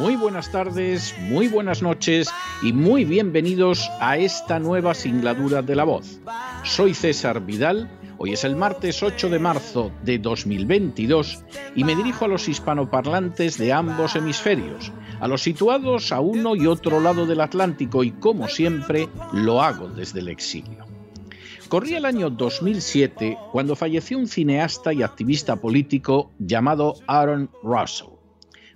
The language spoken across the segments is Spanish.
muy buenas tardes, muy buenas noches y muy bienvenidos a esta nueva singladura de la voz. Soy César Vidal, hoy es el martes 8 de marzo de 2022 y me dirijo a los hispanoparlantes de ambos hemisferios, a los situados a uno y otro lado del Atlántico y como siempre lo hago desde el exilio. Corría el año 2007 cuando falleció un cineasta y activista político llamado Aaron Russell.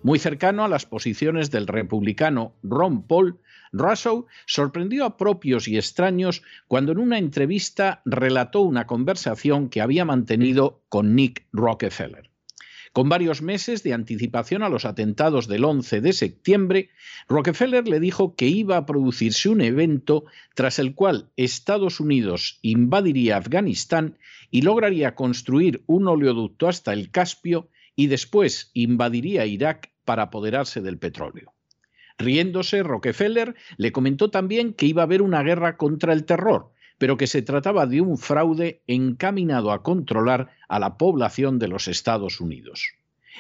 Muy cercano a las posiciones del republicano Ron Paul, Russell sorprendió a propios y extraños cuando en una entrevista relató una conversación que había mantenido con Nick Rockefeller. Con varios meses de anticipación a los atentados del 11 de septiembre, Rockefeller le dijo que iba a producirse un evento tras el cual Estados Unidos invadiría Afganistán y lograría construir un oleoducto hasta el Caspio y después invadiría Irak para apoderarse del petróleo. Riéndose, Rockefeller le comentó también que iba a haber una guerra contra el terror, pero que se trataba de un fraude encaminado a controlar a la población de los Estados Unidos.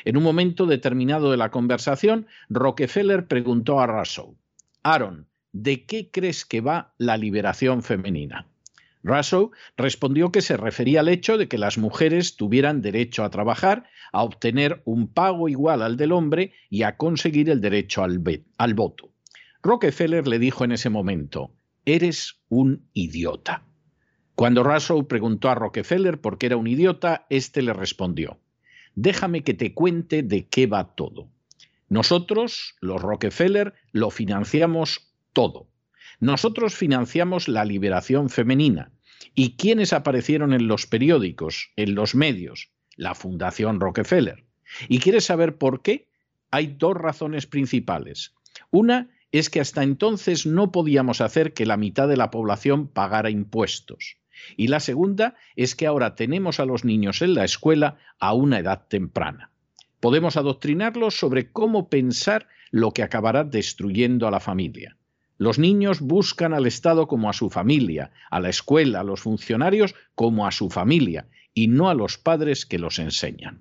En un momento determinado de la conversación, Rockefeller preguntó a Russell, Aaron, ¿de qué crees que va la liberación femenina? Russell respondió que se refería al hecho de que las mujeres tuvieran derecho a trabajar, a obtener un pago igual al del hombre y a conseguir el derecho al, voto. Rockefeller le dijo en ese momento, eres un idiota. Cuando Russell preguntó a Rockefeller por qué era un idiota, éste le respondió, déjame que te cuente de qué va todo. Nosotros, los Rockefeller, lo financiamos todo. Nosotros financiamos la liberación femenina. ¿Y quiénes aparecieron en los periódicos, en los medios? La Fundación Rockefeller. ¿Y quieres saber por qué? Hay dos razones principales. Una es que hasta entonces no podíamos hacer que la mitad de la población pagara impuestos. Y la segunda es que ahora tenemos a los niños en la escuela a una edad temprana. Podemos adoctrinarlos sobre cómo pensar lo que acabará destruyendo a la familia. Los niños buscan al Estado como a su familia, a la escuela, a los funcionarios como a su familia, y no a los padres que los enseñan.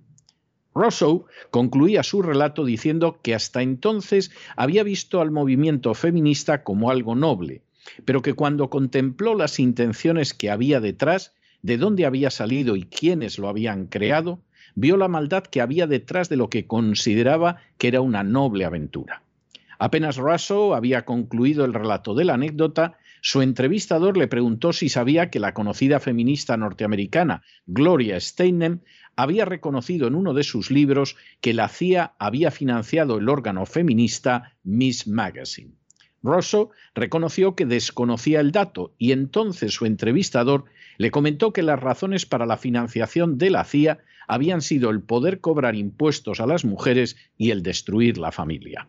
Rousseau concluía su relato diciendo que hasta entonces había visto al movimiento feminista como algo noble, pero que cuando contempló las intenciones que había detrás, de dónde había salido y quiénes lo habían creado, vio la maldad que había detrás de lo que consideraba que era una noble aventura. Apenas Rousseau había concluido el relato de la anécdota, su entrevistador le preguntó si sabía que la conocida feminista norteamericana Gloria Steinem había reconocido en uno de sus libros que la CIA había financiado el órgano feminista Miss Magazine. Rosso reconoció que desconocía el dato y entonces su entrevistador le comentó que las razones para la financiación de la CIA habían sido el poder cobrar impuestos a las mujeres y el destruir la familia.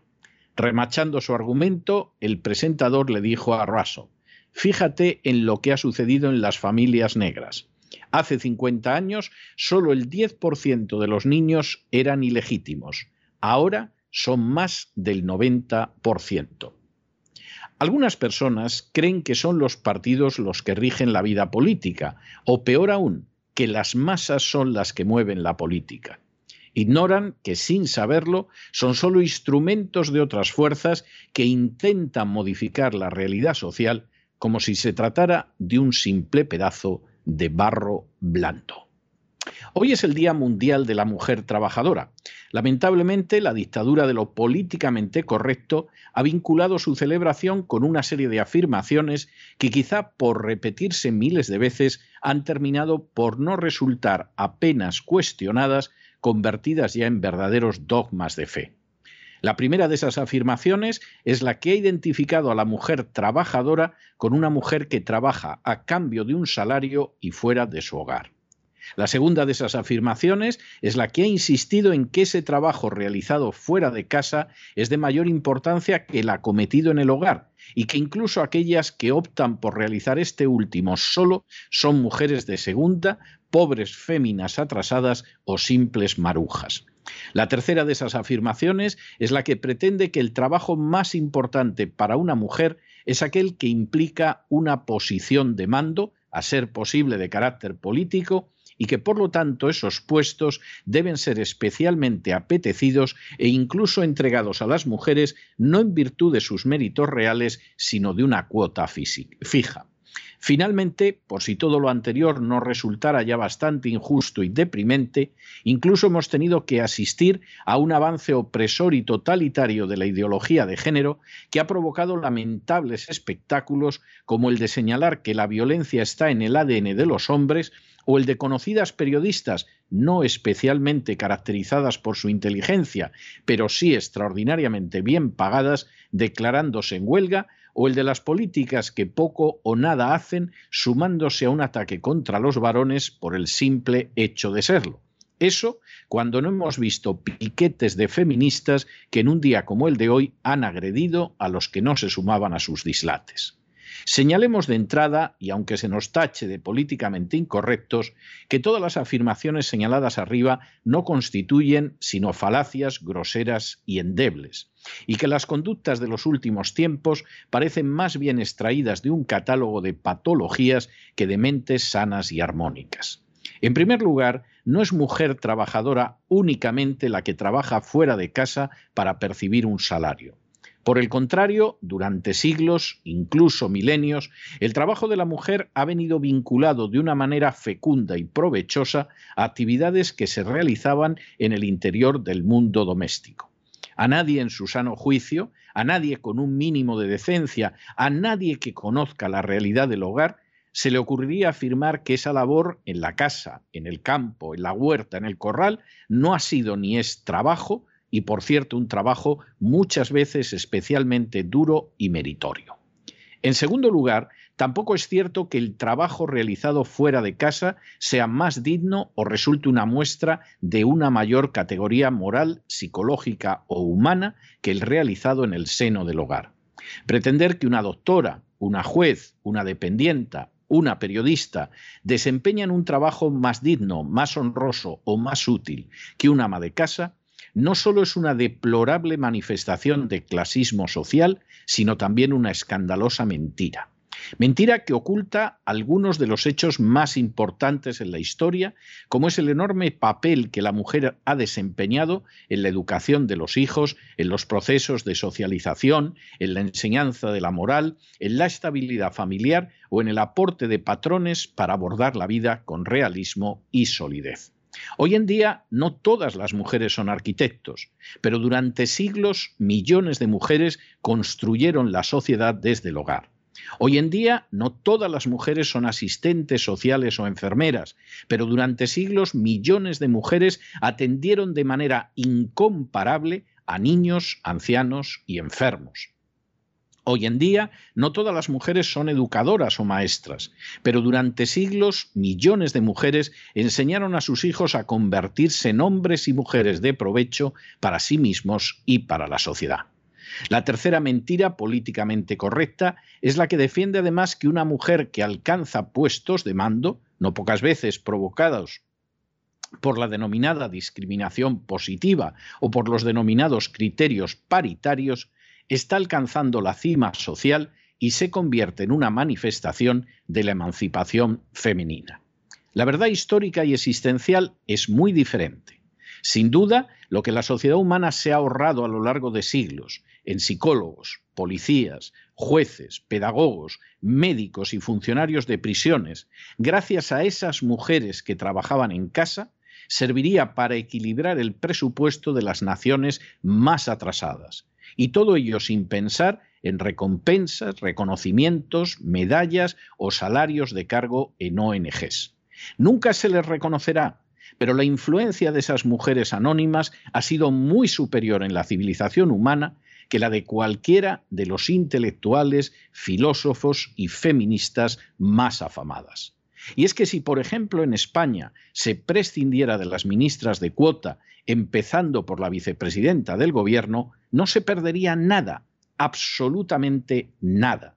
Remachando su argumento, el presentador le dijo a Russo, fíjate en lo que ha sucedido en las familias negras. Hace 50 años, solo el 10% de los niños eran ilegítimos. Ahora son más del 90%. Algunas personas creen que son los partidos los que rigen la vida política, o peor aún, que las masas son las que mueven la política. Ignoran que sin saberlo son solo instrumentos de otras fuerzas que intentan modificar la realidad social como si se tratara de un simple pedazo de barro blando. Hoy es el Día Mundial de la Mujer Trabajadora. Lamentablemente, la dictadura de lo políticamente correcto ha vinculado su celebración con una serie de afirmaciones que quizá por repetirse miles de veces han terminado por no resultar apenas cuestionadas, convertidas ya en verdaderos dogmas de fe. La primera de esas afirmaciones es la que ha identificado a la mujer trabajadora con una mujer que trabaja a cambio de un salario y fuera de su hogar. La segunda de esas afirmaciones es la que ha insistido en que ese trabajo realizado fuera de casa es de mayor importancia que el acometido en el hogar y que incluso aquellas que optan por realizar este último solo son mujeres de segunda, pobres féminas atrasadas o simples marujas. La tercera de esas afirmaciones es la que pretende que el trabajo más importante para una mujer es aquel que implica una posición de mando, a ser posible de carácter político, y que por lo tanto esos puestos deben ser especialmente apetecidos e incluso entregados a las mujeres no en virtud de sus méritos reales, sino de una cuota fija. Finalmente, por si todo lo anterior no resultara ya bastante injusto y deprimente, incluso hemos tenido que asistir a un avance opresor y totalitario de la ideología de género que ha provocado lamentables espectáculos como el de señalar que la violencia está en el ADN de los hombres o el de conocidas periodistas no especialmente caracterizadas por su inteligencia, pero sí extraordinariamente bien pagadas, declarándose en huelga, o el de las políticas que poco o nada hacen sumándose a un ataque contra los varones por el simple hecho de serlo. Eso cuando no hemos visto piquetes de feministas que en un día como el de hoy han agredido a los que no se sumaban a sus dislates. Señalemos de entrada, y aunque se nos tache de políticamente incorrectos, que todas las afirmaciones señaladas arriba no constituyen sino falacias groseras y endebles, y que las conductas de los últimos tiempos parecen más bien extraídas de un catálogo de patologías que de mentes sanas y armónicas. En primer lugar, no es mujer trabajadora únicamente la que trabaja fuera de casa para percibir un salario. Por el contrario, durante siglos, incluso milenios, el trabajo de la mujer ha venido vinculado de una manera fecunda y provechosa a actividades que se realizaban en el interior del mundo doméstico. A nadie en su sano juicio, a nadie con un mínimo de decencia, a nadie que conozca la realidad del hogar, se le ocurriría afirmar que esa labor en la casa, en el campo, en la huerta, en el corral, no ha sido ni es trabajo, y por cierto un trabajo muchas veces especialmente duro y meritorio. En segundo lugar, tampoco es cierto que el trabajo realizado fuera de casa sea más digno o resulte una muestra de una mayor categoría moral, psicológica o humana que el realizado en el seno del hogar. Pretender que una doctora, una juez, una dependienta, una periodista desempeñan un trabajo más digno, más honroso o más útil que una ama de casa no solo es una deplorable manifestación de clasismo social, sino también una escandalosa mentira. Mentira que oculta algunos de los hechos más importantes en la historia, como es el enorme papel que la mujer ha desempeñado en la educación de los hijos, en los procesos de socialización, en la enseñanza de la moral, en la estabilidad familiar o en el aporte de patrones para abordar la vida con realismo y solidez. Hoy en día no todas las mujeres son arquitectos, pero durante siglos millones de mujeres construyeron la sociedad desde el hogar. Hoy en día no todas las mujeres son asistentes sociales o enfermeras, pero durante siglos millones de mujeres atendieron de manera incomparable a niños, ancianos y enfermos. Hoy en día no todas las mujeres son educadoras o maestras, pero durante siglos millones de mujeres enseñaron a sus hijos a convertirse en hombres y mujeres de provecho para sí mismos y para la sociedad. La tercera mentira políticamente correcta es la que defiende además que una mujer que alcanza puestos de mando, no pocas veces provocados por la denominada discriminación positiva o por los denominados criterios paritarios, está alcanzando la cima social y se convierte en una manifestación de la emancipación femenina. La verdad histórica y existencial es muy diferente. Sin duda, lo que la sociedad humana se ha ahorrado a lo largo de siglos, en psicólogos, policías, jueces, pedagogos, médicos y funcionarios de prisiones, gracias a esas mujeres que trabajaban en casa, serviría para equilibrar el presupuesto de las naciones más atrasadas. Y todo ello sin pensar en recompensas, reconocimientos, medallas o salarios de cargo en ONGs. Nunca se les reconocerá, pero la influencia de esas mujeres anónimas ha sido muy superior en la civilización humana que la de cualquiera de los intelectuales, filósofos y feministas más afamadas. Y es que si, por ejemplo, en España se prescindiera de las ministras de cuota, empezando por la vicepresidenta del Gobierno, no se perdería nada, absolutamente nada.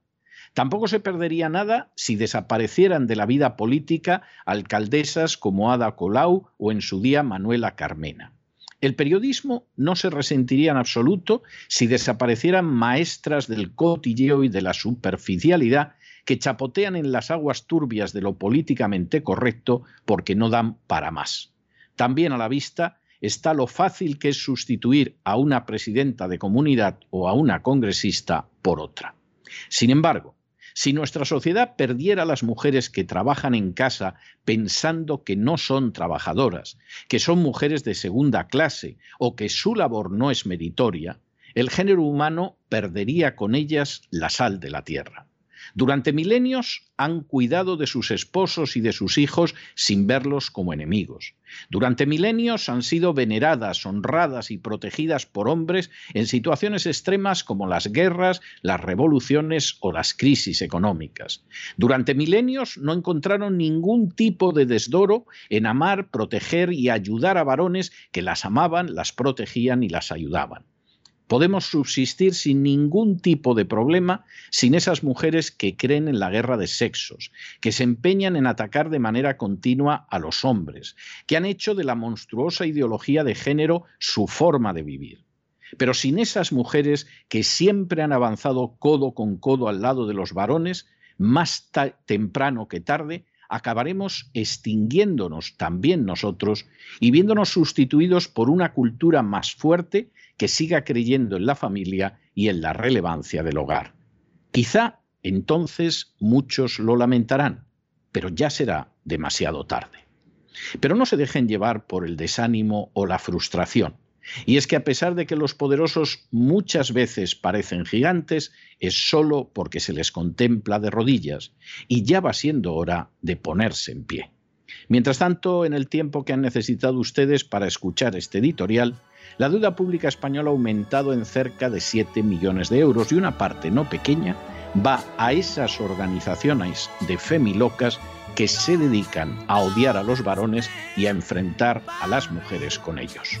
Tampoco se perdería nada si desaparecieran de la vida política alcaldesas como Ada Colau o en su día Manuela Carmena. El periodismo no se resentiría en absoluto si desaparecieran maestras del cotilleo y de la superficialidad que chapotean en las aguas turbias de lo políticamente correcto porque no dan para más. También a la vista está lo fácil que es sustituir a una presidenta de comunidad o a una congresista por otra. Sin embargo, si nuestra sociedad perdiera a las mujeres que trabajan en casa pensando que no son trabajadoras, que son mujeres de segunda clase o que su labor no es meritoria, el género humano perdería con ellas la sal de la tierra. Durante milenios han cuidado de sus esposos y de sus hijos sin verlos como enemigos. Durante milenios han sido veneradas, honradas y protegidas por hombres en situaciones extremas como las guerras, las revoluciones o las crisis económicas. Durante milenios no encontraron ningún tipo de desdoro en amar, proteger y ayudar a varones que las amaban, las protegían y las ayudaban. Podemos subsistir sin ningún tipo de problema sin esas mujeres que creen en la guerra de sexos, que se empeñan en atacar de manera continua a los hombres, que han hecho de la monstruosa ideología de género su forma de vivir. Pero sin esas mujeres que siempre han avanzado codo con codo al lado de los varones, más temprano que tarde, acabaremos extinguiéndonos también nosotros y viéndonos sustituidos por una cultura más fuerte que siga creyendo en la familia y en la relevancia del hogar. Quizá entonces muchos lo lamentarán, pero ya será demasiado tarde. Pero no se dejen llevar por el desánimo o la frustración. Y es que a pesar de que los poderosos muchas veces parecen gigantes, es solo porque se les contempla de rodillas y ya va siendo hora de ponerse en pie. Mientras tanto, en el tiempo que han necesitado ustedes para escuchar este editorial, la deuda pública española ha aumentado en cerca de 7 millones de euros y una parte no pequeña va a esas organizaciones de femilocas que se dedican a odiar a los varones y a enfrentar a las mujeres con ellos.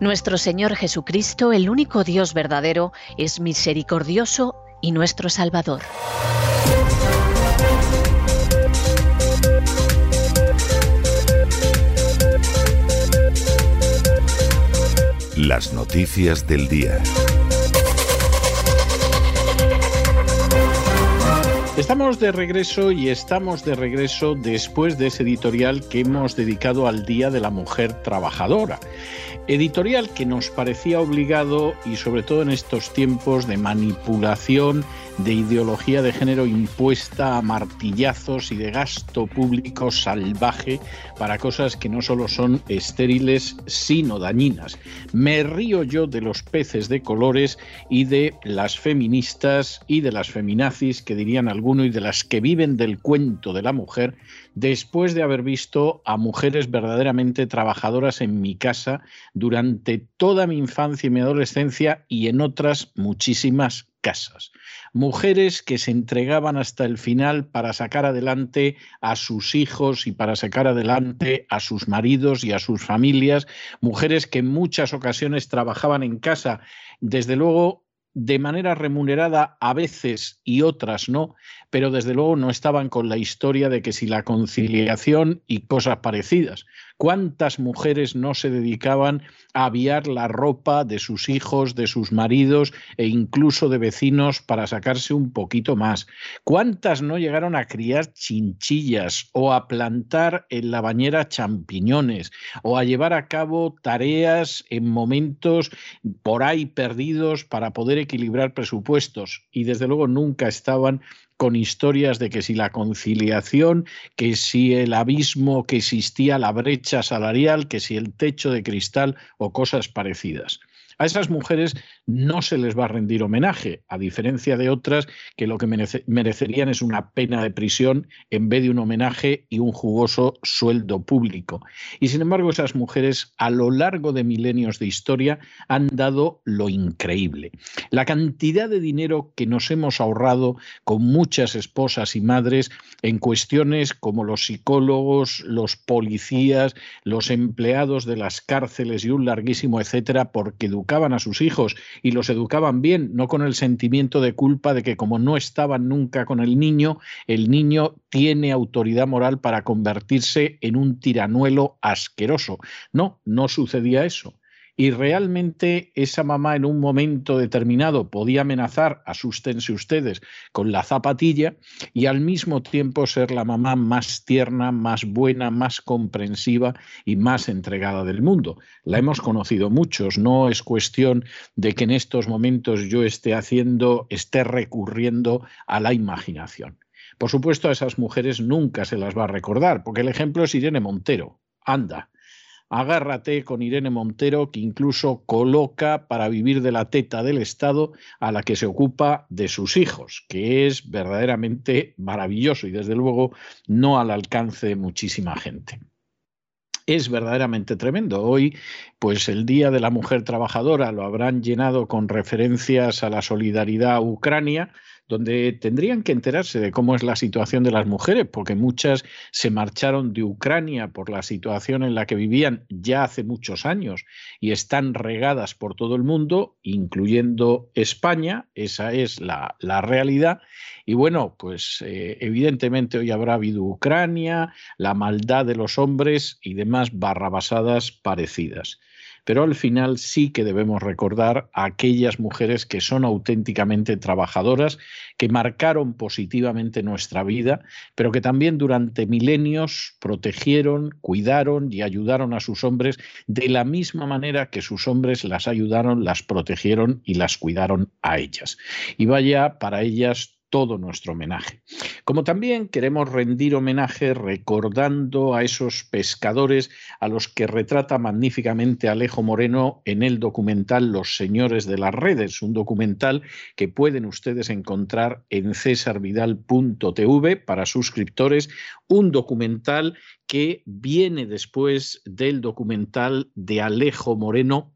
Nuestro Señor Jesucristo, el único Dios verdadero, es misericordioso y nuestro Salvador. Las noticias del día. Estamos de regreso y estamos de regreso después de ese editorial que hemos dedicado al Día de la Mujer Trabajadora. Editorial que nos parecía obligado y sobre todo en estos tiempos de manipulación de ideología de género impuesta a martillazos y de gasto público salvaje para cosas que no solo son estériles, sino dañinas. Me río yo de los peces de colores y de las feministas y de las feminazis, que dirían alguno, y de las que viven del cuento de la mujer, después de haber visto a mujeres verdaderamente trabajadoras en mi casa durante toda mi infancia y mi adolescencia y en otras muchísimas casas. Mujeres que se entregaban hasta el final para sacar adelante a sus hijos y para sacar adelante a sus maridos y a sus familias. Mujeres que en muchas ocasiones trabajaban en casa, desde luego de manera remunerada a veces y otras no, pero desde luego no estaban con la historia de que si la conciliación y cosas parecidas. ¿Cuántas mujeres no se dedicaban a aviar la ropa de sus hijos, de sus maridos e incluso de vecinos para sacarse un poquito más? ¿Cuántas no llegaron a criar chinchillas o a plantar en la bañera champiñones o a llevar a cabo tareas en momentos por ahí perdidos para poder equilibrar presupuestos? Y desde luego nunca estaban con historias de que si la conciliación, que si el abismo, que existía la brecha salarial, que si el techo de cristal o cosas parecidas. A esas mujeres no se les va a rendir homenaje, a diferencia de otras que lo que merecerían es una pena de prisión en vez de un homenaje y un jugoso sueldo público. Y sin embargo, esas mujeres a lo largo de milenios de historia han dado lo increíble. La cantidad de dinero que nos hemos ahorrado con muchas esposas y madres en cuestiones como los psicólogos, los policías, los empleados de las cárceles y un larguísimo etcétera, porque educaban a sus hijos y los educaban bien, no con el sentimiento de culpa de que como no estaban nunca con el niño, el niño tiene autoridad moral para convertirse en un tiranuelo asqueroso. No, no sucedía eso y realmente esa mamá en un momento determinado podía amenazar, asústense ustedes, con la zapatilla y al mismo tiempo ser la mamá más tierna, más buena, más comprensiva y más entregada del mundo. La hemos conocido muchos, no es cuestión de que en estos momentos yo esté haciendo, esté recurriendo a la imaginación. Por supuesto, a esas mujeres nunca se las va a recordar, porque el ejemplo es Irene Montero. Anda, Agárrate con Irene Montero, que incluso coloca para vivir de la teta del Estado a la que se ocupa de sus hijos, que es verdaderamente maravilloso y desde luego no al alcance de muchísima gente es verdaderamente tremendo. Hoy, pues el Día de la Mujer Trabajadora lo habrán llenado con referencias a la solidaridad Ucrania, donde tendrían que enterarse de cómo es la situación de las mujeres, porque muchas se marcharon de Ucrania por la situación en la que vivían ya hace muchos años y están regadas por todo el mundo, incluyendo España, esa es la, realidad. Y bueno, pues eh, evidentemente hoy habrá habido Ucrania, la maldad de los hombres y demás barrabasadas parecidas pero al final sí que debemos recordar a aquellas mujeres que son auténticamente trabajadoras, que marcaron positivamente nuestra vida, pero que también durante milenios protegieron, cuidaron y ayudaron a sus hombres de la misma manera que sus hombres las ayudaron, las protegieron y las cuidaron a ellas. Y vaya para ellas todo nuestro homenaje. Como también queremos rendir homenaje recordando a esos pescadores a los que retrata magníficamente Alejo Moreno en el documental Los Señores de las Redes, un documental que pueden ustedes encontrar en cesarvidal.tv para suscriptores, un documental que viene después del documental de Alejo Moreno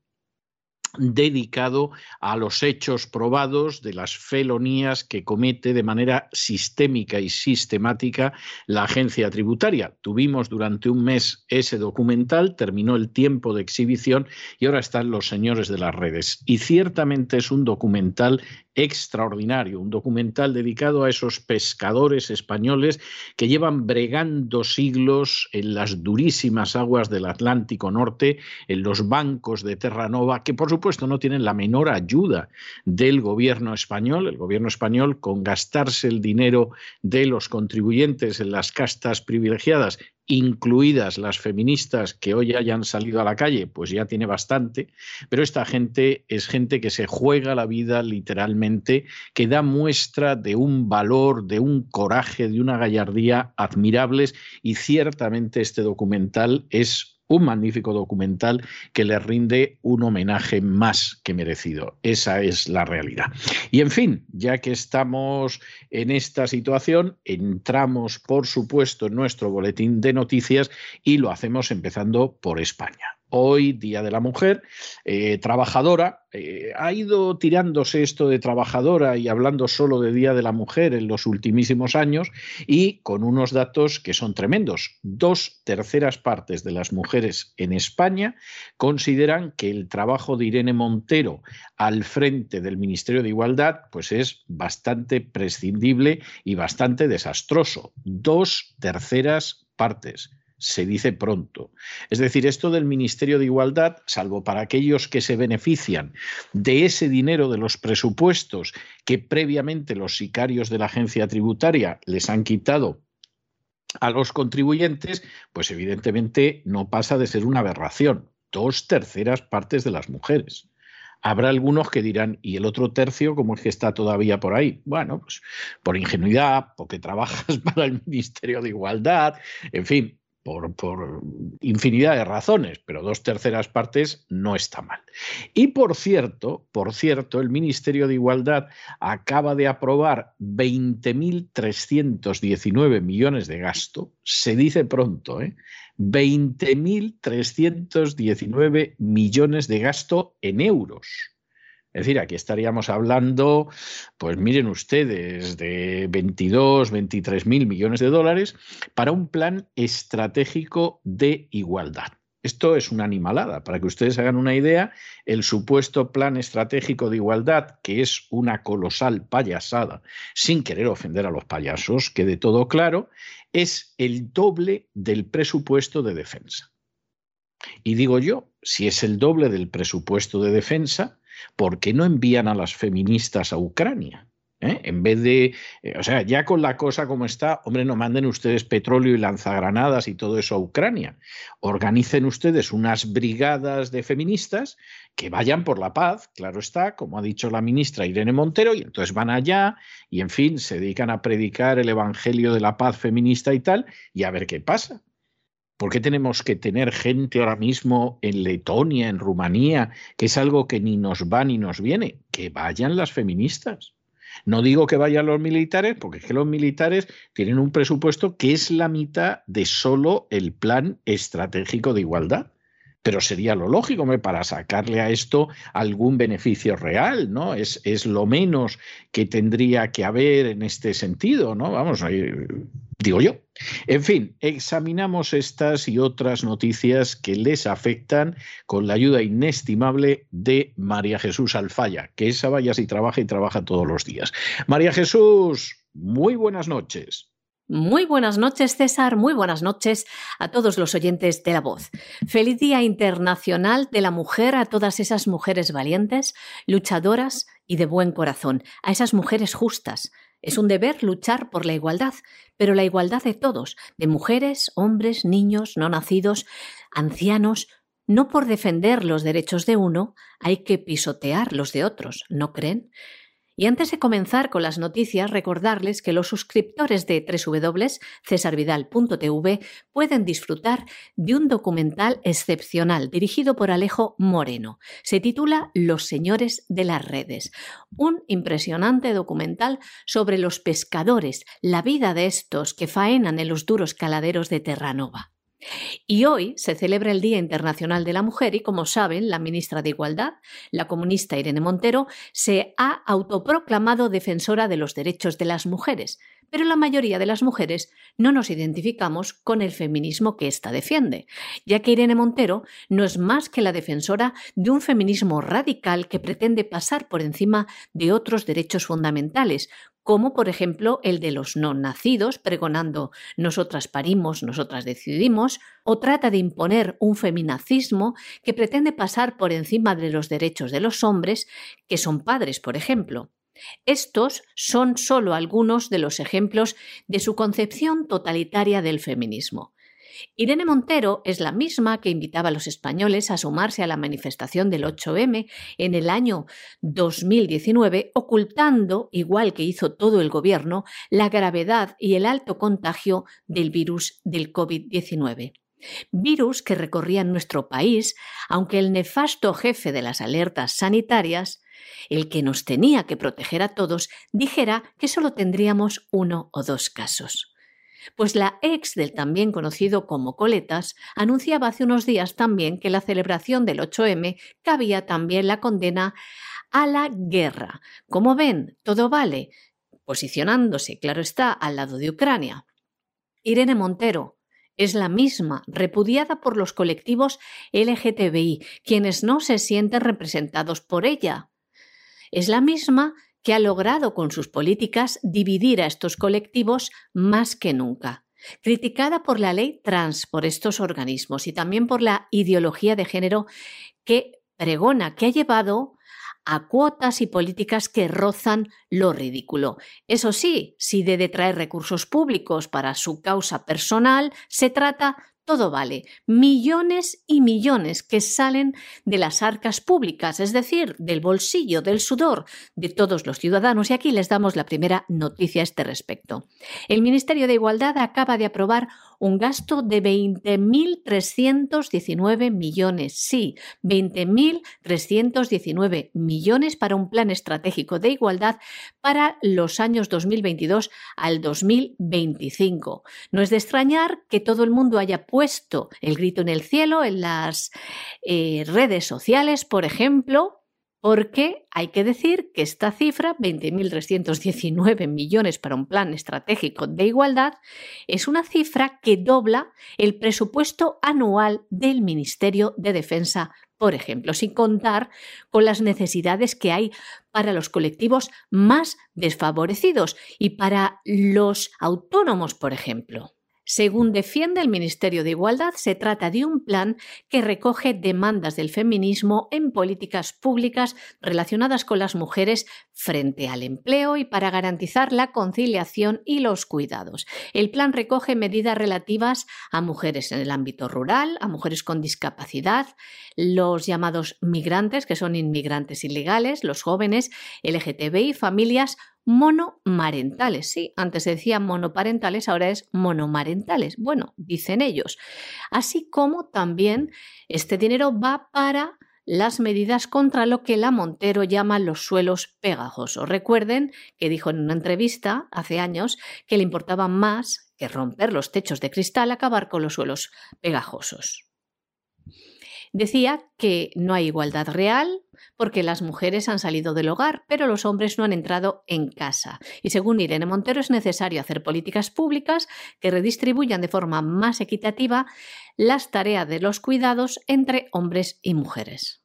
dedicado a los hechos probados de las felonías que comete de manera sistémica y sistemática la agencia tributaria. Tuvimos durante un mes ese documental, terminó el tiempo de exhibición y ahora están los señores de las redes. Y ciertamente es un documental extraordinario, un documental dedicado a esos pescadores españoles que llevan bregando siglos en las durísimas aguas del Atlántico Norte, en los bancos de Terranova, que por supuesto no tienen la menor ayuda del gobierno español, el gobierno español con gastarse el dinero de los contribuyentes en las castas privilegiadas incluidas las feministas que hoy hayan salido a la calle, pues ya tiene bastante, pero esta gente es gente que se juega la vida literalmente, que da muestra de un valor, de un coraje, de una gallardía admirables. Y ciertamente este documental es un magnífico documental que le rinde un homenaje más que merecido. Esa es la realidad. Y en fin, ya que estamos en esta situación, entramos, por supuesto, en nuestro boletín de noticias y lo hacemos empezando por España. Hoy, Día de la Mujer, eh, trabajadora. Eh, ha ido tirándose esto de trabajadora y hablando solo de Día de la Mujer en los ultimísimos años y con unos datos que son tremendos. Dos terceras partes de las mujeres en España consideran que el trabajo de Irene Montero al frente del Ministerio de Igualdad pues es bastante prescindible y bastante desastroso. Dos terceras partes se dice pronto. Es decir, esto del Ministerio de Igualdad, salvo para aquellos que se benefician de ese dinero de los presupuestos que previamente los sicarios de la agencia tributaria les han quitado a los contribuyentes, pues evidentemente no pasa de ser una aberración. Dos terceras partes de las mujeres. Habrá algunos que dirán, ¿y el otro tercio cómo es que está todavía por ahí? Bueno, pues por ingenuidad, porque trabajas para el Ministerio de Igualdad, en fin, por, infinidad de razones, pero dos terceras partes no está mal. Y por cierto, por cierto, el Ministerio de Igualdad acaba de aprobar 20.319 millones de gasto, se dice pronto, ¿eh? 20.319 millones de gasto en euros. Es decir, aquí estaríamos hablando, pues miren ustedes, de 22, 23 mil millones de dólares para un plan estratégico de igualdad. Esto es una animalada. Para que ustedes hagan una idea, el supuesto plan estratégico de igualdad, que es una colosal payasada, sin querer ofender a los payasos, que de todo claro, es el doble del presupuesto de defensa. Y digo yo, si es el doble del presupuesto de defensa, ¿por qué no envían a las feministas a Ucrania? ¿Eh? En vez de, eh, o sea, ya con la cosa como está, hombre, no manden ustedes petróleo y lanzagranadas y todo eso a Ucrania. Organicen ustedes unas brigadas de feministas que vayan por la paz, claro está, como ha dicho la ministra Irene Montero, y entonces van allá y, en fin, se dedican a predicar el evangelio de la paz feminista y tal, y a ver qué pasa. ¿Por qué tenemos que tener gente ahora mismo en Letonia, en Rumanía, que es algo que ni nos va ni nos viene? Que vayan las feministas. No digo que vayan los militares, porque es que los militares tienen un presupuesto que es la mitad de solo el plan estratégico de igualdad pero sería lo lógico para sacarle a esto algún beneficio real, ¿no? Es, es lo menos que tendría que haber en este sentido, ¿no? Vamos, digo yo. En fin, examinamos estas y otras noticias que les afectan con la ayuda inestimable de María Jesús Alfaya, que esa vaya si trabaja y trabaja todos los días. María Jesús, muy buenas noches. Muy buenas noches, César. Muy buenas noches a todos los oyentes de La Voz. Feliz Día Internacional de la Mujer a todas esas mujeres valientes, luchadoras y de buen corazón, a esas mujeres justas. Es un deber luchar por la igualdad, pero la igualdad de todos, de mujeres, hombres, niños, no nacidos, ancianos. No por defender los derechos de uno hay que pisotear los de otros, ¿no creen? Y antes de comenzar con las noticias, recordarles que los suscriptores de www.cesarvidal.tv pueden disfrutar de un documental excepcional dirigido por Alejo Moreno. Se titula Los señores de las redes. Un impresionante documental sobre los pescadores, la vida de estos que faenan en los duros caladeros de Terranova. Y hoy se celebra el Día Internacional de la Mujer y, como saben, la ministra de Igualdad, la comunista Irene Montero, se ha autoproclamado defensora de los derechos de las mujeres, pero la mayoría de las mujeres no nos identificamos con el feminismo que ésta defiende, ya que Irene Montero no es más que la defensora de un feminismo radical que pretende pasar por encima de otros derechos fundamentales, como por ejemplo el de los no nacidos, pregonando nosotras parimos, nosotras decidimos, o trata de imponer un feminacismo que pretende pasar por encima de los derechos de los hombres, que son padres, por ejemplo. Estos son solo algunos de los ejemplos de su concepción totalitaria del feminismo. Irene Montero es la misma que invitaba a los españoles a sumarse a la manifestación del 8M en el año 2019, ocultando, igual que hizo todo el gobierno, la gravedad y el alto contagio del virus del COVID-19 virus que recorría nuestro país, aunque el nefasto jefe de las alertas sanitarias, el que nos tenía que proteger a todos, dijera que solo tendríamos uno o dos casos. Pues la ex del también conocido como Coletas anunciaba hace unos días también que la celebración del 8M cabía también la condena a la guerra. Como ven, todo vale, posicionándose, claro está, al lado de Ucrania. Irene Montero es la misma, repudiada por los colectivos LGTBI, quienes no se sienten representados por ella. Es la misma que ha logrado con sus políticas dividir a estos colectivos más que nunca. Criticada por la ley trans, por estos organismos y también por la ideología de género que pregona, que ha llevado a cuotas y políticas que rozan lo ridículo. Eso sí, si de detraer recursos públicos para su causa personal se trata, todo vale. Millones y millones que salen de las arcas públicas, es decir, del bolsillo, del sudor de todos los ciudadanos. Y aquí les damos la primera noticia a este respecto. El Ministerio de Igualdad acaba de aprobar un gasto de 20.319 millones. Sí, 20.319 millones para un plan estratégico de igualdad para los años 2022 al 2025. No es de extrañar que todo el mundo haya puesto el grito en el cielo en las eh, redes sociales, por ejemplo, porque hay que decir que esta cifra, 20.319 millones para un plan estratégico de igualdad, es una cifra que dobla el presupuesto anual del Ministerio de Defensa, por ejemplo, sin contar con las necesidades que hay para los colectivos más desfavorecidos y para los autónomos, por ejemplo. Según defiende el Ministerio de Igualdad, se trata de un plan que recoge demandas del feminismo en políticas públicas relacionadas con las mujeres frente al empleo y para garantizar la conciliación y los cuidados. El plan recoge medidas relativas a mujeres en el ámbito rural, a mujeres con discapacidad, los llamados migrantes, que son inmigrantes ilegales, los jóvenes, LGTBI, familias monomarentales. Sí, antes se decía monoparentales, ahora es monomarentales. Bueno, dicen ellos. Así como también este dinero va para las medidas contra lo que la Montero llama los suelos pegajosos. Recuerden que dijo en una entrevista hace años que le importaba más que romper los techos de cristal acabar con los suelos pegajosos. Decía que no hay igualdad real porque las mujeres han salido del hogar, pero los hombres no han entrado en casa. Y según Irene Montero es necesario hacer políticas públicas que redistribuyan de forma más equitativa las tareas de los cuidados entre hombres y mujeres.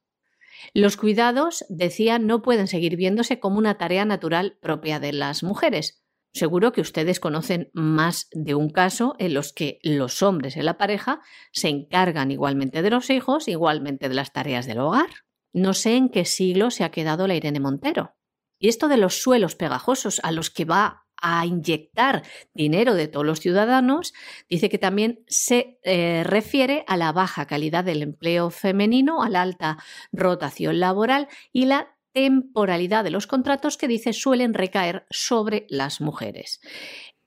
Los cuidados, decía, no pueden seguir viéndose como una tarea natural propia de las mujeres, Seguro que ustedes conocen más de un caso en los que los hombres en la pareja se encargan igualmente de los hijos, igualmente de las tareas del hogar. No sé en qué siglo se ha quedado la Irene Montero. Y esto de los suelos pegajosos a los que va a inyectar dinero de todos los ciudadanos, dice que también se eh, refiere a la baja calidad del empleo femenino, a la alta rotación laboral y la temporalidad de los contratos que dice suelen recaer sobre las mujeres.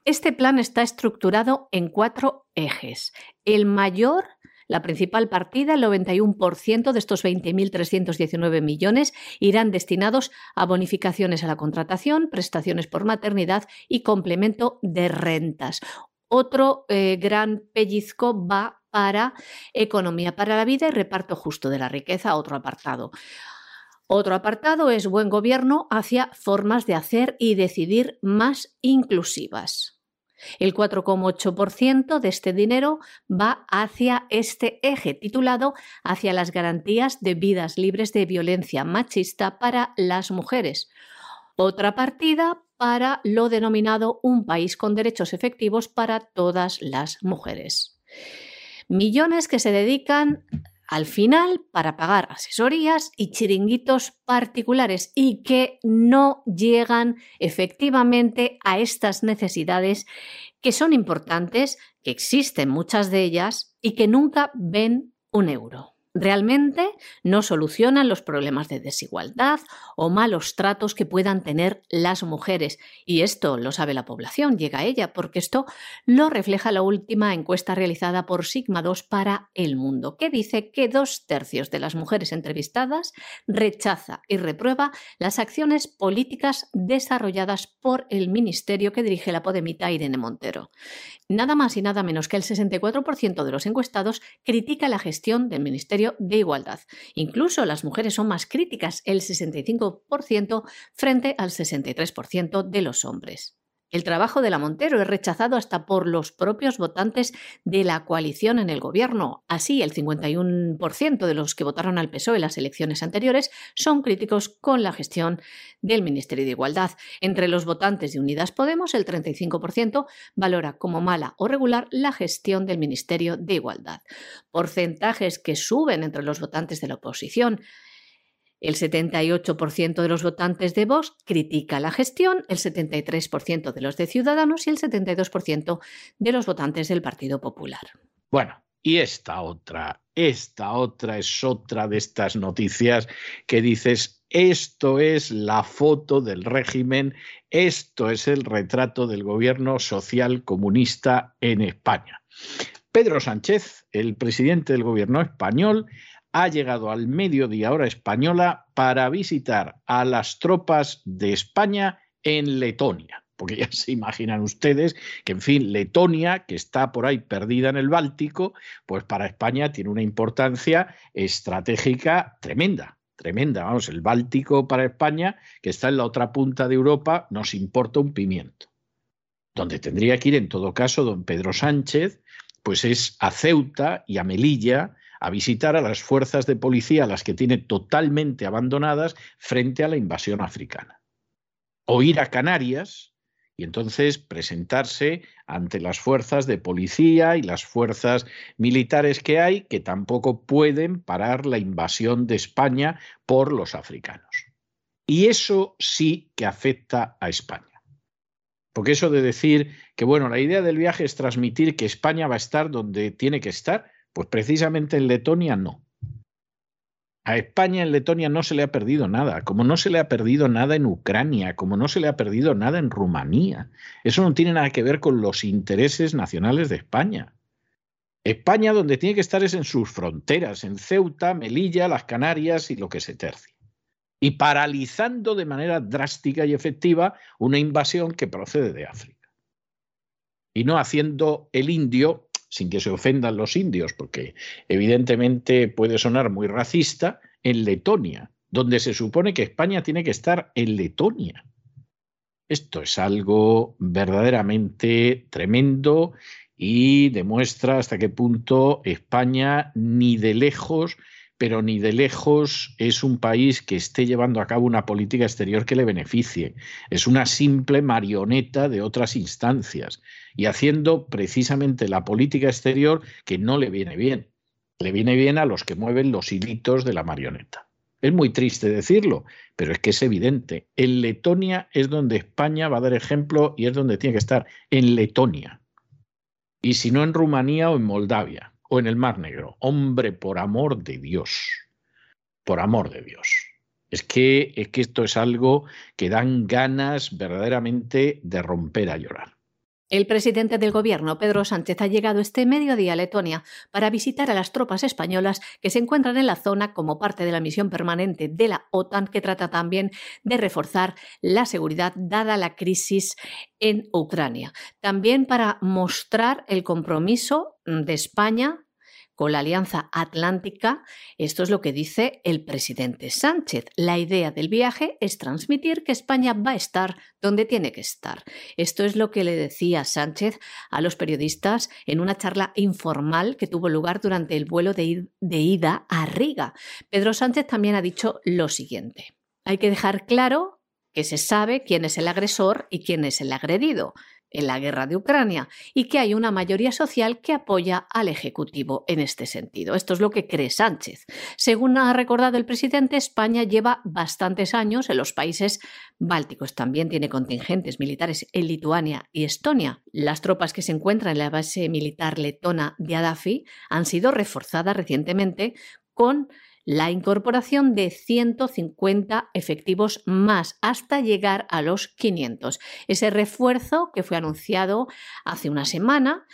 Este plan está estructurado en cuatro ejes. El mayor, la principal partida, el 91% de estos 20.319 millones, irán destinados a bonificaciones a la contratación, prestaciones por maternidad y complemento de rentas. Otro eh, gran pellizco va para economía para la vida y reparto justo de la riqueza, otro apartado. Otro apartado es buen gobierno hacia formas de hacer y decidir más inclusivas. El 4,8% de este dinero va hacia este eje titulado hacia las garantías de vidas libres de violencia machista para las mujeres. Otra partida para lo denominado un país con derechos efectivos para todas las mujeres. Millones que se dedican al final para pagar asesorías y chiringuitos particulares y que no llegan efectivamente a estas necesidades que son importantes, que existen muchas de ellas y que nunca ven un euro. Realmente no solucionan los problemas de desigualdad o malos tratos que puedan tener las mujeres. Y esto lo sabe la población, llega a ella, porque esto lo refleja la última encuesta realizada por Sigma 2 para el mundo, que dice que dos tercios de las mujeres entrevistadas rechaza y reprueba las acciones políticas desarrolladas por el ministerio que dirige la podemita Irene Montero. Nada más y nada menos que el 64% de los encuestados critica la gestión del Ministerio de Igualdad. Incluso las mujeres son más críticas, el 65% frente al 63% de los hombres. El trabajo de la Montero es rechazado hasta por los propios votantes de la coalición en el gobierno. Así, el 51% de los que votaron al PSOE en las elecciones anteriores son críticos con la gestión del Ministerio de Igualdad. Entre los votantes de Unidas Podemos, el 35% valora como mala o regular la gestión del Ministerio de Igualdad. Porcentajes que suben entre los votantes de la oposición. El 78% de los votantes de Vox critica la gestión, el 73% de los de Ciudadanos y el 72% de los votantes del Partido Popular. Bueno, y esta otra, esta otra es otra de estas noticias que dices, esto es la foto del régimen, esto es el retrato del gobierno social comunista en España. Pedro Sánchez, el presidente del gobierno español, ha llegado al mediodía hora española para visitar a las tropas de España en Letonia. Porque ya se imaginan ustedes que, en fin, Letonia, que está por ahí perdida en el Báltico, pues para España tiene una importancia estratégica tremenda, tremenda. Vamos, el Báltico para España, que está en la otra punta de Europa, nos importa un pimiento. Donde tendría que ir, en todo caso, don Pedro Sánchez, pues es a Ceuta y a Melilla, a visitar a las fuerzas de policía, las que tiene totalmente abandonadas frente a la invasión africana. O ir a Canarias y entonces presentarse ante las fuerzas de policía y las fuerzas militares que hay que tampoco pueden parar la invasión de España por los africanos. Y eso sí que afecta a España. Porque eso de decir que, bueno, la idea del viaje es transmitir que España va a estar donde tiene que estar, pues precisamente en Letonia no. A España en Letonia no se le ha perdido nada, como no se le ha perdido nada en Ucrania, como no se le ha perdido nada en Rumanía. Eso no tiene nada que ver con los intereses nacionales de España. España donde tiene que estar es en sus fronteras, en Ceuta, Melilla, las Canarias y lo que se tercie. Y paralizando de manera drástica y efectiva una invasión que procede de África. Y no haciendo el indio sin que se ofendan los indios, porque evidentemente puede sonar muy racista, en Letonia, donde se supone que España tiene que estar en Letonia. Esto es algo verdaderamente tremendo y demuestra hasta qué punto España ni de lejos pero ni de lejos es un país que esté llevando a cabo una política exterior que le beneficie. Es una simple marioneta de otras instancias y haciendo precisamente la política exterior que no le viene bien. Le viene bien a los que mueven los hilitos de la marioneta. Es muy triste decirlo, pero es que es evidente. En Letonia es donde España va a dar ejemplo y es donde tiene que estar, en Letonia. Y si no en Rumanía o en Moldavia o en el Mar Negro. Hombre, por amor de Dios, por amor de Dios. Es que, es que esto es algo que dan ganas verdaderamente de romper a llorar. El presidente del gobierno, Pedro Sánchez, ha llegado este mediodía a Letonia para visitar a las tropas españolas que se encuentran en la zona como parte de la misión permanente de la OTAN que trata también de reforzar la seguridad dada la crisis en Ucrania. También para mostrar el compromiso de España con la Alianza Atlántica, esto es lo que dice el presidente Sánchez. La idea del viaje es transmitir que España va a estar donde tiene que estar. Esto es lo que le decía Sánchez a los periodistas en una charla informal que tuvo lugar durante el vuelo de, ida a Riga. Pedro Sánchez también ha dicho lo siguiente. Hay que dejar claro que se sabe quién es el agresor y quién es el agredido en la guerra de Ucrania y que hay una mayoría social que apoya al Ejecutivo en este sentido. Esto es lo que cree Sánchez. Según ha recordado el presidente, España lleva bastantes años en los países bálticos. También tiene contingentes militares en Lituania y Estonia. Las tropas que se encuentran en la base militar letona de Adafi han sido reforzadas recientemente con la incorporación de 150 efectivos más hasta llegar a los 500. Ese refuerzo que fue anunciado hace una semana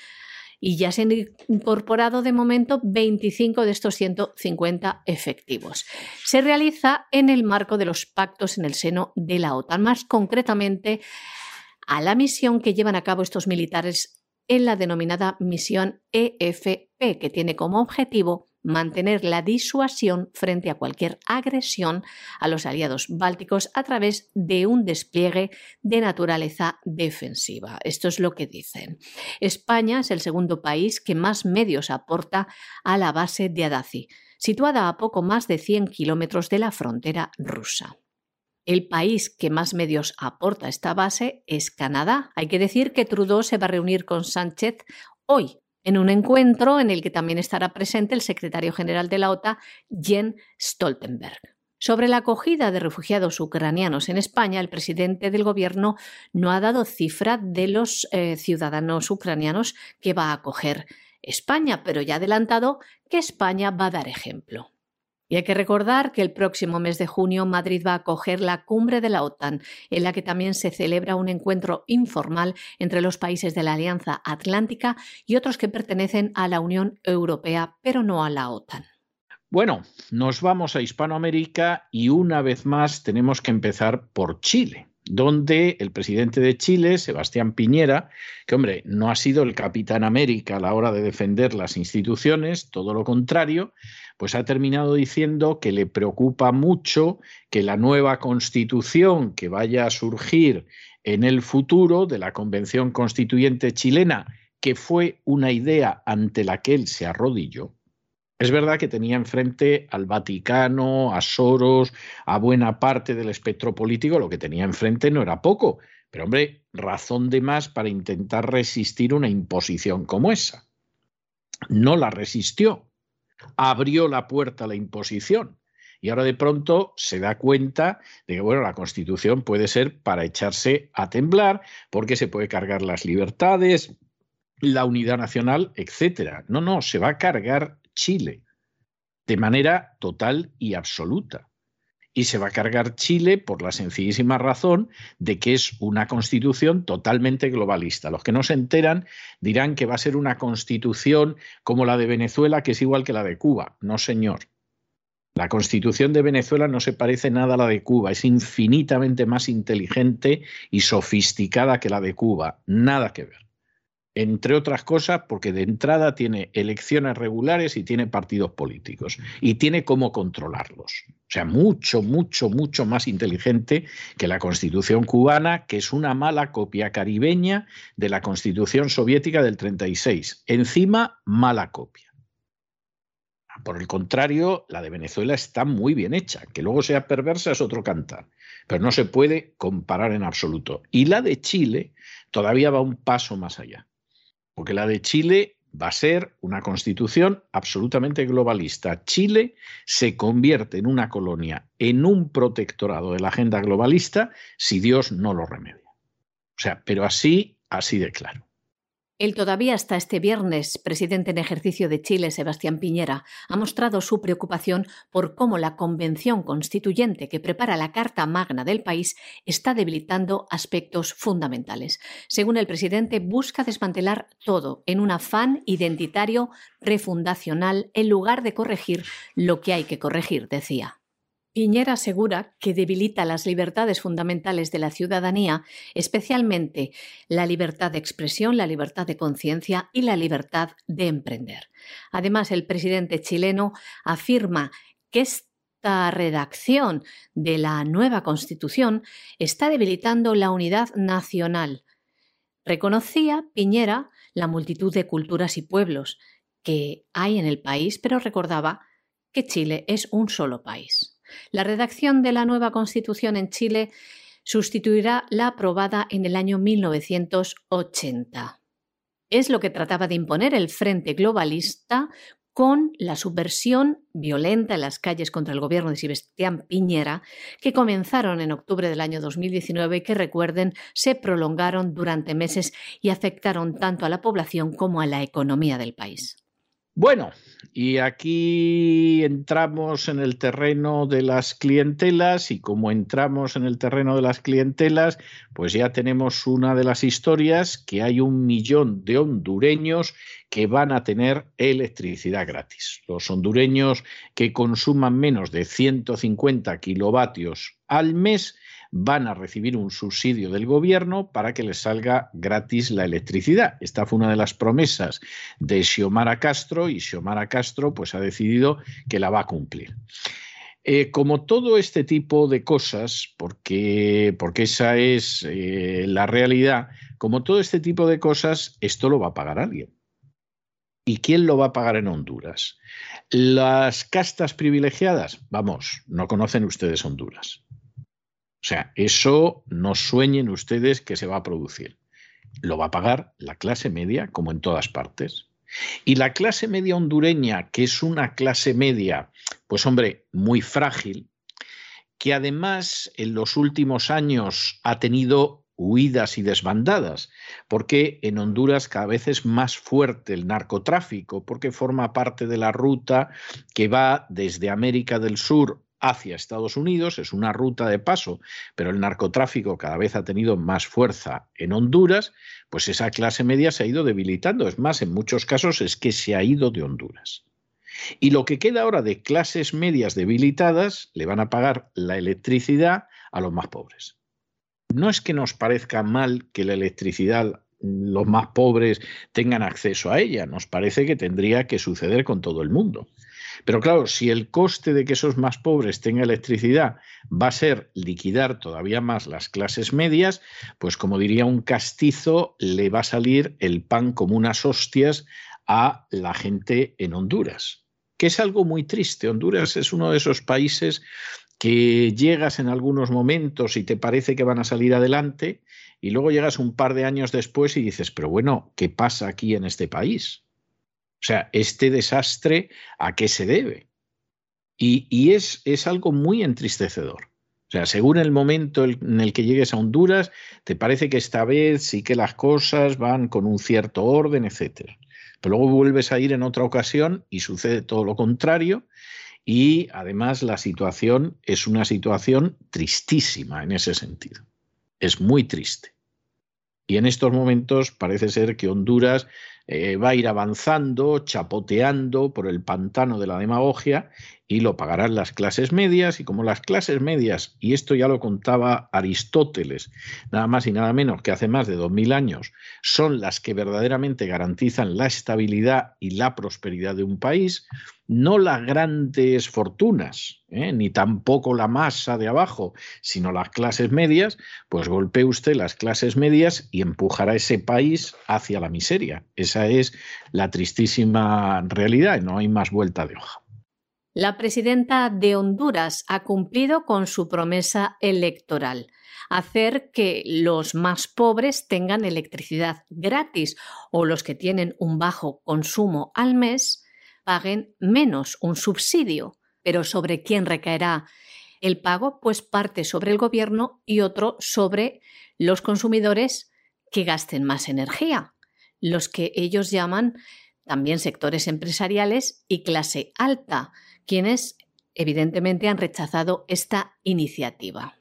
y ya se han incorporado de momento 25 de estos 150 efectivos. Se realiza en el marco de los pactos en el seno de la OTAN, más concretamente a la misión que llevan a cabo estos militares en la denominada misión EFP, que tiene como objetivo mantener la disuasión frente a cualquier agresión a los aliados bálticos a través de un despliegue de naturaleza defensiva. Esto es lo que dicen. España es el segundo país que más medios aporta a la base de Adazi, situada a poco más de 100 kilómetros de la frontera rusa. El país que más medios aporta a esta base es Canadá. Hay que decir que Trudeau se va a reunir con Sánchez hoy en un encuentro en el que también estará presente el secretario general de la OTAN, Jens Stoltenberg. Sobre la acogida de refugiados ucranianos en España, el presidente del gobierno no ha dado cifra de los eh, ciudadanos ucranianos que va a acoger España, pero ya ha adelantado que España va a dar ejemplo. Y hay que recordar que el próximo mes de junio Madrid va a acoger la cumbre de la OTAN, en la que también se celebra un encuentro informal entre los países de la Alianza Atlántica y otros que pertenecen a la Unión Europea, pero no a la OTAN. Bueno, nos vamos a Hispanoamérica y una vez más tenemos que empezar por Chile donde el presidente de Chile, Sebastián Piñera, que hombre, no ha sido el capitán América a la hora de defender las instituciones, todo lo contrario, pues ha terminado diciendo que le preocupa mucho que la nueva constitución que vaya a surgir en el futuro de la Convención Constituyente chilena, que fue una idea ante la que él se arrodilló, es verdad que tenía enfrente al Vaticano, a Soros, a buena parte del espectro político, lo que tenía enfrente no era poco, pero hombre, razón de más para intentar resistir una imposición como esa. No la resistió, abrió la puerta a la imposición. Y ahora de pronto se da cuenta de que bueno, la Constitución puede ser para echarse a temblar, porque se puede cargar las libertades, la unidad nacional, etcétera. No, no, se va a cargar Chile de manera total y absoluta. Y se va a cargar Chile por la sencillísima razón de que es una constitución totalmente globalista. Los que no se enteran dirán que va a ser una constitución como la de Venezuela, que es igual que la de Cuba. No, señor. La constitución de Venezuela no se parece nada a la de Cuba, es infinitamente más inteligente y sofisticada que la de Cuba. Nada que ver entre otras cosas porque de entrada tiene elecciones regulares y tiene partidos políticos y tiene cómo controlarlos. O sea, mucho, mucho, mucho más inteligente que la constitución cubana, que es una mala copia caribeña de la constitución soviética del 36. Encima, mala copia. Por el contrario, la de Venezuela está muy bien hecha. Que luego sea perversa es otro cantar, pero no se puede comparar en absoluto. Y la de Chile todavía va un paso más allá porque la de Chile va a ser una constitución absolutamente globalista. Chile se convierte en una colonia, en un protectorado de la agenda globalista, si Dios no lo remedia. O sea, pero así, así de claro. El todavía hasta este viernes presidente en ejercicio de Chile, Sebastián Piñera, ha mostrado su preocupación por cómo la Convención Constituyente que prepara la Carta Magna del país está debilitando aspectos fundamentales. Según el presidente, busca desmantelar todo en un afán identitario refundacional en lugar de corregir lo que hay que corregir, decía. Piñera asegura que debilita las libertades fundamentales de la ciudadanía, especialmente la libertad de expresión, la libertad de conciencia y la libertad de emprender. Además, el presidente chileno afirma que esta redacción de la nueva Constitución está debilitando la unidad nacional. Reconocía Piñera la multitud de culturas y pueblos que hay en el país, pero recordaba que Chile es un solo país. La redacción de la nueva Constitución en Chile sustituirá la aprobada en el año 1980. Es lo que trataba de imponer el Frente Globalista con la subversión violenta en las calles contra el gobierno de Sebastián Piñera, que comenzaron en octubre del año 2019 y que, recuerden, se prolongaron durante meses y afectaron tanto a la población como a la economía del país. Bueno, y aquí entramos en el terreno de las clientelas y como entramos en el terreno de las clientelas, pues ya tenemos una de las historias que hay un millón de hondureños que van a tener electricidad gratis. Los hondureños que consuman menos de 150 kilovatios al mes van a recibir un subsidio del gobierno para que les salga gratis la electricidad. Esta fue una de las promesas de Xiomara Castro y Xiomara Castro pues ha decidido que la va a cumplir. Eh, como todo este tipo de cosas, porque, porque esa es eh, la realidad, como todo este tipo de cosas, esto lo va a pagar alguien. ¿Y quién lo va a pagar en Honduras? Las castas privilegiadas, vamos, no conocen ustedes Honduras. O sea, eso no sueñen ustedes que se va a producir. Lo va a pagar la clase media, como en todas partes. Y la clase media hondureña, que es una clase media, pues hombre, muy frágil, que además en los últimos años ha tenido huidas y desbandadas, porque en Honduras cada vez es más fuerte el narcotráfico, porque forma parte de la ruta que va desde América del Sur hacia Estados Unidos, es una ruta de paso, pero el narcotráfico cada vez ha tenido más fuerza en Honduras, pues esa clase media se ha ido debilitando. Es más, en muchos casos es que se ha ido de Honduras. Y lo que queda ahora de clases medias debilitadas le van a pagar la electricidad a los más pobres. No es que nos parezca mal que la electricidad los más pobres tengan acceso a ella, nos parece que tendría que suceder con todo el mundo. Pero claro, si el coste de que esos más pobres tengan electricidad va a ser liquidar todavía más las clases medias, pues como diría un castizo, le va a salir el pan como unas hostias a la gente en Honduras, que es algo muy triste. Honduras es uno de esos países que llegas en algunos momentos y te parece que van a salir adelante y luego llegas un par de años después y dices, pero bueno, ¿qué pasa aquí en este país? O sea, este desastre, ¿a qué se debe? Y, es, es algo muy entristecedor. O sea, según el momento en el que llegues a Honduras, te parece que esta vez sí que las cosas van con un cierto orden, etc. Pero luego vuelves a ir en otra ocasión y sucede todo lo contrario. Y además la situación es una situación tristísima en ese sentido. Es muy triste. Y en estos momentos parece ser que Honduras eh, va a ir avanzando, chapoteando por el pantano de la demagogia y lo pagarán las clases medias y como las clases medias, y esto ya lo contaba Aristóteles, nada más y nada menos que hace más de dos mil años, son las que verdaderamente garantizan la estabilidad y la prosperidad de un país, no las grandes fortunas, ¿eh? ni tampoco la masa de abajo, sino las clases medias, pues golpee usted las clases medias y empujará ese país hacia la miseria. Esa es la tristísima realidad y no hay más vuelta de hoja. La presidenta de Honduras ha cumplido con su promesa electoral, hacer que los más pobres tengan electricidad gratis o los que tienen un bajo consumo al mes paguen menos un subsidio. Pero ¿sobre quién recaerá el pago? Pues parte sobre el gobierno y otro sobre los consumidores que gasten más energía, los que ellos llaman también sectores empresariales y clase alta quienes evidentemente han rechazado esta iniciativa.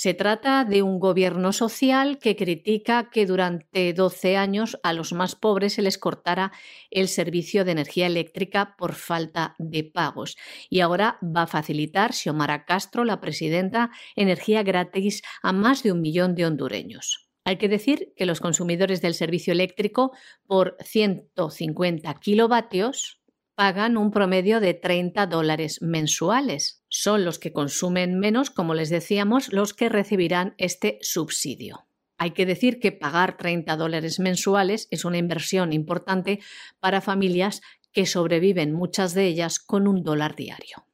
Se trata de un gobierno social que critica que durante 12 años a los más pobres se les cortara el servicio de energía eléctrica por falta de pagos. Y ahora va a facilitar Xiomara Castro, la presidenta, energía gratis a más de un millón de hondureños. Hay que decir que los consumidores del servicio eléctrico por 150 kilovatios pagan un promedio de 30 dólares mensuales. Son los que consumen menos, como les decíamos, los que recibirán este subsidio. Hay que decir que pagar 30 dólares mensuales es una inversión importante para familias que sobreviven muchas de ellas con un dólar diario.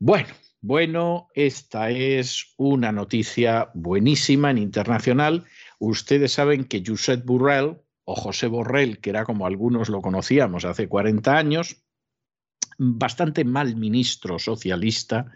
Bueno, bueno, esta es una noticia buenísima en internacional. Ustedes saben que Josep Borrell, o José Borrell, que era como algunos lo conocíamos hace 40 años, bastante mal ministro socialista,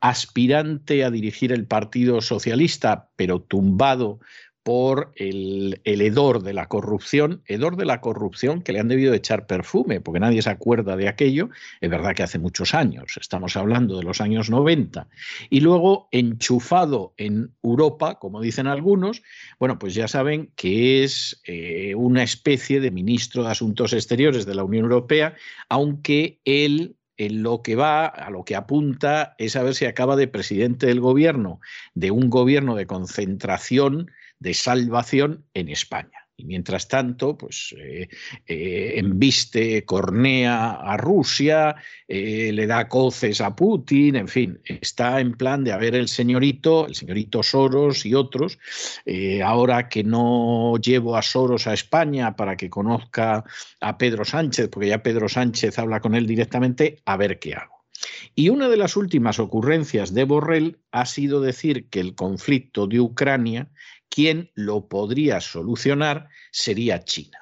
aspirante a dirigir el Partido Socialista, pero tumbado por el, hedor de la corrupción, hedor de la corrupción que le han debido echar perfume, porque nadie se acuerda de aquello, es verdad que hace muchos años, estamos hablando de los años 90, y luego enchufado en Europa, como dicen algunos, bueno, pues ya saben que es eh, una especie de ministro de Asuntos Exteriores de la Unión Europea, aunque él en lo que va, a lo que apunta, es a ver si acaba de presidente del gobierno, de un gobierno de concentración de salvación en España. Y mientras tanto, pues eh, eh, embiste, cornea a Rusia, eh, le da coces a Putin, en fin, está en plan de haber el señorito, el señorito Soros y otros. ahora que no llevo a Soros a España para que conozca a Pedro Sánchez, porque ya Pedro Sánchez habla con él directamente, a ver qué hago. Y una de las últimas ocurrencias de Borrell ha sido decir que el conflicto de Ucrania quien lo podría solucionar sería China.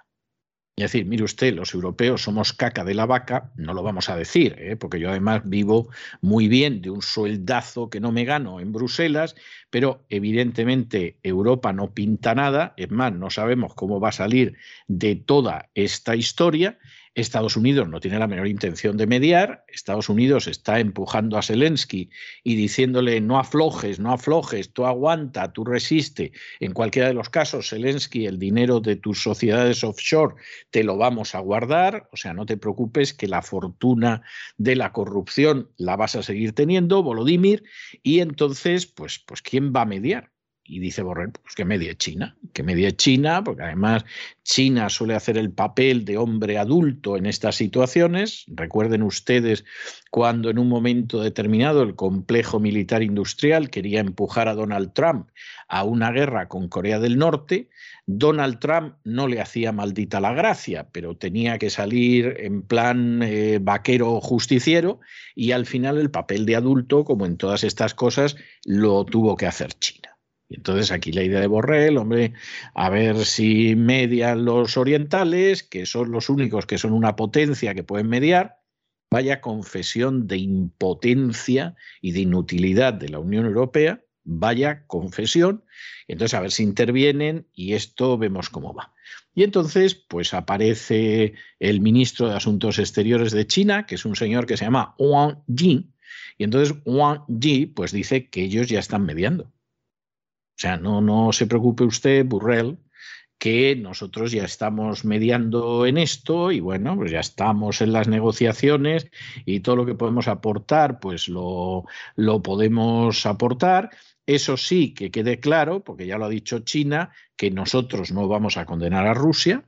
Es decir, mire usted, los europeos somos caca de la vaca, no lo vamos a decir, ¿eh? porque yo además vivo muy bien de un sueldazo que no me gano en Bruselas, pero evidentemente Europa no pinta nada, es más, no sabemos cómo va a salir de toda esta historia Estados Unidos no tiene la menor intención de mediar. Estados Unidos está empujando a Zelensky y diciéndole no aflojes, no aflojes, tú aguanta, tú resiste. En cualquiera de los casos, Zelensky, el dinero de tus sociedades offshore te lo vamos a guardar. O sea, no te preocupes que la fortuna de la corrupción la vas a seguir teniendo, Volodymyr. Y entonces, pues, pues ¿quién va a mediar? Y dice Borrell, pues que medie China, que medie China, porque además China suele hacer el papel de hombre adulto en estas situaciones. Recuerden ustedes cuando en un momento determinado el complejo militar industrial quería empujar a Donald Trump a una guerra con Corea del Norte. Donald Trump no le hacía maldita la gracia, pero tenía que salir en plan eh, vaquero justiciero y al final el papel de adulto, como en todas estas cosas, lo tuvo que hacer China. Y entonces aquí la idea de Borrell, hombre, a ver si median los orientales, que son los únicos que son una potencia que pueden mediar, vaya confesión de impotencia y de inutilidad de la Unión Europea, vaya confesión, entonces a ver si intervienen y esto vemos cómo va. Y entonces, pues aparece el ministro de Asuntos Exteriores de China, que es un señor que se llama Wang Yi, y entonces Wang Yi pues dice que ellos ya están mediando sea, no, no se preocupe usted, Burrell, que nosotros ya estamos mediando en esto y bueno, pues ya estamos en las negociaciones y todo lo que podemos aportar, pues lo, lo podemos aportar. Eso sí, que quede claro, porque ya lo ha dicho China, que nosotros no vamos a condenar a Rusia,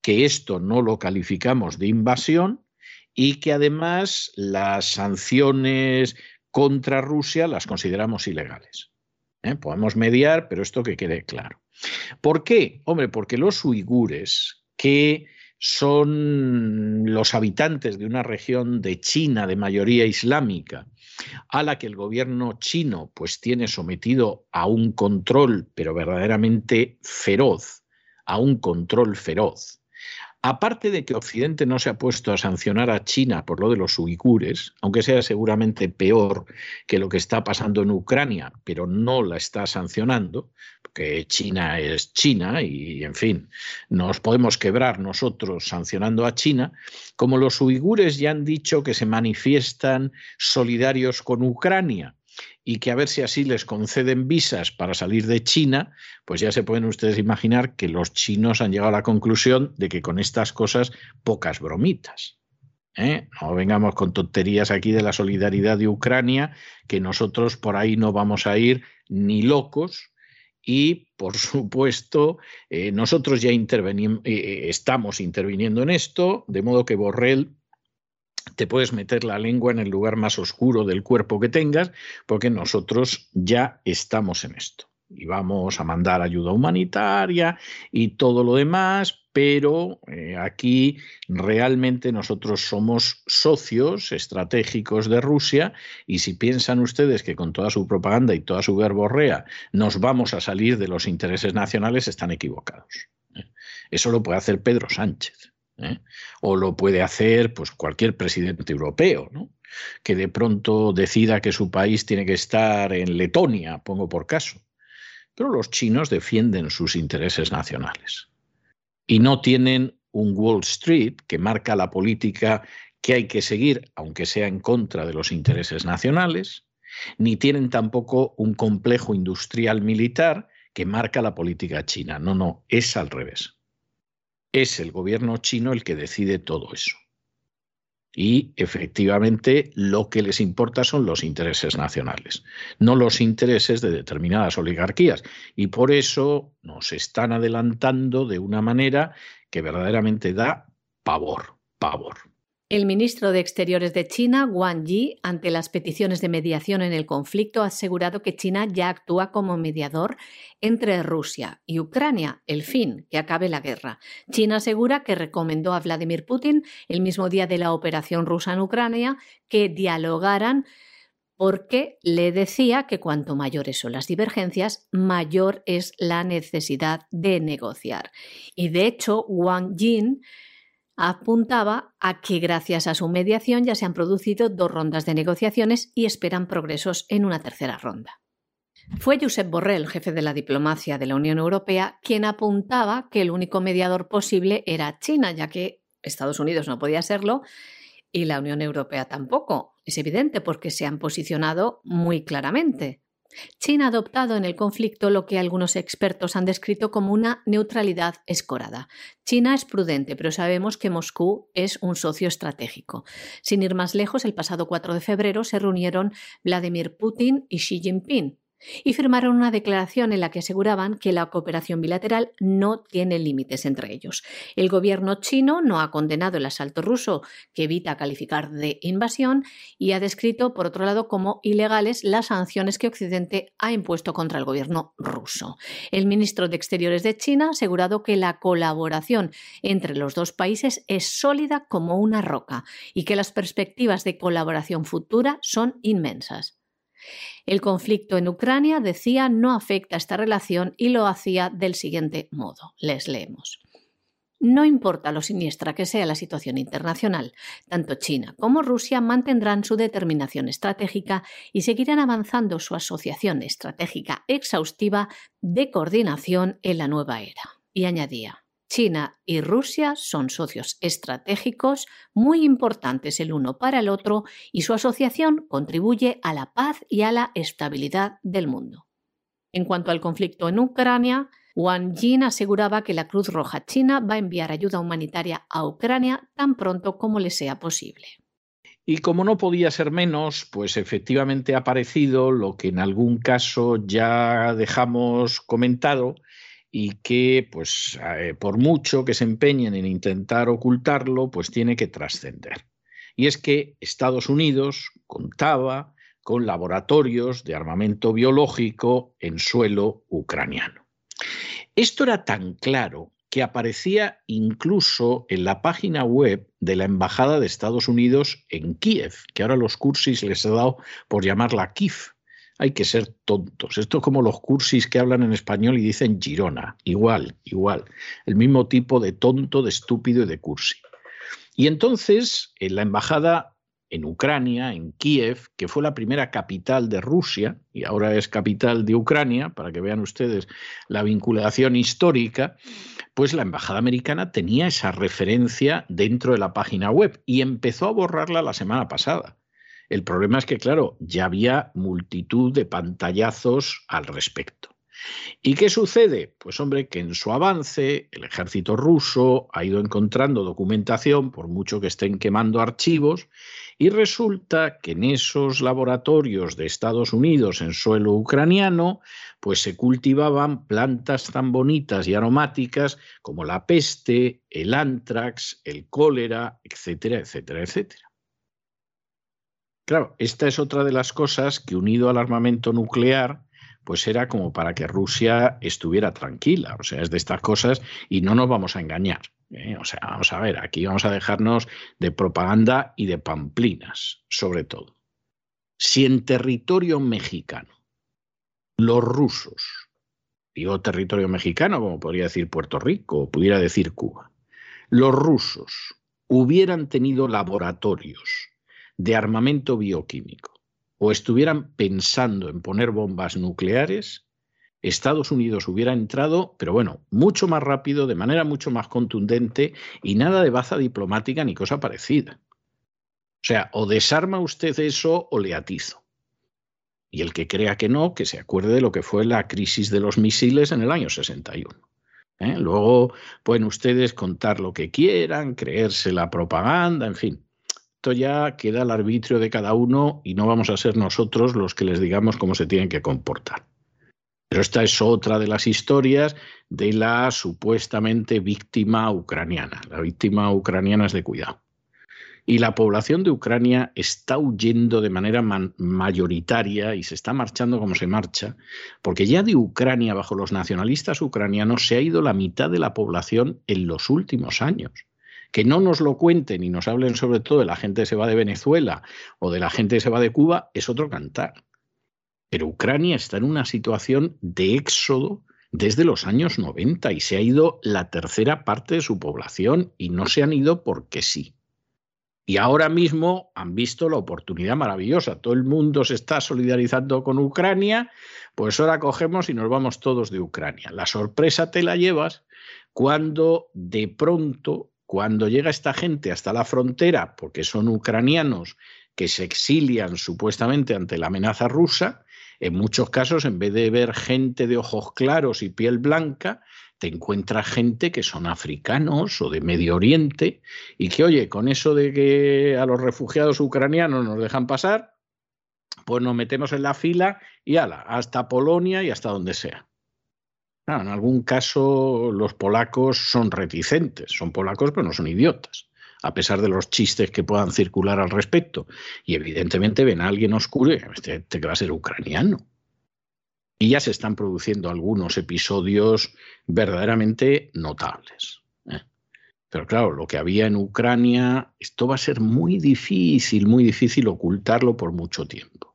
que esto no lo calificamos de invasión y que además las sanciones contra Rusia las consideramos ilegales. ¿Eh? Podemos mediar, pero esto que quede claro. ¿Por qué? Hombre, porque los uigures, que son los habitantes de una región de China de mayoría islámica, a la que el gobierno chino pues tiene sometido a un control, pero verdaderamente feroz, a un control feroz. Aparte de que Occidente no se ha puesto a sancionar a China por lo de los uigures, aunque sea seguramente peor que lo que está pasando en Ucrania, pero no la está sancionando, porque China es China y, en fin, nos podemos quebrar nosotros sancionando a China, como los uigures ya han dicho que se manifiestan solidarios con Ucrania y que a ver si así les conceden visas para salir de China, pues ya se pueden ustedes imaginar que los chinos han llegado a la conclusión de que con estas cosas pocas bromitas. ¿eh? No vengamos con tonterías aquí de la solidaridad de Ucrania, que nosotros por ahí no vamos a ir ni locos. Y, por supuesto, eh, nosotros ya eh, estamos interviniendo en esto, de modo que Borrell te puedes meter la lengua en el lugar más oscuro del cuerpo que tengas, porque nosotros ya estamos en esto. Y vamos a mandar ayuda humanitaria y todo lo demás, pero eh, aquí realmente nosotros somos socios estratégicos de Rusia y si piensan ustedes que con toda su propaganda y toda su verborrea nos vamos a salir de los intereses nacionales, están equivocados. ¿eh? Eso lo puede hacer Pedro Sánchez. ¿Eh? O lo puede hacer pues, cualquier presidente europeo, que de pronto decida que su país tiene que estar en Letonia, pongo por caso. Pero los chinos defienden sus intereses nacionales y no tienen un Wall Street que marca la política que hay que seguir, aunque sea en contra de los intereses nacionales, ni tienen tampoco un complejo industrial militar que marca la política china. No, no, es al revés. Es el gobierno chino el que decide todo eso y efectivamente lo que les importa son los intereses nacionales, no los intereses de determinadas oligarquías. Y por eso nos están adelantando de una manera que verdaderamente da pavor, pavor. El ministro de Exteriores de China, Wang Yi, ante las peticiones de mediación en el conflicto, ha asegurado que China ya actúa como mediador entre Rusia y Ucrania, el fin, que acabe la guerra. China asegura que recomendó a Vladimir Putin, el mismo día de la operación rusa en Ucrania, que dialogaran porque le decía que cuanto mayores son las divergencias, mayor es la necesidad de negociar. Y de hecho, Wang Yi apuntaba a que gracias a su mediación ya se han producido dos rondas de negociaciones y esperan progresos en una tercera ronda. Fue Josep Borrell, jefe de la diplomacia de la Unión Europea, quien apuntaba que el único mediador posible era China, ya que Estados Unidos no podía serlo y la Unión Europea tampoco. Es evidente porque se han posicionado muy claramente. China ha adoptado en el conflicto lo que algunos expertos han descrito como una neutralidad escorada. China es prudente, pero sabemos que Moscú es un socio estratégico. Sin ir más lejos, el pasado 4 de febrero se reunieron Vladimir Putin y Xi Jinping y firmaron una declaración en la que aseguraban que la cooperación bilateral no tiene límites entre ellos. El gobierno chino no ha condenado el asalto ruso, que evita calificar de invasión, y ha descrito, por otro lado, como ilegales las sanciones que Occidente ha impuesto contra el gobierno ruso. El ministro de Exteriores de China ha asegurado que la colaboración entre los dos países es sólida como una roca y que las perspectivas de colaboración futura son inmensas. El conflicto en Ucrania, decía, no afecta a esta relación y lo hacía del siguiente modo. Les leemos. No importa lo siniestra que sea la situación internacional, tanto China como Rusia mantendrán su determinación estratégica y seguirán avanzando su asociación estratégica exhaustiva de coordinación en la nueva era. Y añadía, China y Rusia son socios estratégicos muy importantes el uno para el otro y su asociación contribuye a la paz y a la estabilidad del mundo. En cuanto al conflicto en Ucrania, Wang Jin aseguraba que la Cruz Roja China va a enviar ayuda humanitaria a Ucrania tan pronto como le sea posible. Y como no podía ser menos, pues efectivamente ha aparecido lo que en algún caso ya dejamos comentado, y que, pues, eh, por mucho que se empeñen en intentar ocultarlo, pues tiene que trascender. Y es que Estados Unidos contaba con laboratorios de armamento biológico en suelo ucraniano. Esto era tan claro que aparecía incluso en la página web de la Embajada de Estados Unidos en Kiev, que ahora los cursis les he dado por llamarla Kiev, hay que ser tontos. Esto es como los cursis que hablan en español y dicen Girona. Igual, igual. El mismo tipo de tonto, de estúpido y de cursi. Y entonces, en la embajada en Ucrania, en Kiev, que fue la primera capital de Rusia y ahora es capital de Ucrania, para que vean ustedes la vinculación histórica, pues la embajada americana tenía esa referencia dentro de la página web y empezó a borrarla la semana pasada. El problema es que, claro, ya había multitud de pantallazos al respecto. ¿Y qué sucede? Pues hombre, que en su avance el ejército ruso ha ido encontrando documentación, por mucho que estén quemando archivos, y resulta que en esos laboratorios de Estados Unidos en suelo ucraniano, pues se cultivaban plantas tan bonitas y aromáticas como la peste, el antrax, el cólera, etcétera, etcétera, etcétera. Claro, esta es otra de las cosas que unido al armamento nuclear, pues era como para que Rusia estuviera tranquila. O sea, es de estas cosas y no nos vamos a engañar. ¿eh? O sea, vamos a ver, aquí vamos a dejarnos de propaganda y de pamplinas, sobre todo. Si en territorio mexicano los rusos, digo territorio mexicano, como podría decir Puerto Rico o pudiera decir Cuba, los rusos hubieran tenido laboratorios de armamento bioquímico o estuvieran pensando en poner bombas nucleares, Estados Unidos hubiera entrado, pero bueno, mucho más rápido, de manera mucho más contundente y nada de baza diplomática ni cosa parecida. O sea, o desarma usted eso o le atizo. Y el que crea que no, que se acuerde de lo que fue la crisis de los misiles en el año 61. ¿eh? Luego pueden ustedes contar lo que quieran, creerse la propaganda, en fin. Esto ya queda al arbitrio de cada uno y no vamos a ser nosotros los que les digamos cómo se tienen que comportar. Pero esta es otra de las historias de la supuestamente víctima ucraniana. La víctima ucraniana es de cuidado. Y la población de Ucrania está huyendo de manera mayoritaria y se está marchando como se marcha, porque ya de Ucrania, bajo los nacionalistas ucranianos, se ha ido la mitad de la población en los últimos años. Que no nos lo cuenten y nos hablen sobre todo de la gente que se va de Venezuela o de la gente que se va de Cuba es otro cantar. Pero Ucrania está en una situación de éxodo desde los años 90 y se ha ido la tercera parte de su población y no se han ido porque sí. Y ahora mismo han visto la oportunidad maravillosa. Todo el mundo se está solidarizando con Ucrania, pues ahora cogemos y nos vamos todos de Ucrania. La sorpresa te la llevas cuando de pronto, cuando llega esta gente hasta la frontera, porque son ucranianos que se exilian supuestamente ante la amenaza rusa, en muchos casos, en vez de ver gente de ojos claros y piel blanca, te encuentras gente que son africanos o de Medio Oriente y que, oye, con eso de que a los refugiados ucranianos nos dejan pasar, pues nos metemos en la fila y ala, hasta Polonia y hasta donde sea. En algún caso los polacos son reticentes, son polacos pero no son idiotas, a pesar de los chistes que puedan circular al respecto. Y evidentemente ven a alguien oscuro y este, este va a ser ucraniano. Y ya se están produciendo algunos episodios verdaderamente notables. ¿eh? Pero claro, lo que había en Ucrania, esto va a ser muy difícil, muy difícil ocultarlo por mucho tiempo.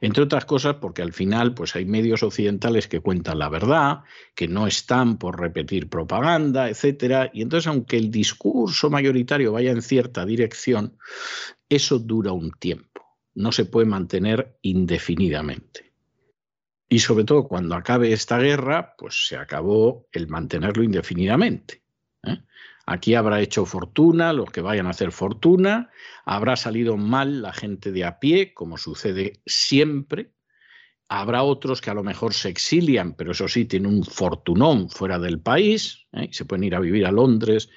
Entre otras cosas porque al final pues hay medios occidentales que cuentan la verdad, que no están por repetir propaganda, etcétera, y entonces aunque el discurso mayoritario vaya en cierta dirección, eso dura un tiempo, no se puede mantener indefinidamente. Y sobre todo cuando acabe esta guerra, pues se acabó el mantenerlo indefinidamente. Aquí habrá hecho fortuna los que vayan a hacer fortuna, habrá salido mal la gente de a pie, como sucede siempre, Habrá otros que a lo mejor se exilian, pero eso sí, tienen un fortunón fuera del país, ¿eh? se pueden ir a vivir a Londres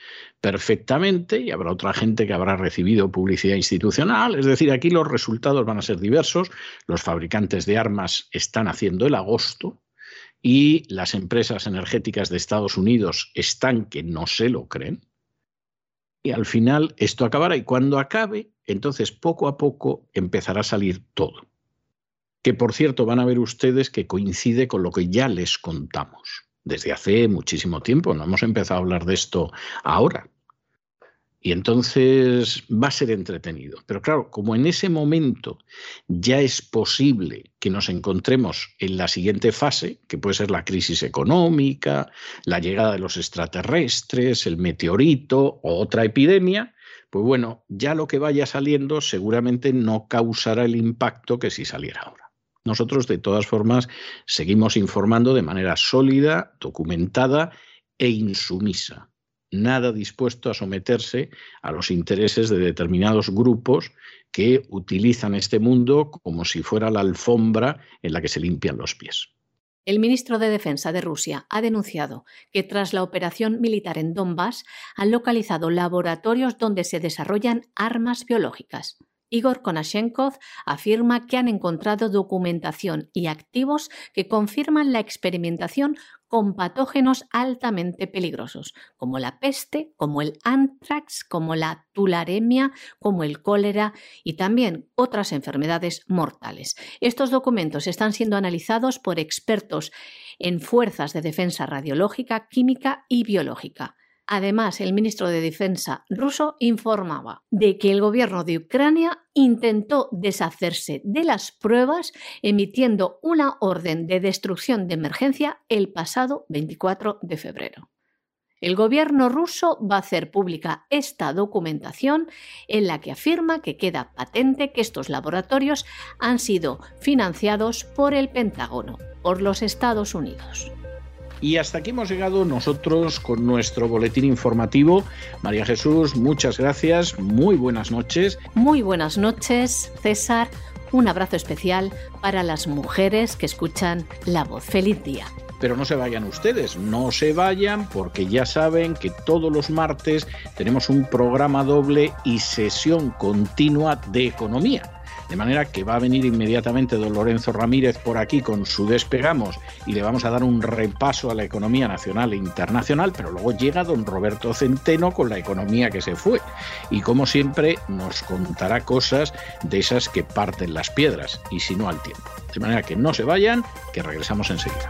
perfectamente, y habrá otra gente que habrá recibido publicidad institucional. Es decir, aquí los resultados van a ser diversos. Los fabricantes de armas están haciendo el agosto y las empresas energéticas de Estados Unidos están que no se lo creen. Y al final esto acabará y cuando acabe, entonces poco a poco empezará a salir todo que por cierto van a ver ustedes que coincide con lo que ya les contamos desde hace muchísimo tiempo, no hemos empezado a hablar de esto ahora. Y entonces va a ser entretenido. Pero claro, como en ese momento ya es posible que nos encontremos en la siguiente fase, que puede ser la crisis económica, la llegada de los extraterrestres, el meteorito o otra epidemia, pues bueno, ya lo que vaya saliendo seguramente no causará el impacto que si saliera ahora. Nosotros, de todas formas, seguimos informando de manera sólida, documentada e insumisa, nada dispuesto a someterse a los intereses de determinados grupos que utilizan este mundo como si fuera la alfombra en la que se limpian los pies. El ministro de Defensa de Rusia ha denunciado que tras la operación militar en Donbass han localizado laboratorios donde se desarrollan armas biológicas. Igor Konashenkov afirma que han encontrado documentación y activos que confirman la experimentación con patógenos altamente peligrosos, como la peste, como el anthrax, como la tularemia, como el cólera y también otras enfermedades mortales. Estos documentos están siendo analizados por expertos en fuerzas de defensa radiológica, química y biológica. Además, el ministro de Defensa ruso informaba de que el gobierno de Ucrania intentó deshacerse de las pruebas emitiendo una orden de destrucción de emergencia el pasado 24 de febrero. El gobierno ruso va a hacer pública esta documentación en la que afirma que queda patente que estos laboratorios han sido financiados por el Pentágono, por los Estados Unidos. Y hasta aquí hemos llegado nosotros con nuestro boletín informativo. María Jesús, muchas gracias, muy buenas noches. Muy buenas noches, César. Un abrazo especial para las mujeres que escuchan La Voz. Feliz día. Pero no se vayan ustedes, no se vayan porque ya saben que todos los martes tenemos un programa doble y sesión continua de economía. De manera que va a venir inmediatamente don Lorenzo Ramírez por aquí con su despegamos y le vamos a dar un repaso a la economía nacional e internacional, pero luego llega don Roberto Centeno con la economía que se fue. Y como siempre nos contará cosas de esas que parten las piedras y si no al tiempo. De manera que no se vayan, que regresamos enseguida.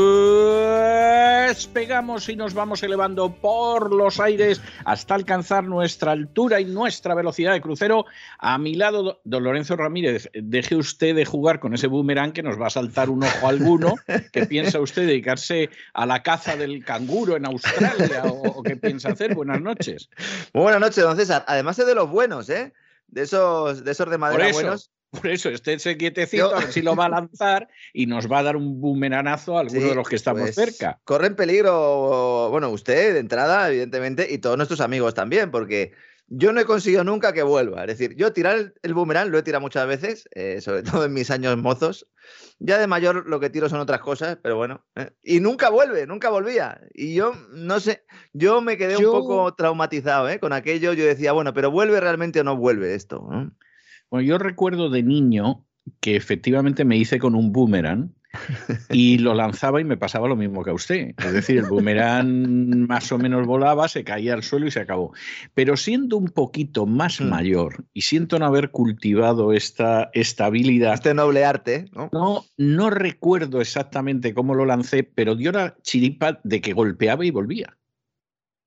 despegamos y nos vamos elevando por los aires hasta alcanzar nuestra altura y nuestra velocidad de crucero. A mi lado, don Lorenzo Ramírez, deje usted de jugar con ese boomerang que nos va a saltar un ojo alguno. ¿Qué piensa usted dedicarse a la caza del canguro en Australia o, qué piensa hacer? Buenas noches. buenas noches, don César. Además es de los buenos, ¿eh? De esos, de esos de madera buenos. Por eso, estése quietecito, a ver si lo va a lanzar y nos va a dar un boomeranazo a alguno de los que estamos pues, cerca. Corre en peligro, bueno, usted de entrada, evidentemente, y todos nuestros amigos también, porque yo no he conseguido nunca que vuelva. Es decir, yo tirar el, boomerang lo he tirado muchas veces, eh, sobre todo en mis años mozos. Ya de mayor lo que tiro son otras cosas, pero bueno. Eh, y nunca vuelve, nunca volvía. Y yo, no sé, yo me quedé un poco traumatizado ¿eh? con aquello. Yo decía, bueno, pero ¿vuelve realmente o no vuelve esto? Bueno, yo recuerdo de niño que efectivamente me hice con un boomerang y lo lanzaba y me pasaba lo mismo que a usted. Es decir, el boomerang más o menos volaba, se caía al suelo y se acabó. Pero siendo un poquito más mm. mayor y siento no haber cultivado esta estabilidad. Este noble arte, ¿no? No, no recuerdo exactamente cómo lo lancé, pero dio la chiripa de que golpeaba y volvía.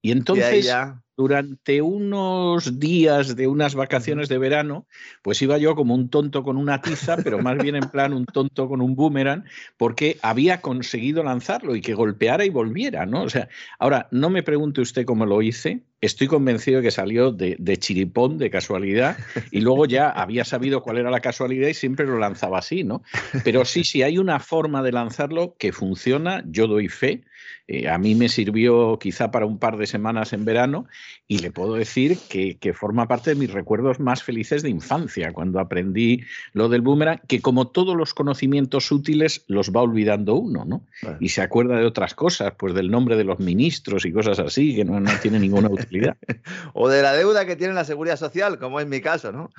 Y entonces, durante unos días de unas vacaciones de verano, pues iba yo como un tonto con una tiza, pero más bien en plan un tonto con un boomerang, porque había conseguido lanzarlo y que golpeara y volviera, ¿no? O sea, ahora, no me pregunte usted cómo lo hice, estoy convencido de que salió de, de, chiripón, de casualidad, y luego ya había sabido cuál era la casualidad y siempre lo lanzaba así, ¿no? Pero sí, sí, hay una forma de lanzarlo que funciona, yo doy fe, eh, a mí me sirvió quizá para un par de semanas en verano y le puedo decir que, forma parte de mis recuerdos más felices de infancia, cuando aprendí lo del boomerang, que como todos los conocimientos útiles los va olvidando uno, ¿no? Y se acuerda de otras cosas, pues del nombre de los ministros y cosas así, que no, no tiene ninguna utilidad. o de la deuda que tiene la seguridad social, como es mi caso, ¿no?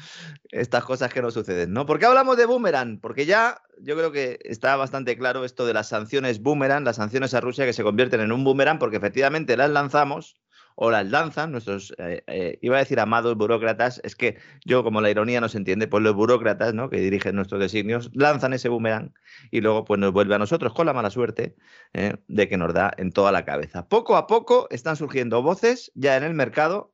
Estas cosas que no suceden, ¿no? ¿Por qué hablamos de boomerang? Porque ya yo creo que está bastante claro esto de las sanciones boomerang, las sanciones a Rusia que se convierten en un boomerang porque efectivamente las lanzamos o las lanzan nuestros, eh, eh, iba a decir amados burócratas, es que yo como la ironía no se entiende, pues los burócratas ¿no? que dirigen nuestros designios lanzan ese boomerang y luego pues nos vuelve a nosotros con la mala suerte eh, de que nos da en toda la cabeza. Poco a poco están surgiendo voces ya en el mercado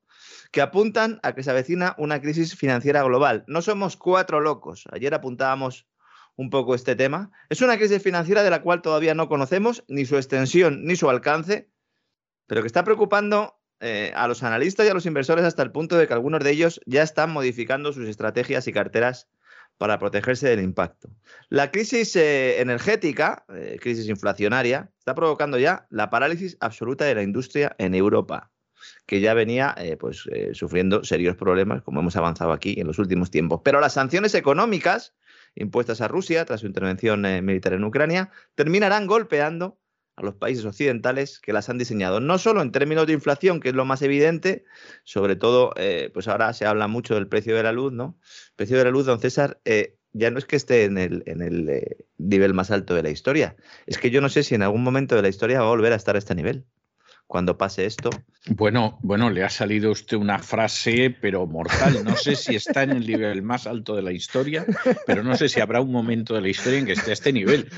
que apuntan a que se avecina una crisis financiera global. No somos cuatro locos. Ayer apuntábamos un poco este tema. Es una crisis financiera de la cual todavía no conocemos ni su extensión ni su alcance, pero que está preocupando eh, a los analistas y a los inversores hasta el punto de que algunos de ellos ya están modificando sus estrategias y carteras para protegerse del impacto. La crisis eh, energética, eh, crisis inflacionaria, está provocando ya la parálisis absoluta de la industria en Europa. que ya venía pues, sufriendo serios problemas, como hemos avanzado aquí en los últimos tiempos. Pero las sanciones económicas impuestas a Rusia tras su intervención eh, militar en Ucrania terminarán golpeando a los países occidentales que las han diseñado, no solo en términos de inflación, que es lo más evidente, sobre todo, pues ahora se habla mucho del precio de la luz, ¿no? El precio de la luz, don César, ya no es que esté en el nivel más alto de la historia, es que yo no sé si en algún momento de la historia va a volver a estar a este nivel cuando pase esto. Bueno, bueno, le ha salido a usted una frase, pero mortal. No sé si está en el nivel más alto de la historia, pero no sé si habrá un momento de la historia en que esté a este nivel.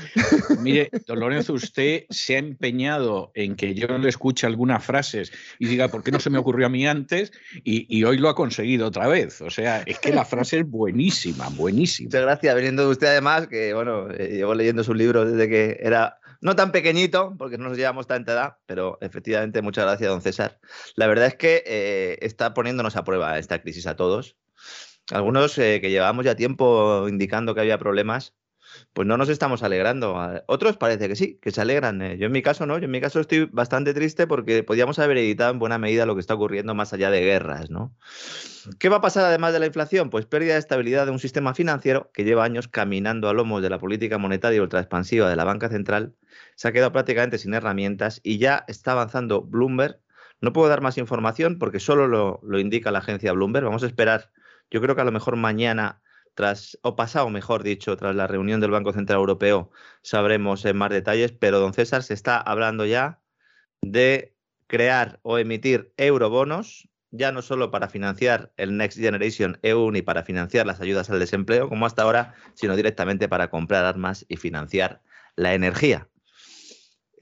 Mire, don Lorenzo, usted se ha empeñado en que yo le escuche algunas frases y diga, ¿por qué no se me ocurrió a mí antes? Y, hoy lo ha conseguido otra vez. O sea, es que la frase es buenísima, buenísima. Muchas gracias, veniendo de usted además, que bueno, eh, llevo leyendo su libro desde que era no tan pequeñito, porque no nos llevamos tanta edad, pero efectivamente muchas gracias, don César. La verdad es que eh, está poniéndonos a prueba esta crisis a todos. Algunos eh, que llevamos ya tiempo indicando que había problemas, pues no nos estamos alegrando. Otros parece que sí, que se alegran. Eh. Yo en mi caso no, yo en mi caso estoy bastante triste porque podíamos haber evitado en buena medida lo que está ocurriendo más allá de guerras, ¿no? ¿Qué va a pasar además de la inflación? Pues pérdida de estabilidad de un sistema financiero que lleva años caminando a lomos de la política monetaria ultraexpansiva de la banca central, se ha quedado prácticamente sin herramientas y ya está avanzando Bloomberg. No puedo dar más información porque solo lo, lo indica la agencia Bloomberg. Vamos a esperar, yo creo que a lo mejor mañana tras, o pasado, mejor dicho, tras la reunión del Banco Central Europeo, sabremos en más detalles, pero don César se está hablando ya de crear o emitir eurobonos, ya no solo para financiar el Next Generation EU ni para financiar las ayudas al desempleo, como hasta ahora, sino directamente para comprar armas y financiar la energía.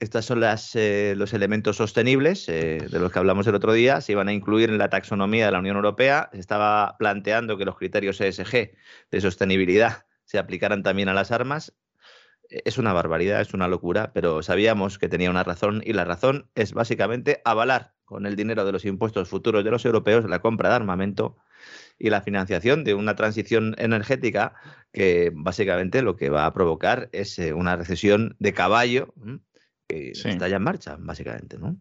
Estos son eh, los elementos sostenibles eh, de los que hablamos el otro día. Se iban a incluir en la taxonomía de la Unión Europea. Se estaba planteando que los criterios ESG de sostenibilidad se aplicaran también a las armas. Eh, es una barbaridad, es una locura, pero sabíamos que tenía una razón y la razón es básicamente avalar con el dinero de los impuestos futuros de los europeos la compra de armamento y la financiación de una transición energética que básicamente lo que va a provocar es una recesión de caballo está ya en marcha, básicamente, ¿no?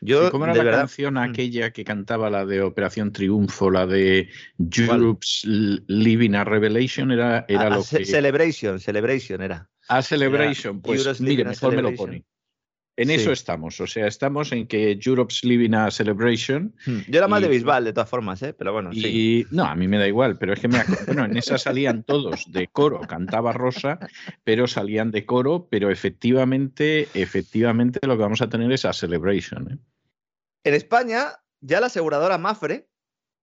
Yo, ¿Cómo era la canción mm. aquella que cantaba la de Operación Triunfo, la de Europe's Living a Revelation? Era, era ah, lo que... Celebration, Celebration era. A Celebration, pues mire, mejor me lo pone. En eso estamos, o sea, estamos en que Europe's living a celebration. Hmm. Yo era más de Bisbal, de todas formas, ¿eh? pero bueno. Y no, a mí me da igual, pero es que me bueno, en esa salían todos de coro, cantaba Rosa, pero salían de coro, pero efectivamente, efectivamente lo que vamos a tener es a celebration. ¿eh? En España, ya la aseguradora Mafre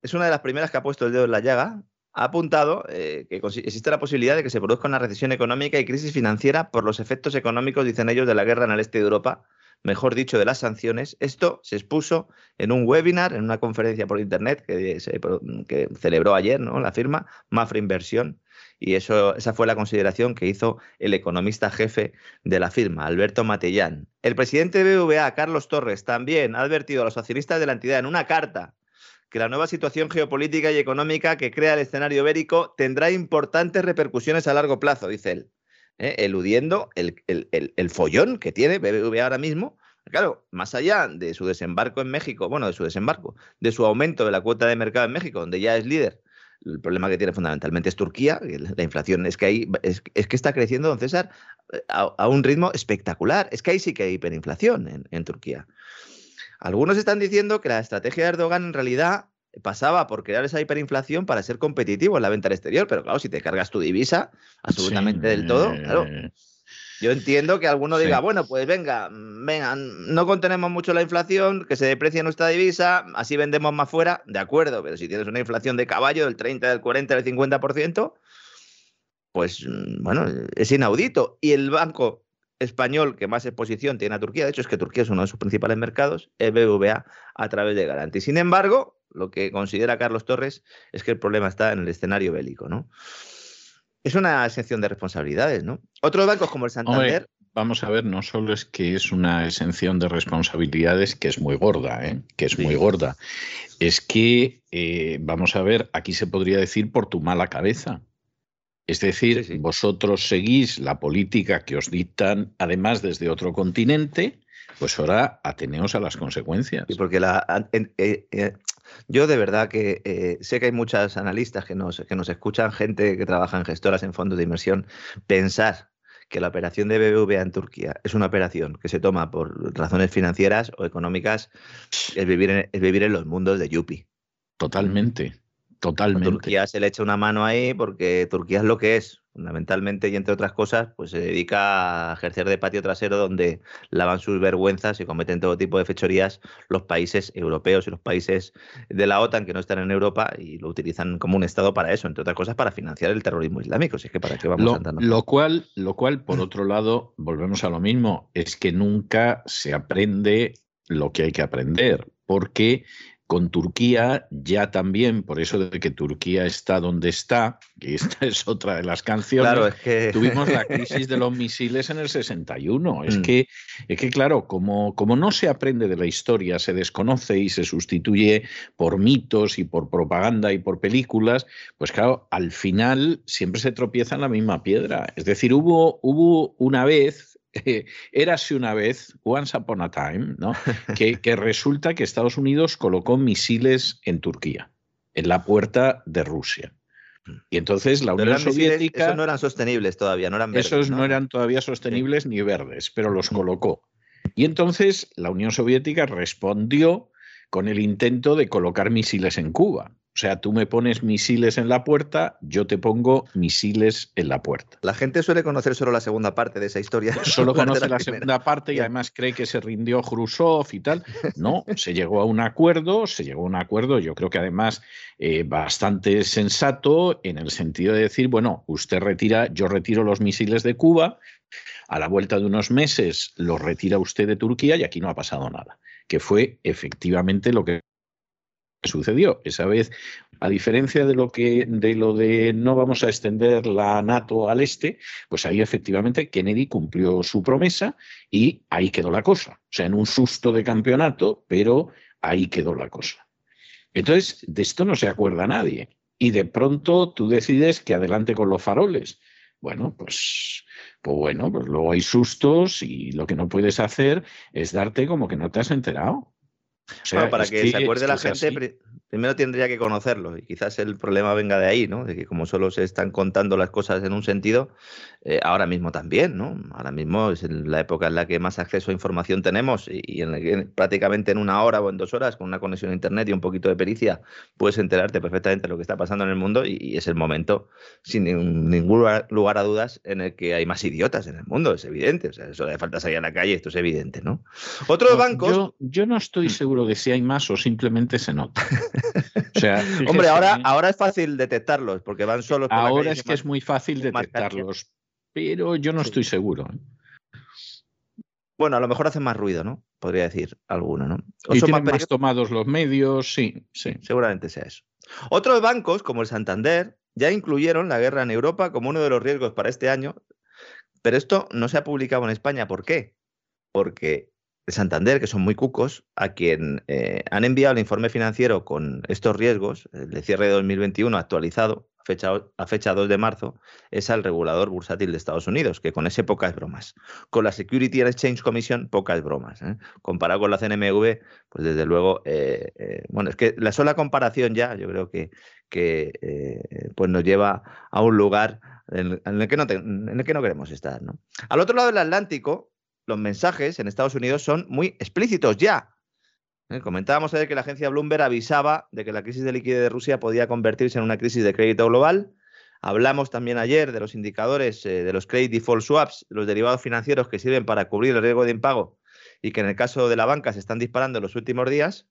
es una de las primeras que ha puesto el dedo en la llaga ha apuntado eh, que existe la posibilidad de que se produzca una recesión económica y crisis financiera por los efectos económicos, dicen ellos, de la guerra en el este de Europa, mejor dicho, de las sanciones. Esto se expuso en un webinar, en una conferencia por Internet que, que celebró ayer ¿no? la firma Mafra Inversión. Y eso, esa fue la consideración que hizo el economista jefe de la firma, Alberto Matellán. El presidente de BVA, Carlos Torres, también ha advertido a los accionistas de la entidad en una carta que la nueva situación geopolítica y económica que crea el escenario ibérico tendrá importantes repercusiones a largo plazo, dice él, ¿eh? eludiendo el, el, follón que tiene BBVA ahora mismo. Claro, más allá de su desembarco en México, bueno, de su desembarco, de su aumento de la cuota de mercado en México, donde ya es líder, el problema que tiene fundamentalmente es Turquía, la inflación es que ahí es, que está creciendo, don César, a, un ritmo espectacular. Es que ahí sí que hay hiperinflación en, en Turquía. Algunos están diciendo que la estrategia de Erdogan en realidad pasaba por crear esa hiperinflación para ser competitivo en la venta al exterior, pero claro, si te cargas tu divisa absolutamente del todo, claro. Yo entiendo que alguno diga, bueno, pues venga, venga, no contenemos mucho la inflación, que se deprecie nuestra divisa, así vendemos más fuera, de acuerdo, pero si tienes una inflación de caballo del 30, del 40, del 50%, pues mm, bueno, es inaudito. Y el banco español que más exposición tiene a Turquía, de hecho es que Turquía es uno de sus principales mercados, es BBVA a través de Garanti. Sin embargo, lo que considera Carlos Torres es que el problema está en el escenario bélico, ¿no? Es una exención de responsabilidades, ¿no? Otros bancos como el Santander... vamos a ver, no solo es que es una exención de responsabilidades que es muy gorda, ¿eh? que es muy gorda, es que, eh, vamos a ver, aquí se podría decir por tu mala cabeza. Es decir, vosotros seguís la política que os dictan, además desde otro continente, pues ahora ateneos a las consecuencias. Y porque la, eh, eh, yo de verdad que eh, sé que hay muchos analistas que nos, que nos escuchan, gente que trabaja en gestoras, en fondos de inversión, pensar que la operación de BBVA en Turquía es una operación que se toma por razones financieras o económicas, es vivir en, es vivir en los mundos de Yupi. Totalmente, totalmente. Turquía se le echa una mano ahí porque Turquía es lo que es, fundamentalmente y entre otras cosas, pues se dedica a ejercer de patio trasero donde lavan sus vergüenzas y cometen todo tipo de fechorías los países europeos y los países de la OTAN que no están en Europa y lo utilizan como un Estado para eso, entre otras cosas para financiar el terrorismo islámico. Si es que para qué vamos lo, lo cual, lo cual, por otro lado, volvemos a lo mismo, es que nunca se aprende lo que hay que aprender, porque con Turquía ya también, por eso de que Turquía está donde está, que esta es otra de las canciones, claro, es que... tuvimos la crisis de los misiles en el 61. Es, Mm. que, es que, claro, como, como no se aprende de la historia, se desconoce y se sustituye por mitos y por propaganda y por películas, pues claro, al final siempre se tropieza en la misma piedra. Es decir, hubo, hubo una vez eh, érase una vez, once upon a time, ¿no? que, que resulta que Estados Unidos colocó misiles en Turquía, en la puerta de Rusia. Y entonces la Unión misiles- Soviética, esos no eran sostenibles todavía, no eran verdes, esos no eran todavía sostenibles ni verdes, pero los colocó. Y entonces la Unión Soviética respondió con el intento de colocar misiles en Cuba. O sea, tú me pones misiles en la puerta, yo te pongo misiles en la puerta. La gente suele conocer solo la segunda parte de esa historia. Solo conoce la segunda parte y además cree que se rindió Khrushchev y tal. No, se llegó a un acuerdo, se llegó a un acuerdo, yo creo que además eh, bastante sensato en el sentido de decir, bueno, usted retira, yo retiro los misiles de Cuba, a la vuelta de unos meses los retira usted de Turquía y aquí no ha pasado nada, que fue efectivamente lo que sucedió. Esa vez, a diferencia de lo que de lo de no vamos a extender la NATO al este, pues ahí efectivamente Kennedy cumplió su promesa y ahí quedó la cosa. O sea, en un susto de campeonato, pero ahí quedó la cosa. Entonces, de esto no se acuerda nadie. Y de pronto tú decides que adelante con los faroles. Bueno, pues, pues bueno, pues luego hay sustos y lo que no puedes hacer es darte como que no te has enterado. O sea, Bueno, para que, se acuerde la gente, así. primero tendría que conocerlo y quizás el problema venga de ahí, ¿no? De que como solo se están contando las cosas en un sentido, eh, ahora mismo también, ¿no? Ahora mismo es la época en la que más acceso a información tenemos y, y en la que prácticamente en una hora o en dos horas con una conexión a internet y un poquito de pericia puedes enterarte perfectamente de lo que está pasando en el mundo y, y es el momento, sin ningún, ningún lugar, lugar a dudas, en el que hay más idiotas en el mundo, es evidente. O sea, eso de falta salir a la calle, esto es evidente, ¿no? Otros No, bancos... Yo, yo no estoy seguro de si hay más o simplemente se nota. O sea, Hombre, ahora, ¿eh? ahora es fácil detectarlos porque van solos por la ahora es que es muy fácil detectarlos, pero yo no Sí. estoy seguro. ¿eh? Bueno, a lo mejor hacen más ruido, ¿no? Podría decir alguno, ¿no? O Y son más más tomados los medios, sí, sí. seguramente sea eso. Otros bancos, como el Santander, ya incluyeron la guerra en Europa como uno de los riesgos para este año, pero esto no se ha publicado en España. ¿Por qué? Porque el Santander, que son muy cucos, a quien eh, han enviado el informe financiero con estos riesgos, el de cierre de 2021 actualizado, a fecha, a fecha 2 de marzo, es al regulador bursátil de Estados Unidos, que con ese pocas bromas. Con la Security and Exchange Commission, pocas bromas. ¿eh? Comparado con la CNMV, pues desde luego, eh, bueno, es que la sola comparación ya, yo creo que, que pues nos lleva a un lugar en, en el que no te- en el que no queremos estar. ¿no? Al otro lado del Atlántico, los mensajes en Estados Unidos son muy explícitos ya. ¿Eh? Comentábamos ayer que la agencia Bloomberg avisaba de que la crisis de liquidez de Rusia podía convertirse en una crisis de crédito global. Hablamos también ayer de los indicadores eh, de los credit default swaps, los derivados financieros que sirven para cubrir el riesgo de impago y que en el caso de la banca se están disparando en los últimos días.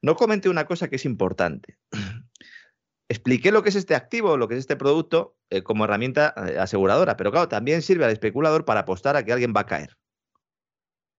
No comenté una cosa que es importante. Expliqué lo que es este activo, lo que es este producto eh, como herramienta aseguradora, pero claro, también sirve al especulador para apostar a que alguien va a caer.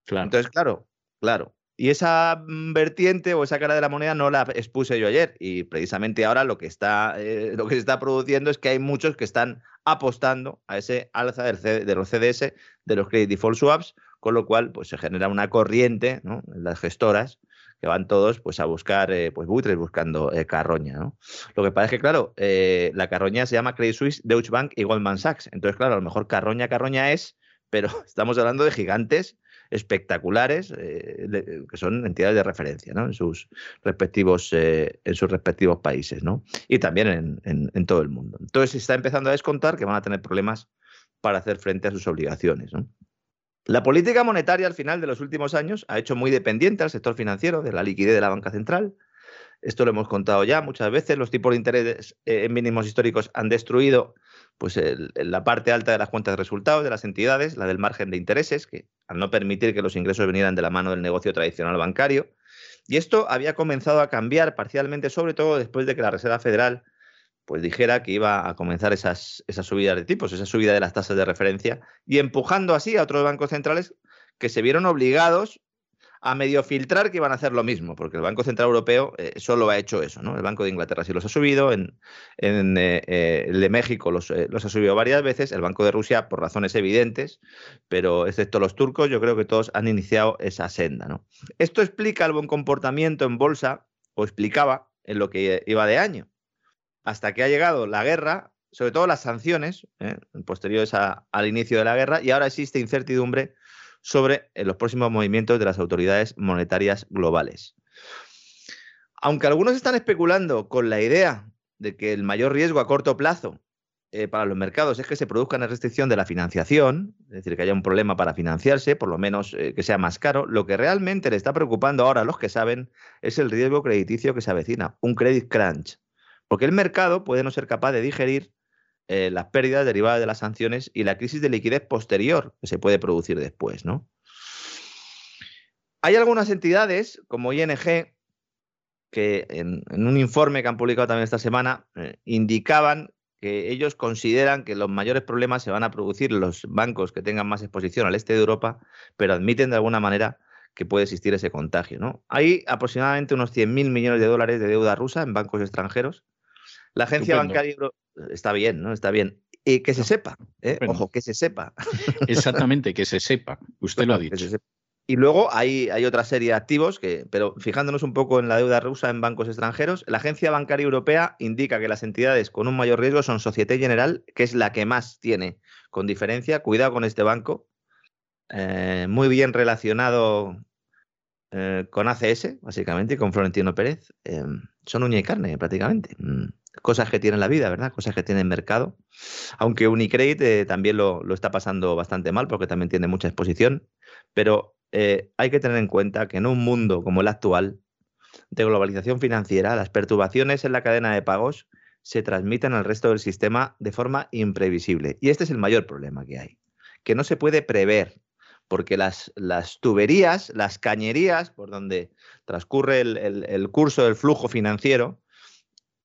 Entonces, claro, claro. Y esa mm, vertiente o esa cara de la moneda no la expuse yo ayer. Y precisamente ahora lo que está, eh, lo que se está produciendo es que hay muchos que están apostando a ese alza del de los CDS, de los Credit Default Swaps, con lo cual pues, se genera una corriente ¿no? en las gestoras que van todos pues, a buscar eh, pues, buitres buscando eh, carroña. ¿no? Lo que pasa es que, claro, la carroña se llama Credit Suisse, Deutsche Bank y Goldman Sachs. Entonces, claro, a lo mejor carroña, carroña es, pero estamos hablando de gigantes espectaculares eh, que son entidades de referencia en, sus respectivos, eh, en sus respectivos países ¿no? y también en, todo el mundo. Entonces se está empezando a descontar que van a tener problemas para hacer frente a sus obligaciones. La política monetaria al final de los últimos años ha hecho muy dependiente al sector financiero de la liquidez de la banca central. Esto lo hemos contado ya muchas veces. Los tipos de interés eh, en mínimos históricos han destruido pues la parte alta de las cuentas de resultados de las entidades, la del margen de intereses, que al no permitir que los ingresos vinieran de la mano del negocio tradicional bancario. Y esto había comenzado a cambiar parcialmente, sobre todo después de que la Reserva Federal pues dijera que iba a comenzar esas, esas subidas de tipos, esa subida de las tasas de referencia, y empujando así a otros bancos centrales que se vieron obligados a medio filtrar que iban a hacer lo mismo, porque el Banco Central Europeo eh, solo ha hecho eso, ¿no? El Banco de Inglaterra sí los ha subido, en, eh, eh, el de México los, los, ha subido varias veces, el Banco de Rusia por razones evidentes, pero excepto los turcos, yo creo que todos han iniciado esa senda, ¿no? Esto explica el buen comportamiento en bolsa, o explicaba en lo que iba de año, hasta que ha llegado la guerra, sobre todo las sanciones, posteriores al inicio de la guerra, y ahora existe incertidumbre sobre eh, los próximos movimientos de las autoridades monetarias globales. Aunque algunos están especulando con la idea de que el mayor riesgo a corto plazo eh, para los mercados es que se produzca una restricción de la financiación, es decir, que haya un problema para financiarse, por lo menos eh, que sea más caro, lo que realmente le está preocupando ahora a los que saben es el riesgo crediticio que se avecina, un credit crunch, porque el mercado puede no ser capaz de digerir eh, las pérdidas derivadas de las sanciones y la crisis de liquidez posterior que se puede producir después, ¿no? Hay algunas entidades, como ING, que en, un informe que han publicado también esta semana, eh, indicaban que ellos consideran que los mayores problemas se van a producir en los bancos que tengan más exposición al este de Europa, pero admiten de alguna manera que puede existir ese contagio. ¿no? Hay aproximadamente unos 100.000 millones de dólares de deuda rusa en bancos extranjeros. La agencia bancaria está bien, ¿no? Está bien. Y que se sepa, ¿eh? ojo, que se sepa. Exactamente, que se sepa. Usted lo ha dicho. Y luego hay, hay, otra serie de activos, que, pero fijándonos un poco en la deuda rusa en bancos extranjeros, la Agencia Bancaria Europea indica que las entidades con un mayor riesgo son Societe General, que es la que más tiene, con diferencia. Cuidado con este banco, eh, muy bien relacionado eh, con ACS, básicamente, y con Florentino Pérez. son uña y carne, prácticamente. Mm cosas que tiene la vida, ¿verdad? Cosas que tiene el mercado. Aunque Unicredit eh, también lo, está pasando bastante mal porque también tiene mucha exposición. Pero eh, hay que tener en cuenta que en un mundo como el actual, de globalización financiera, las perturbaciones en la cadena de pagos se transmiten al resto del sistema de forma imprevisible. Y este es el mayor problema que hay, que no se puede prever, porque las, las tuberías, las cañerías por donde transcurre el curso del flujo financiero,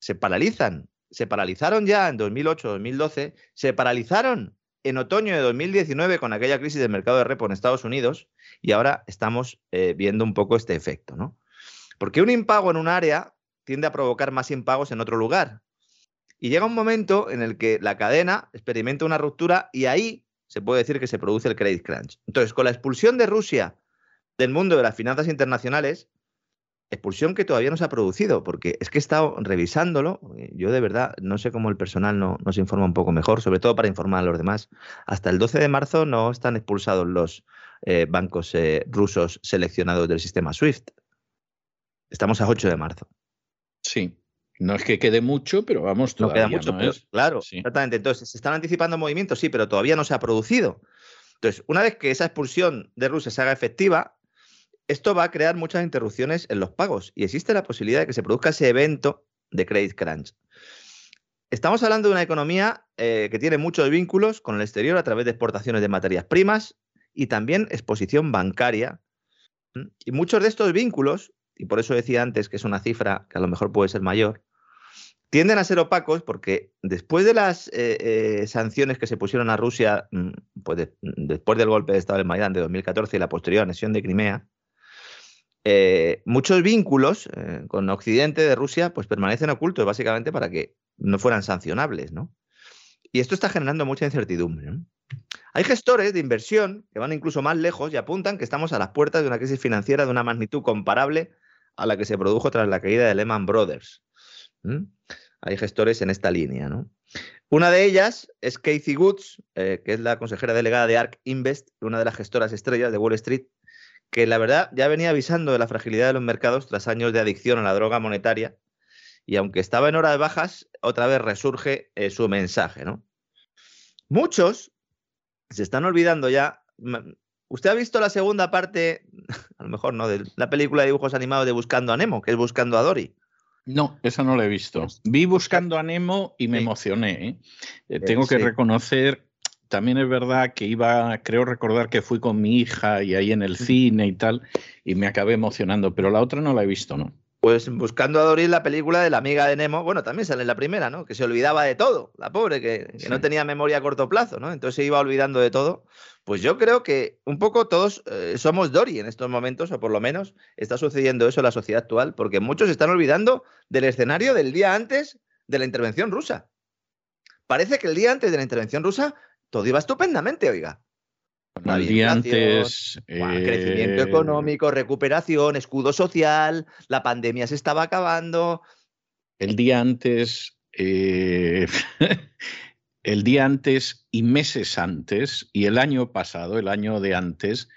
se paralizan. Se paralizaron ya en 2008-2012, se paralizaron en otoño de 2019 con aquella crisis del mercado de repo en Estados Unidos y ahora estamos eh, viendo un poco este efecto, ¿no? Porque un impago en un área tiende a provocar más impagos en otro lugar. Y llega un momento en el que la cadena experimenta una ruptura y ahí se puede decir que se produce el credit crunch. Entonces, con la expulsión de Rusia del mundo de las finanzas internacionales, expulsión que todavía no se ha producido, porque es que he estado revisándolo, eh, yo de verdad no sé cómo el personal no, nos informa un poco mejor, sobre todo para informar a los demás. Hasta el 12 de marzo no están expulsados los eh, bancos eh, rusos seleccionados del sistema SWIFT. Estamos a 8 de marzo. Sí, no es que quede mucho, pero vamos, todavía no queda mucho, claro, exactamente. Entonces, se están anticipando movimientos, sí, pero todavía no se ha producido. Entonces, una vez que esa expulsión de Rusia se haga efectiva, esto va a crear muchas interrupciones en los pagos y existe la posibilidad de que se produzca ese evento de credit crunch. Estamos hablando de una economía eh, que tiene muchos vínculos con el exterior a través de exportaciones de materias primas y también exposición bancaria. Y muchos de estos vínculos, y por eso decía antes que es una cifra que a lo mejor puede ser mayor, tienden a ser opacos porque después de las eh, eh, sanciones que se pusieron a Rusia, mm, pues después del golpe de Estado del Maidán de 2014 y la posterior anexión de Crimea, eh, muchos vínculos eh, con Occidente de Rusia pues permanecen ocultos básicamente para que no fueran sancionables, ¿no? Y esto está generando mucha incertidumbre. Hay gestores de inversión que van incluso más lejos y apuntan que estamos a las puertas de una crisis financiera de una magnitud comparable a la que se produjo tras la caída de Lehman Brothers. Hay gestores en esta línea. Una de ellas es Casey Woods, eh, que es la consejera delegada de ARK Invest, una de las gestoras estrellas de Wall Street, que la verdad ya venía avisando de la fragilidad de los mercados tras años de adicción a la droga monetaria. Y aunque estaba en hora de bajas, otra vez resurge eh, su mensaje, ¿no? Muchos se están olvidando ya. ¿Usted ha visto la segunda parte, a lo mejor no, de la película de dibujos animados de Buscando a Nemo, que es Buscando a Dory? No, esa no la he visto. Vi buscando a Nemo y me emocioné. ¿eh? Eh, tengo que reconocer, también es verdad que iba, creo recordar que fui con mi hija y ahí en el cine y tal, y me acabé emocionando, pero la otra no la he visto, ¿no? Pues buscando a Doris la película de la amiga de Nemo, bueno, también sale en la primera, ¿no? Que se olvidaba de todo, la pobre, que, no tenía memoria a corto plazo, ¿no? Entonces se iba olvidando de todo. Pues yo creo que un poco todos eh, somos Dory en estos momentos, o por lo menos está sucediendo eso en la sociedad actual, porque muchos se están olvidando del escenario del día antes de la intervención rusa. Parece que el día antes de la intervención rusa todo iba estupendamente, oiga. El día antes. Crecimiento eh, económico, recuperación, escudo social, la pandemia se estaba acabando. El día antes. Eh, el día antes y meses antes, y el año pasado, el año de antes,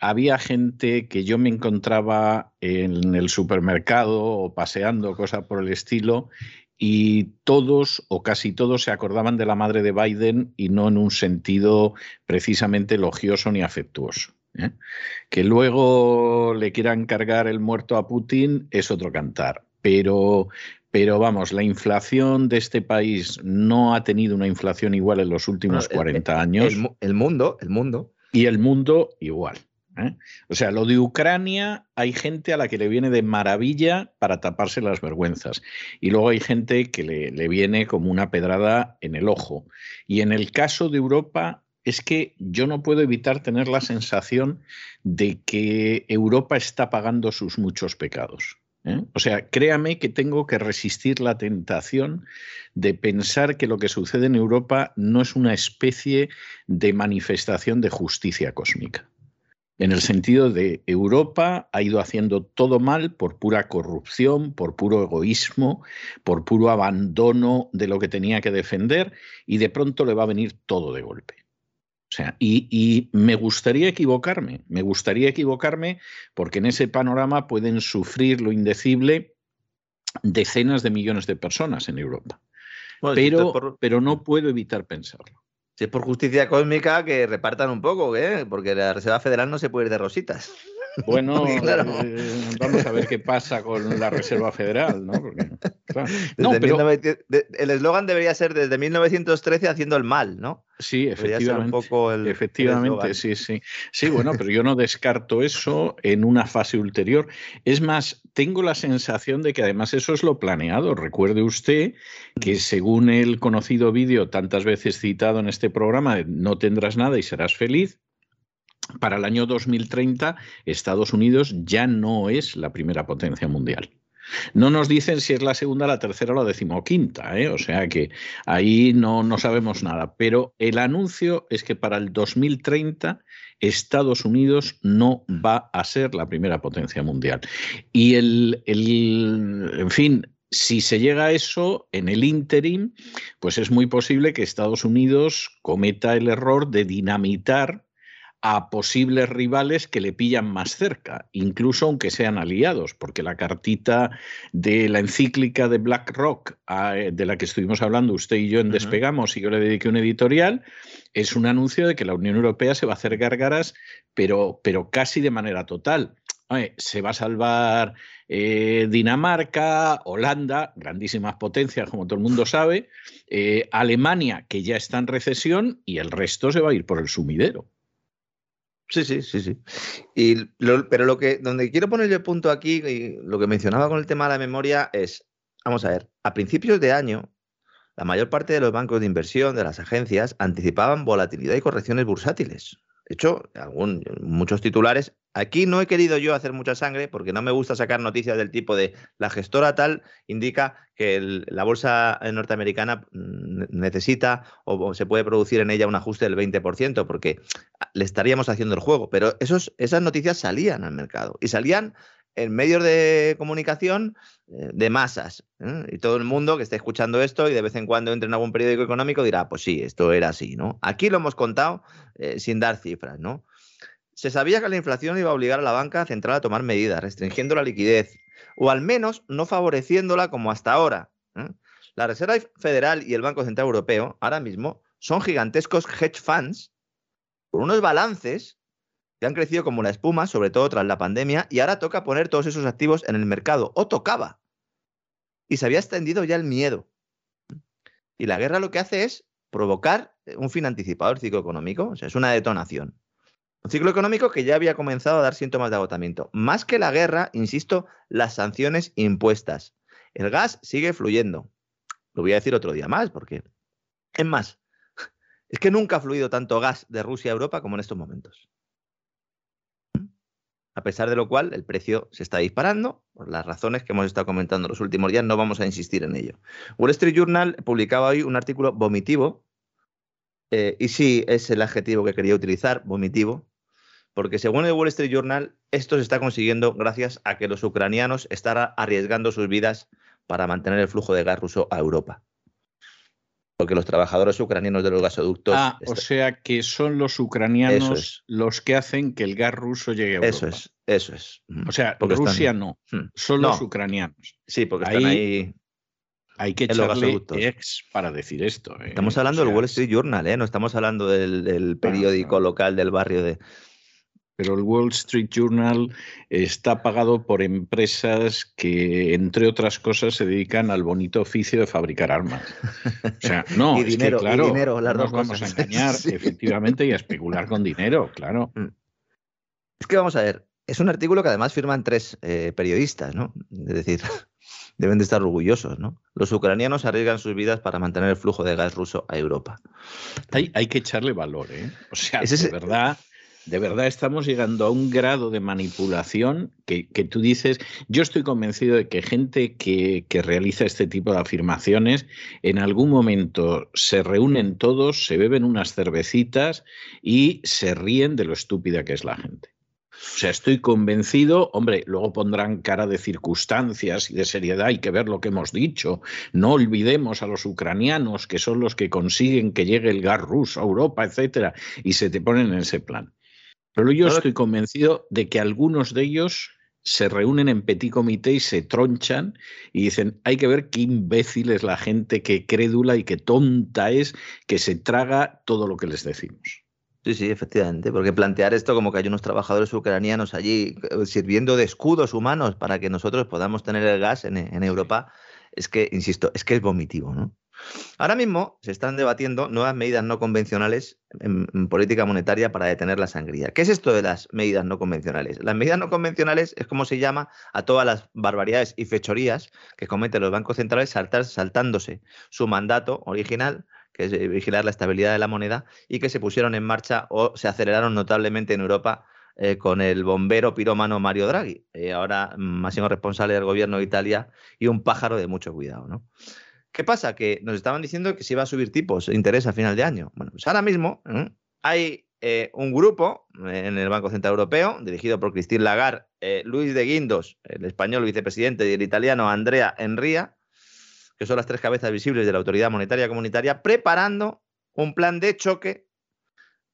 había gente que yo me encontraba en el supermercado o paseando, cosa por el estilo, y todos o casi todos se acordaban de la madre de Biden y no en un sentido precisamente elogioso ni afectuoso. ¿eh? Que luego le quieran cargar el muerto a Putin es otro cantar, pero, pero vamos, la inflación de este país no ha tenido una inflación igual en los últimos 40 años. el mundo, el mundo. Y el mundo igual. ¿Eh? O sea, lo de Ucrania hay gente a la que le viene de maravilla para taparse las vergüenzas. Y luego hay gente que le, le viene como una pedrada en el ojo. Y en el caso de Europa es que yo no puedo evitar tener la sensación de que Europa está pagando sus muchos pecados. ¿eh? O sea, créame que tengo que resistir la tentación de pensar que lo que sucede en Europa no es una especie de manifestación de justicia cósmica en el sentido de Europa ha ido haciendo todo mal por pura corrupción, por puro egoísmo, por puro abandono de lo que tenía que defender y de pronto le va a venir todo de golpe. O sea, y, y, me gustaría equivocarme, me gustaría equivocarme porque en ese panorama pueden sufrir lo indecible decenas de millones de personas en Europa. pero, pero no puedo evitar pensarlo. Es por justicia cósmica, que repartan un poco, ¿eh? porque la Reserva Federal no se puere ir de rositas. Bueno, eh, vamos a ver qué pasa con la Reserva Federal, ¿no? el eslogan debería ser desde 1913 haciendo el mal, ¿no? Sí, efectivamente. efectivamente, sí, sí. Sí, bueno, pero yo no descarto eso en una fase ulterior. Es más, tengo la sensación de que además eso es lo planeado. Recuerde usted que según el conocido vídeo tantas veces citado en este programa, no tendrás nada y serás feliz, para el año 2030 Estados Unidos ya no es la primera potencia mundial. No nos dicen si es la segunda, la tercera o la decimoquinta, ¿eh? o sea que ahí no, no sabemos nada. Pero el anuncio es que para el 2030 Estados Unidos no va a ser la primera potencia mundial. Y el, el en fin, si se llega a eso, en el interim, pues es muy posible que Estados Unidos cometa el error de dinamitar a posibles rivales que le pillan más cerca, incluso aunque sean aliados, porque la cartita de la encíclica de BlackRock, ah, eh, de la que estuvimos hablando usted y yo en Despegamos, y yo le dediqué un editorial, es un anuncio de que la Unión Europea se va a hacer gárgaras, pero, pero casi de manera total. se va a salvar eh, Dinamarca, Holanda, grandísimas potencias, como todo el mundo sabe, eh, Alemania, que ya está en recesión, y el resto se va a ir por el sumidero. Sí, sí, sí, sí. Y pero lo que, donde quiero poner el punto aquí, y lo que mencionaba con el tema de la memoria, es, vamos a ver, a principios de año, la mayor parte de los bancos de inversión, de las agencias, anticipaban volatilidad y correcciones bursátiles. De hecho, algún, muchos titulares. Aquí no he querido yo hacer mucha sangre porque no me gusta sacar noticias del tipo de la gestora tal indica que la bolsa norteamericana mm, necesita o, se puede producir en ella un ajuste del 20% porque le estaríamos haciendo el juego. Pero esos, esas noticias salían al mercado y salían en medios de comunicación eh, de masas. ¿eh? Y todo el mundo que esté escuchando esto y de vez en cuando entre en algún periódico económico dirá, pues sí, esto era así, ¿no? Aquí lo hemos contado eh, sin dar cifras, ¿no? Se sabía que la inflación iba a obligar a la banca central a tomar medidas, restringiendo la liquidez, o al menos no favoreciéndola como hasta ahora. La Reserva Federal y el Banco Central Europeo ahora mismo son gigantescos hedge funds con unos balances que han crecido como la espuma, sobre todo tras la pandemia, y ahora toca poner todos esos activos en el mercado, o tocaba. Y se había extendido ya el miedo. Y la guerra lo que hace es provocar un fin anticipado del ciclo económico, o sea, es una detonación. Un ciclo económico que ya había comenzado a dar síntomas de agotamiento. Más que la guerra, insisto, las sanciones impuestas. El gas sigue fluyendo. Lo voy a decir otro día más, porque es más, es que nunca ha fluido tanto gas de Rusia a Europa como en estos momentos a pesar de lo cual el precio se está disparando. Por las razones que hemos estado comentando los últimos días, no vamos a insistir en ello. Wall Street Journal publicaba hoy un artículo vomitivo, eh, y sí es el adjetivo que quería utilizar, vomitivo, porque según el Wall Street Journal, esto se está consiguiendo gracias a que los ucranianos están arriesgando sus vidas para mantener el flujo de gas ruso a Europa porque los trabajadores ucranianos de los gasoductos. Ah, o sea que son los ucranianos los que hacen que el gas ruso llegue a Europa. Eso es, eso es. O sea, Rusia no, hmm. son los ucranianos. Sí, porque están ahí. Hay que echarle ex para decir esto. ¿eh? Estamos hablando del Wall Street Journal, ¿eh? no estamos hablando del, periódico local del barrio de, pero el Wall Street Journal está pagado por empresas que, entre otras cosas, se dedican al bonito oficio de fabricar armas. O sea, no, y dinero, es que, claro, dinero, las nos vamos a engañar, efectivamente, y a especular con dinero, claro. Mm. Es que vamos a ver, es un artículo que además firman tres eh, periodistas, ¿no? Es decir, deben de estar orgullosos, ¿no? Los ucranianos arriesgan sus vidas para mantener el flujo de gas ruso a Europa. Hay, hay que echarle valor, ¿eh? O sea, de verdad de verdad estamos llegando a un grado de manipulación que, tú dices, yo estoy convencido de que gente que, que, realiza este tipo de afirmaciones, en algún momento se reúnen todos, se beben unas cervecitas y se ríen de lo estúpida que es la gente. O sea, estoy convencido, hombre, luego pondrán cara de circunstancias y de seriedad, hay que ver lo que hemos dicho. No olvidemos a los ucranianos, que son los que consiguen que llegue el gas ruso a Europa, etcétera, y se te ponen en ese plan. Pero yo estoy convencido de que algunos de ellos se reúnen en petit comité y se tronchan y dicen, hay que ver qué imbécil es la gente, qué crédula y qué tonta es que se traga todo lo que les decimos. Sí, sí, efectivamente, porque plantear esto como que hay unos trabajadores ucranianos allí eh, sirviendo de escudos humanos para que nosotros podamos tener el gas en, en Europa, es que, insisto, es que es vomitivo, ¿no? Ahora mismo se están debatiendo nuevas medidas no convencionales en, política monetaria para detener la sangría. ¿Qué es esto de las medidas no convencionales? Las medidas no convencionales es como se llama a todas las barbaridades y fechorías que cometen los bancos centrales saltándose su mandato original que es vigilar la estabilidad de la moneda, y que se pusieron en marcha o se aceleraron notablemente en Europa eh, con el bombero pirómano Mario Draghi, eh, ahora máximo responsable del gobierno de Italia y un pájaro de mucho cuidado. ¿no? ¿Qué pasa? Que nos estaban diciendo que se iba a subir tipos de interés a final de año. Bueno, pues ahora mismo ¿eh? hay eh, un grupo en el Banco Central Europeo, dirigido por Christine Lagarde, eh, Luis de Guindos, el español vicepresidente, y el italiano Andrea Enria, que son las tres cabezas visibles de la Autoridad Monetaria Comunitaria, preparando un plan de choque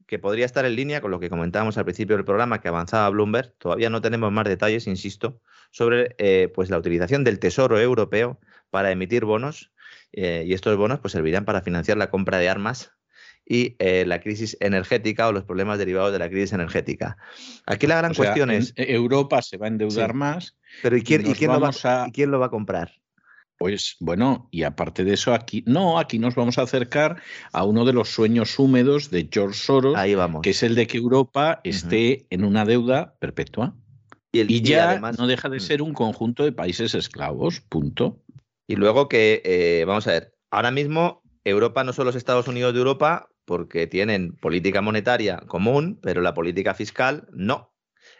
que podría estar en línea con lo que comentábamos al principio del programa que avanzaba Bloomberg. Todavía no tenemos más detalles, insisto, sobre pues la utilización del Tesoro Europeo para emitir bonos eh, y estos bonos pues, servirán para financiar la compra de armas y eh, la crisis energética o los problemas derivados de la crisis energética. Aquí la gran cuestión es... Europa se va a endeudar más. Pero ¿y quién, quién lo va, a... quién lo va a comprar? Pues bueno, y aparte de eso, aquí no, aquí nos vamos a acercar a uno de los sueños húmedos de George Soros, Ahí vamos. que es el de que Europa esté en una deuda perpetua. Y, ya no deja de mm. ser un conjunto de países esclavos, punto. Y luego que, eh, vamos a ver, ahora mismo Europa no son los Estados Unidos de Europa porque tienen política monetaria común, pero la política fiscal no.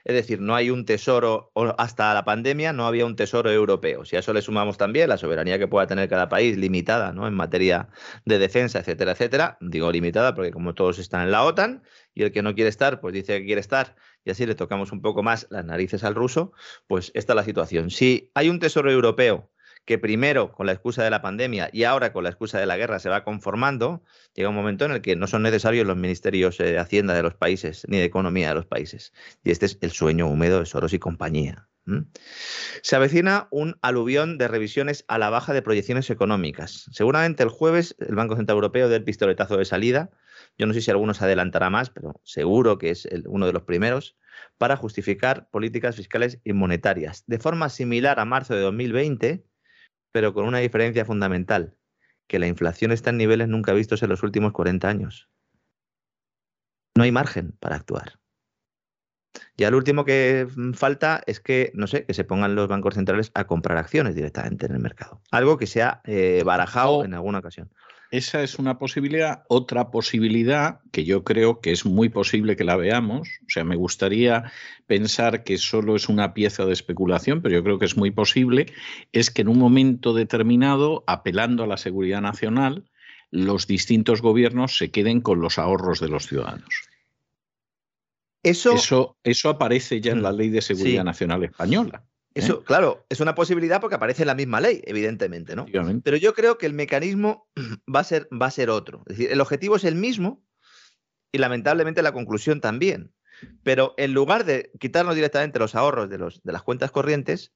Es decir, no hay un tesoro, hasta la pandemia no había un tesoro europeo. Si a eso le sumamos también la soberanía que pueda tener cada país, limitada ¿no? en materia de defensa, etcétera, etcétera. Digo limitada porque como todos están en la OTAN y el que no quiere estar, pues dice que quiere estar y así le tocamos un poco más las narices al ruso, pues esta es la situación. Si hay un tesoro europeo que primero con la excusa de la pandemia y ahora con la excusa de la guerra se va conformando, llega un momento en el que no son necesarios los ministerios de Hacienda de los países ni de Economía de los países. Y este es el sueño húmedo de Soros y compañía. Se avecina un aluvión de revisiones a la baja de proyecciones económicas. Seguramente el jueves el Banco Central Europeo el pistoletazo de salida. Yo no sé si alguno se adelantará más, pero seguro que es uno de los primeros para justificar políticas fiscales y monetarias. De forma similar a marzo de 2020, pero con una diferencia fundamental, que la inflación está en niveles nunca vistos en los últimos 40 años. No hay margen para actuar. Ya lo último que falta es que, no sé, que se pongan los bancos centrales a comprar acciones directamente en el mercado. Algo que se ha eh, barajado en alguna ocasión. Esa es una posibilidad. Otra posibilidad que yo creo que es muy posible que la veamos, o sea, me gustaría pensar que solo es una pieza de especulación, pero yo creo que es muy posible, es que en un momento determinado, apelando a la seguridad nacional, los distintos gobiernos se queden con los ahorros de los ciudadanos. Eso, eso, aparece ya en la mm, Ley de Seguridad Nacional Española. Eso, claro, es una posibilidad porque aparece en la misma ley, evidentemente, ¿no? Pero yo creo que el mecanismo va a ser, va a ser otro. Es decir, el objetivo es el mismo y lamentablemente la conclusión también. Pero en lugar de quitarnos directamente los ahorros de, los, de las cuentas corrientes,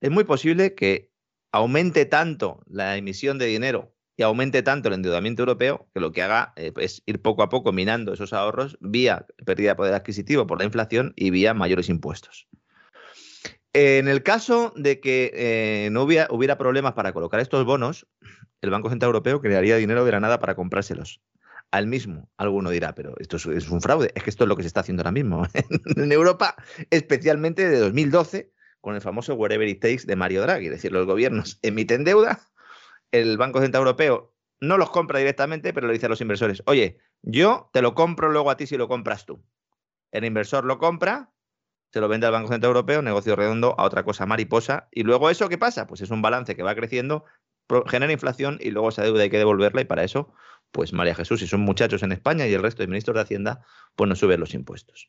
es muy posible que aumente tanto la emisión de dinero y aumente tanto el endeudamiento europeo que lo que haga eh, es ir poco a poco minando esos ahorros vía pérdida de poder adquisitivo por la inflación y vía mayores impuestos. En el caso de que eh, no hubiera, problemas para colocar estos bonos, el Banco Central Europeo crearía dinero de la nada para comprárselos. Al mismo, alguno dirá, pero esto es, un fraude. Es que esto es lo que se está haciendo ahora mismo en Europa, especialmente de 2012, con el famoso whatever it takes de Mario Draghi. Es decir, los gobiernos emiten deuda, el Banco Central Europeo no los compra directamente, pero le dice a los inversores, oye, yo te lo compro luego a ti si lo compras tú. El inversor lo compra, se lo vende al Banco Central Europeo, negocio redondo, a otra cosa mariposa. Y luego eso, ¿qué pasa? Pues es un balance que va creciendo, genera inflación y luego esa deuda hay que devolverla y para eso, pues María Jesús y son muchachos en España y el resto de ministros de Hacienda, pues no suben los impuestos.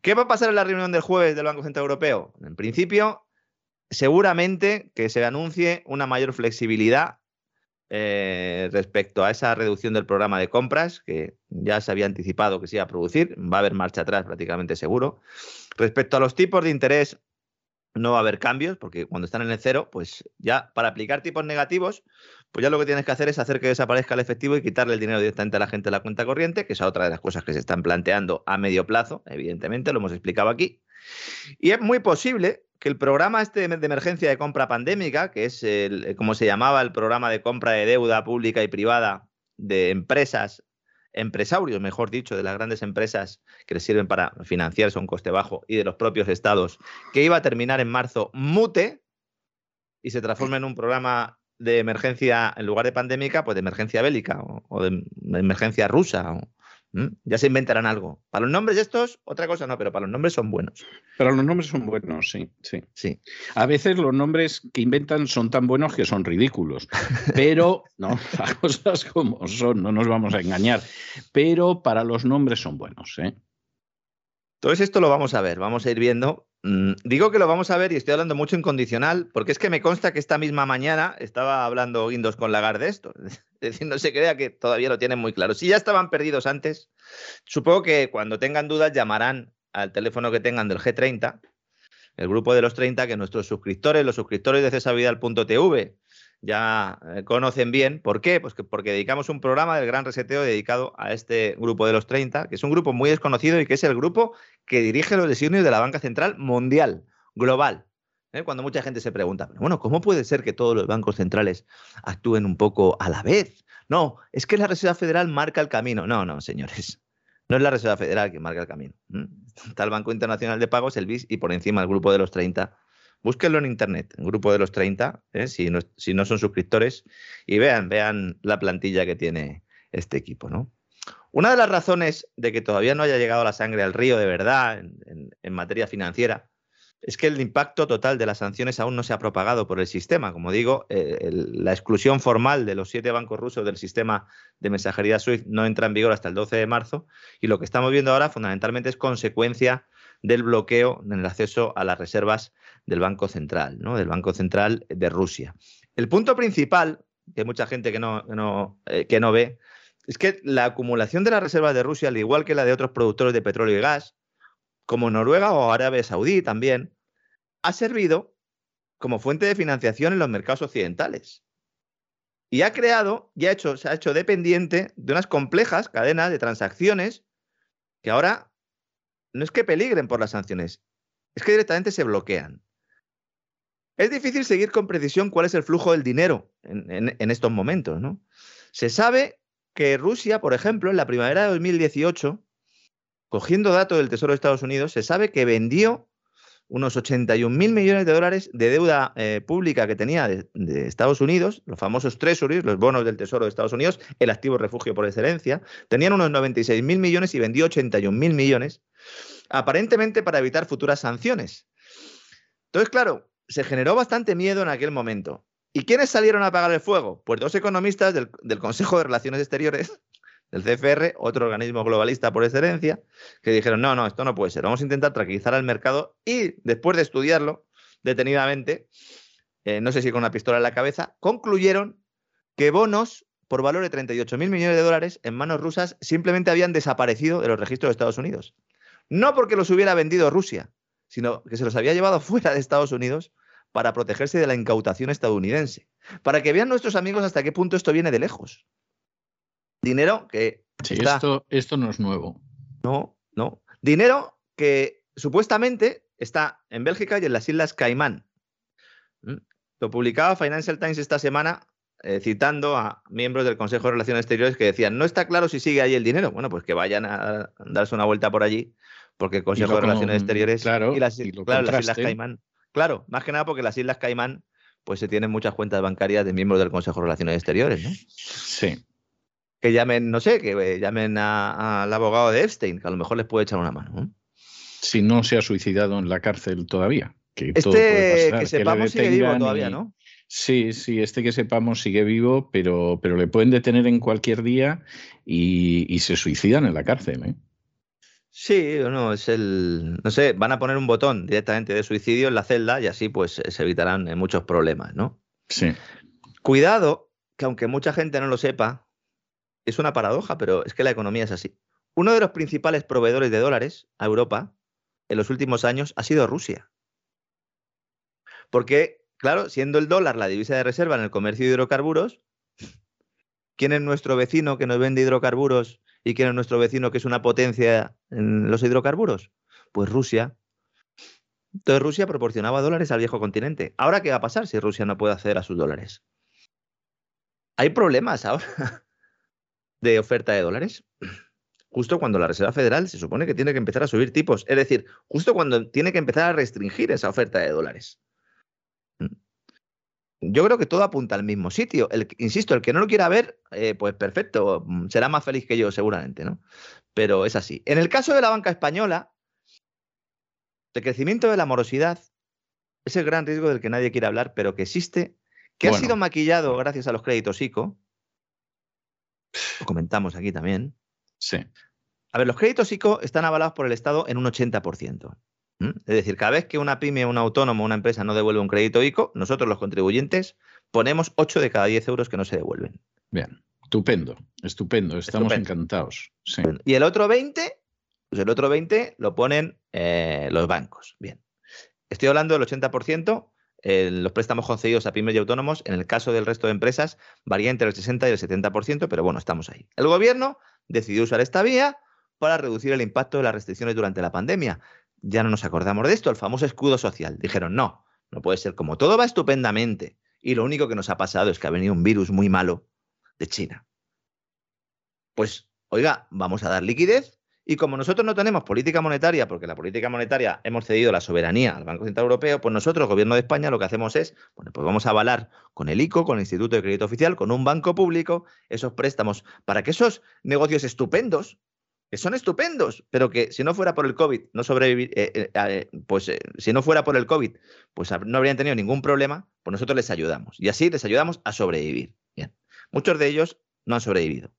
¿Qué va a pasar en la reunión del jueves del Banco Central Europeo? En principio, seguramente que se anuncie una mayor flexibilidad eh, respecto a esa reducción del programa de compras, que ya se había anticipado que se iba a producir, va a haber marcha atrás prácticamente seguro. Respecto a los tipos de interés, no va a haber cambios, porque cuando están en el cero, pues ya para aplicar tipos negativos, pues ya lo que tienes que hacer es hacer que desaparezca el efectivo y quitarle el dinero directamente a la gente de la cuenta corriente, que es otra de las cosas que se están planteando a medio plazo, evidentemente, lo hemos explicado aquí. Y es muy posible que el programa este de emergencia de compra pandémica, que es el, como se llamaba el programa de compra de deuda pública y privada de empresas, empresarios, mejor dicho, de las grandes empresas que les sirven para financiarse a un coste bajo y de los propios estados, que iba a terminar en marzo, mute y se transforma en un programa de emergencia, en lugar de pandémica, pues de emergencia bélica o, de, emergencia rusa ¿Mm? Ya se inventarán algo. Para los nombres estos, otra cosa no, pero para los nombres son buenos. Pero los nombres son buenos, sí, sí. sí. A veces los nombres que inventan son tan buenos que son ridículos. Pero, no, las cosas como son, no nos vamos a engañar. Pero para los nombres son buenos, ¿eh? Todo esto lo vamos a ver, vamos a ir viendo. Mm, digo que lo vamos a ver y estoy hablando mucho en condicional, porque es que me consta que esta misma mañana estaba hablando Windows con Lagarde de esto. No se crea que todavía lo tienen muy claro. Si ya estaban perdidos antes, supongo que cuando tengan dudas llamarán al teléfono que tengan del G30, el grupo de los 30, que nuestros suscriptores, los suscriptores de cesavidal.tv, ya eh, conocen bien. ¿Por qué? Pues que porque dedicamos un programa del Gran Reseteo dedicado a este grupo de los 30, que es un grupo muy desconocido y que es el grupo que dirige los designios de la Banca Central Mundial, global. ¿Eh? Cuando mucha gente se pregunta, bueno, ¿cómo puede ser que todos los bancos centrales actúen un poco a la vez? No, es que la Reserva Federal marca el camino. No, no, señores. No es la Reserva Federal que marca el camino. Está el Banco Internacional de Pagos, el BIS, y por encima el grupo de los 30. Búsquenlo en internet, el grupo de los 30, ¿eh? si, no, son suscriptores, y vean, vean la plantilla que tiene este equipo, ¿no? Una de las razones de que todavía no haya llegado la sangre al río de verdad en, materia financiera es que el impacto total de las sanciones aún no se ha propagado por el sistema. Como digo, eh, la exclusión formal de los siete bancos rusos del sistema de mensajería SWIFT no entra en vigor hasta el 12 de marzo y lo que estamos viendo ahora fundamentalmente es consecuencia del bloqueo en el acceso a las reservas del Banco Central, ¿no? del Banco Central de Rusia. El punto principal, que hay mucha gente que no, no, eh, que no ve, es que la acumulación de las reservas de Rusia, al igual que la de otros productores de petróleo y gas, como Noruega o Arabia Saudí también, ha servido como fuente de financiación en los mercados occidentales. Y ha creado y hecho, se ha hecho dependiente de unas complejas cadenas de transacciones que ahora no es que peligren por las sanciones, es que directamente se bloquean. Es difícil seguir con precisión cuál es el flujo del dinero en, en estos momentos, ¿no? Se sabe que Rusia, por ejemplo, en la primavera de 2018, cogiendo datos del Tesoro de Estados Unidos, se sabe que vendió unos 81 mil millones de dólares de deuda eh, pública que tenía de, Estados Unidos, los famosos treasuries, los bonos del Tesoro de Estados Unidos, el activo refugio por excelencia, tenían unos 96 mil millones y vendió 81 mil millones, aparentemente para evitar futuras sanciones. Entonces, claro, se generó bastante miedo en aquel momento. ¿Y quiénes salieron a apagar el fuego? Pues dos economistas del, Consejo de Relaciones Exteriores, del CFR, otro organismo globalista por excelencia, que dijeron, no, no, esto no puede ser, vamos a intentar tranquilizar al mercado y después de estudiarlo detenidamente, eh, no sé si con una pistola en la cabeza, concluyeron que bonos por valor de 38 mil millones de dólares en manos rusas simplemente habían desaparecido de los registros de Estados Unidos. No porque los hubiera vendido Rusia, sino que se los había llevado fuera de Estados Unidos para protegerse de la incautación estadounidense. Para que vean nuestros amigos hasta qué punto esto viene de lejos. Dinero que... Sí, esto, esto no es nuevo. No, no. Dinero que supuestamente está en Bélgica y en las Islas Caimán. ¿Mm? Lo publicaba Financial Times esta semana eh, citando a miembros del Consejo de Relaciones Exteriores que decían, no está claro si sigue ahí el dinero. Bueno, pues que vayan a darse una vuelta por allí, porque el Consejo de Relaciones Exteriores y las, las Islas Caimán Claro, más que nada porque las Islas Caimán pues se tienen muchas cuentas bancarias de miembros del Consejo de Relaciones Exteriores, ¿no? Sí. Que llamen, no sé, que eh, llamen al abogado de Epstein, que a lo mejor les puede echar una mano. Si no se ha suicidado en la cárcel todavía. Que este que sepamos sigue vivo todavía, ¿no? Sí, sí, este que sepamos sigue vivo, pero, pero le pueden detener en cualquier día y, y se suicidan en la cárcel. ¿eh? Sí, no, es el. No sé, van a poner un botón directamente de suicidio en la celda y así pues se evitarán eh, muchos problemas, ¿no? Sí. Cuidado, que aunque mucha gente no lo sepa, es una paradoja, pero es que la economía es así. Uno de los principales proveedores de dólares a Europa en los últimos años ha sido Rusia. Porque, claro, siendo el dólar la divisa de reserva en el comercio de hidrocarburos, ¿quién es nuestro vecino que nos vende hidrocarburos ¿Y quién es nuestro vecino que es una potencia en los hidrocarburos? Pues Rusia. Entonces Rusia proporcionaba dólares al viejo continente. ¿Ahora qué va a pasar si Rusia no puede acceder a sus dólares? Hay problemas ahora de oferta de dólares. Justo cuando la Reserva Federal se supone que tiene que empezar a subir tipos. Es decir, justo cuando tiene que empezar a restringir esa oferta de dólares yo creo que todo apunta al mismo sitio. El, insisto, el que no lo quiera ver, eh, pues perfecto, mm, será más feliz que yo seguramente, ¿no? Pero es así. En el caso de la banca española, el crecimiento de la morosidad es el gran riesgo del que nadie quiere hablar, pero que existe, que ha sido maquillado gracias a los créditos ICO. Lo comentamos aquí también. Sí. A ver, los créditos ICO están avalados por el Estado en un 80%. ¿Mm? Es decir, cada vez que una pyme, un autónomo, una empresa no devuelve un crédito ICO, nosotros los contribuyentes ponemos 8 de cada 10 euros que no se devuelven. Bien, estupendo, estupendo, estamos encantados. Y el otro 20, pues el otro 20 lo ponen eh, los bancos. Bien. Estoy hablando del 80%, los préstamos concedidos a pymes y autónomos, en el caso del resto de empresas, varía entre el 60 y el 70%, pero bueno, estamos ahí. El gobierno decidió usar esta vía para reducir el impacto de las restricciones durante la pandemia ya no nos acordamos de esto, el famoso escudo social. Dijeron, no, no puede ser como todo va estupendamente y lo único que nos ha pasado es que ha venido un virus muy malo de China. Pues, oiga, vamos a dar liquidez Y como nosotros no tenemos política monetaria, porque la política monetaria hemos cedido la soberanía al Banco Central Europeo, pues nosotros, Gobierno de España, lo que hacemos es, bueno, pues vamos a avalar con el ICO, con el Instituto de Crédito Oficial, con un banco público, esos préstamos, para que esos negocios estupendos, que son estupendos, pero que si no fuera por el COVID, no sobrevivir, eh, eh, eh, pues si no fuera por el COVID, pues no habrían tenido ningún problema, pues nosotros les ayudamos. Y así les ayudamos a sobrevivir. Bien. Muchos de ellos no han sobrevivido.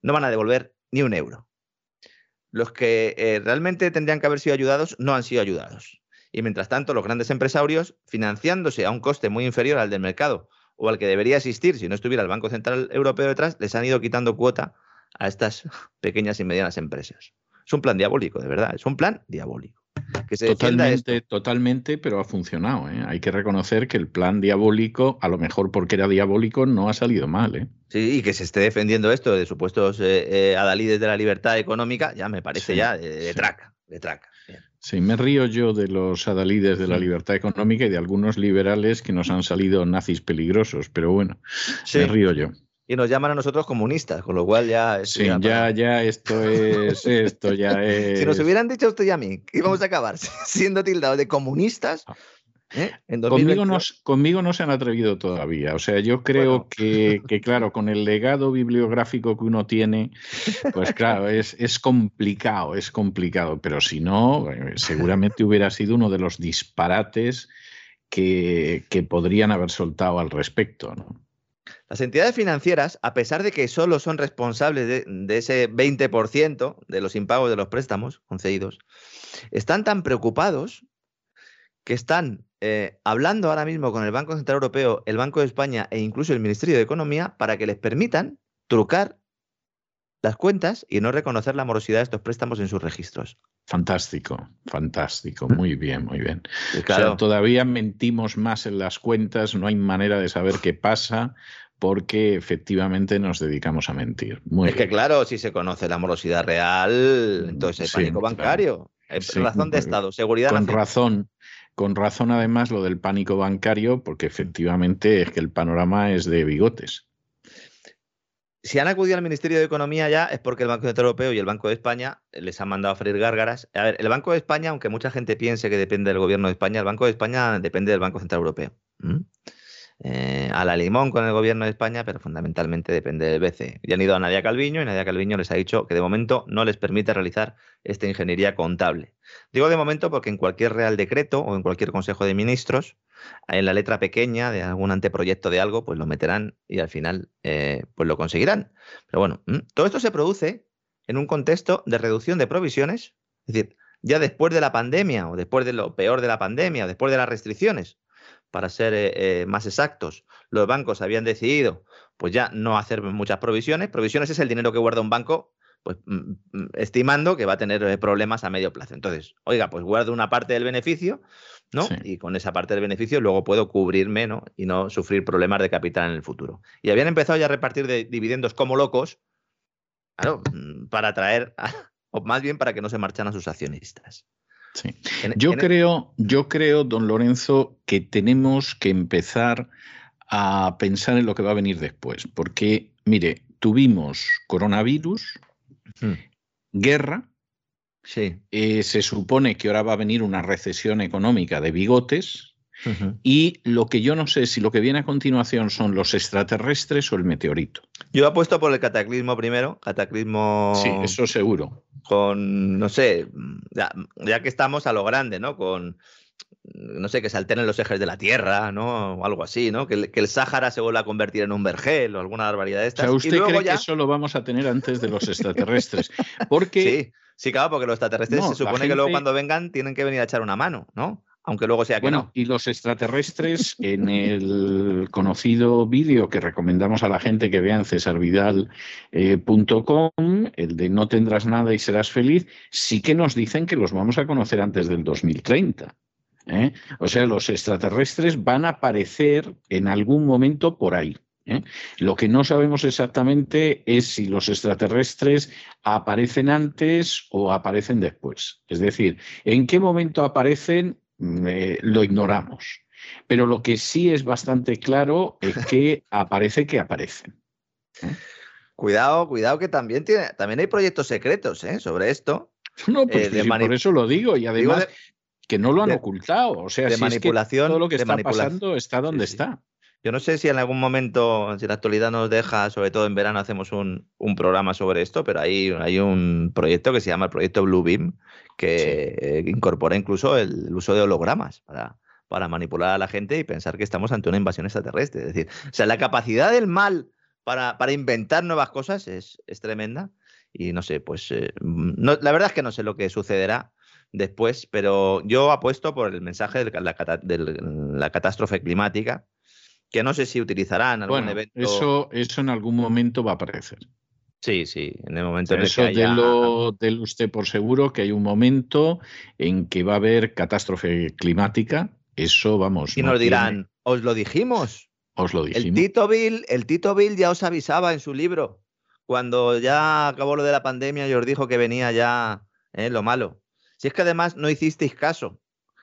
No van a devolver ni un euro los que eh, realmente tendrían que haber sido ayudados no han sido ayudados. Y mientras tanto, los grandes empresarios, financiándose a un coste muy inferior al del mercado o al que debería existir si no estuviera el Banco Central Europeo detrás, les han ido quitando cuota a estas pequeñas y medianas empresas. Es un plan diabólico, de verdad, es un plan diabólico totalmente, totalmente, pero ha funcionado. ¿eh? Hay que reconocer que el plan diabólico, a lo mejor porque era diabólico, no ha salido mal. ¿eh? Sí, y que se esté defendiendo esto de supuestos eh, adalides de la libertad económica, ya me parece ya de, traca, de traca. Sí, me río yo de los adalides de la libertad económica y de algunos liberales que nos han salido nazis peligrosos, pero bueno, me río yo y nos llaman a nosotros comunistas, con lo cual ya... Sí, ya, ya, esto es, esto ya es... si nos hubieran dicho usted y a mí que íbamos a acabar siendo tildados de comunistas... ¿eh? conmigo, no, conmigo no se han atrevido todavía. O sea, yo creo que, que, claro, con el legado bibliográfico que uno tiene, pues claro, es, es complicado, es complicado. Pero si no, eh, seguramente hubiera sido uno de los disparates que, que podrían haber soltado al respecto. ¿no? Las entidades financieras, a pesar de que solo son responsables de, ese 20% de los impagos de los préstamos concedidos, están tan preocupados que están eh, hablando ahora mismo con el Banco Central Europeo, el Banco de España e incluso el Ministerio de Economía para que les permitan trucar las cuentas y no reconocer la morosidad de estos préstamos en sus registros. Fantástico, fantástico, muy bien, muy bien. Claro. todavía mentimos más en las cuentas, no hay manera de saber qué pasa porque efectivamente nos dedicamos a mentir. es que claro, si se conoce la morosidad real, entonces el pánico bancario, es razón de Estado, seguridad. Con razón, con razón además lo del pánico bancario, porque efectivamente es que el panorama es de bigotes si han acudido al Ministerio de Economía ya es porque el Banco Central Europeo y el Banco de España les han mandado a freír gárgaras. A ver, el Banco de España, aunque mucha gente piense que depende del gobierno de España, el Banco de España depende del Banco Central Europeo. Eh, a la limón con el gobierno de España, pero fundamentalmente depende del BCE. Y han ido a Nadia Calviño y Nadia Calviño les ha dicho que de momento no les permite realizar esta ingeniería contable. Digo de momento porque en cualquier Real Decreto o en cualquier Consejo de Ministros, en la letra pequeña de algún anteproyecto de algo, pues lo meterán y al final eh, pues lo conseguirán. Pero bueno, todo esto se produce en un contexto de reducción de provisiones, es decir, ya después de la pandemia o después de lo peor de la pandemia o después de las restricciones, para ser eh, eh, más exactos, los bancos habían decidido pues ya no hacer muchas provisiones. Provisiones es el dinero que guarda un banco pues mm, mm, estimando que va a tener eh, problemas a medio plazo. Entonces, oiga, pues guardo una parte del beneficio, ¿no? Y con esa parte del beneficio luego puedo cubrirme, ¿no? Y no sufrir problemas de capital en el futuro. Y habían empezado ya a repartir de dividendos como locos, claro, mm, para atraer, o más bien para que no se marchan a sus accionistas. Sí. yo creo, yo creo, don Lorenzo, que tenemos que empezar a pensar en lo que va a venir después, porque, mire, tuvimos coronavirus, Hmm. Guerra. Sí. Eh, se supone que ahora va a venir una recesión económica de bigotes. Y lo que yo no sé si lo que viene a continuación son los extraterrestres o el meteorito. Yo apuesto por el cataclismo primero, cataclismo. Sí, eso seguro. Con, no sé, ya, ya que estamos a lo grande, ¿no? Con no sé, que se alteren los ejes de la Tierra, ¿no? O algo así, ¿no? Que, el Sáhara se vuelva a convertir en un vergel o alguna barbaridad de estas. O sea, ¿usted cree que eso lo vamos a tener antes de los extraterrestres? Porque... Sí, sí, claro, porque los extraterrestres se supone que luego cuando vengan tienen que venir a echar una mano, ¿no? Aunque luego sea que bueno, y los extraterrestres, en el conocido vídeo que recomendamos a la gente que vean cesarvidal.com, eh, el de No tendrás nada y serás feliz, sí que nos dicen que los vamos a conocer antes del 2030. ¿eh? O sea, los extraterrestres van a aparecer en algún momento por ahí. ¿eh? Lo que no sabemos exactamente es si los extraterrestres aparecen antes o aparecen después. Es decir, en qué momento aparecen eh, lo ignoramos. Pero lo que sí es bastante claro es que aparece que aparecen. Cuidado, cuidado que también tiene, también hay proyectos secretos ¿eh? sobre esto. No, pues eh, por eso lo digo. Y además que no lo han ocultado. O sea, de manipulación, todo lo que está pasando está donde está. Yo no sé si en algún momento, si la actualidad nos deja, sobre todo en verano, hacemos un, programa sobre esto, pero hay, hay un proyecto que se llama el proyecto Bluebeam, que incorpora incluso el, uso de hologramas para, para manipular a la gente y pensar que estamos ante una invasión extraterrestre. Es decir, o sea, la capacidad del mal para, para inventar nuevas cosas es, es, tremenda. Y no sé, pues eh, no, la verdad es que no sé lo que sucederá después, pero yo apuesto por el mensaje de la, de la catástrofe climática que no sé si utilizarán algún evento. Eso, eso en algún momento va a aparecer. Sí, sí, en el momento en el que haya... Eso usted por seguro que hay un momento en que va a haber catástrofe climática. Eso, vamos. Y nos dirán, os lo dijimos. Os lo dijimos. El Tito, Bill, el Tito Bill ya os avisaba en su libro. Cuando ya acabó lo de la pandemia y os dijo que venía ya eh, lo malo. Si es que además no hicisteis caso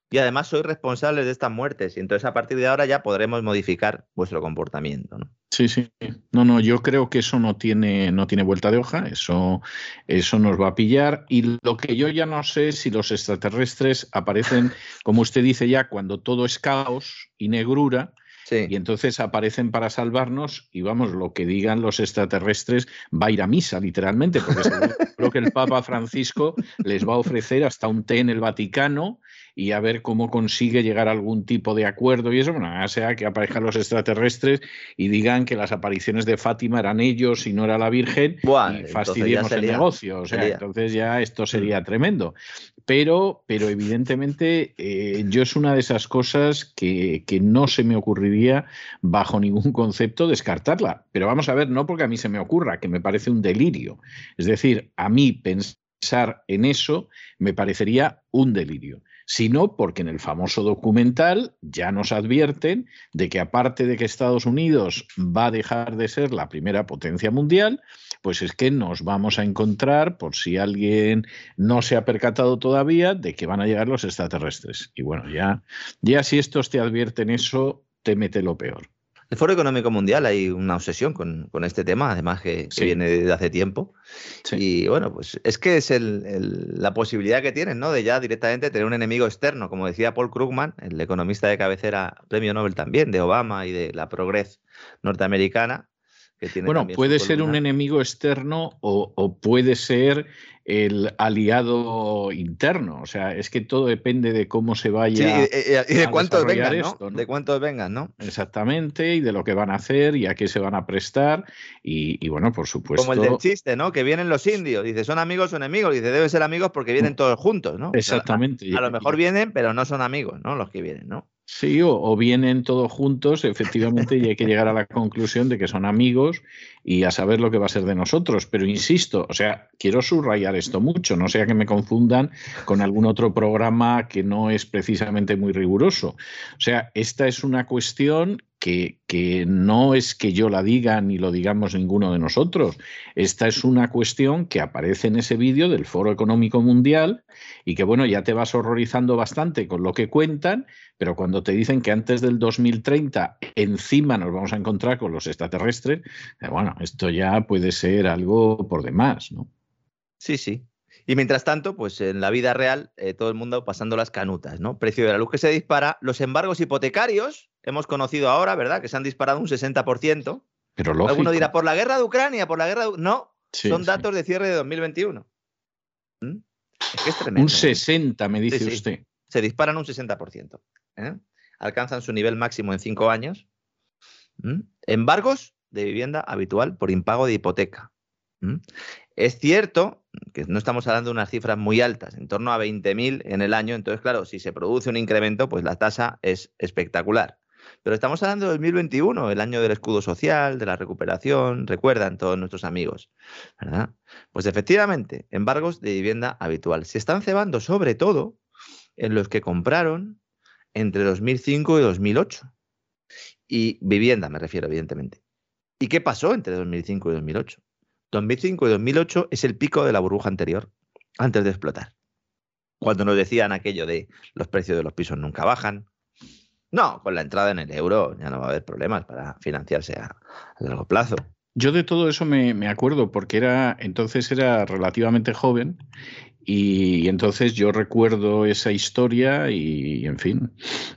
y además sois responsables de estas muertes. Y entonces a partir de ahora ya podremos modificar vuestro comportamiento. ¿no? Sí, sí. No, no, yo creo que eso no tiene, no tiene vuelta de hoja, eso, eso nos va a pillar. Y lo que yo ya no sé es si los extraterrestres aparecen, como usted dice ya, cuando todo es caos y negrura. Y entonces aparecen para salvarnos y vamos, lo que digan los extraterrestres va a ir a misa, literalmente, porque creo que el Papa Francisco les va a ofrecer hasta un té en el Vaticano y a ver cómo consigue llegar a algún tipo de acuerdo y eso, bueno, ya sea que aparezcan los extraterrestres y digan que las apariciones de Fátima eran ellos y no era la Virgen y fastidiemos el negocio. O sea, entonces ya esto sería mm. tremendo. Pero, pero evidentemente eh, yo es una de esas cosas que, que no se me ocurriría bajo ningún concepto descartarla. Pero vamos a ver, no porque a mí se me ocurra, que me parece un delirio. Es decir, a mí pensar en eso me parecería un delirio sino porque en el famoso documental ya nos advierten de que aparte de que Estados Unidos va a dejar de ser la primera potencia mundial, pues es que nos vamos a encontrar, por si alguien no se ha percatado todavía, de que van a llegar los extraterrestres. Y bueno, ya, ya si estos te advierten eso, te mete lo peor. El Foro Económico Mundial hay una obsesión con, este tema, además que, viene desde hace tiempo. Y bueno, pues es que es la posibilidad que tienen, ¿no? De ya directamente tener un enemigo externo, como decía Paul Krugman, el economista de cabecera, premio Nobel también, de Obama y de la Progress norteamericana. Que tiene bueno, puede ser un enemigo externo o puede ser el aliado interno. O sea, es que todo depende de cómo se vaya. Sí, y, de cuántos vengan, ¿no? De cuántos vengan, ¿no? Exactamente, y de lo que van a hacer y a qué se van a prestar. Y, bueno, por supuesto. Como el del chiste, ¿no? Que vienen los indios. Dice, ¿son amigos o enemigos? Dice, deben ser amigos porque vienen todos juntos, ¿no? Exactamente. a lo mejor vienen, pero no son amigos, ¿no? Los que vienen, ¿no? Sí, o, vienen todos juntos, efectivamente, y hay que llegar a la conclusión de que son amigos y a saber lo que va a ser de nosotros. Pero insisto, o sea, quiero subrayar esto mucho, no sea que me confundan con algún otro programa que no es precisamente muy riguroso. O sea, esta es una cuestión que, no es que yo la diga ni lo digamos ninguno de nosotros. Esta es una cuestión que aparece en ese vídeo del Foro Económico Mundial y que, bueno, ya te vas horrorizando bastante con lo que cuentan, pero cuando te dicen que antes del 2030 encima nos vamos a encontrar con los extraterrestres, eh, bueno, esto ya puede ser algo por demás, ¿no? Sí, sí. Y mientras tanto, pues en la vida real, eh, todo el mundo pasando las canutas, ¿no? Precio de la luz que se dispara, los embargos hipotecarios, hemos conocido ahora, ¿verdad? Que se han disparado un 60%. Pero lógico. Alguno dirá, por la guerra de Ucrania, por la guerra de... No, son datos de cierre de 2021. ¿Mm? Es que es tremendo. Un 60, me dice usted. Se disparan un 60%. ¿eh? Alcanzan su nivel máximo en cinco años. ¿Mm? Embargos de vivienda habitual por impago de hipoteca. ¿Mm? Es cierto que no estamos hablando de unas cifras muy altas, en torno a 20.000 en el año, entonces claro, si se produce un incremento, pues la tasa es espectacular. Pero estamos hablando de 2021, el año del escudo social, de la recuperación, recuerdan todos nuestros amigos, ¿verdad? Pues efectivamente, embargos de vivienda habitual. Se están cebando sobre todo en los que compraron entre 2005 y 2008. Y vivienda, me refiero, evidentemente. ¿Y qué pasó entre 2005 y 2008? 2005 y 2008 es el pico de la burbuja anterior, antes de explotar. Cuando nos decían aquello de los precios de los pisos nunca bajan. No, con la entrada en el euro ya no va a haber problemas para financiarse a, largo plazo. Yo de todo eso me, me, acuerdo porque era entonces era relativamente joven y, entonces yo recuerdo esa historia y, en fin,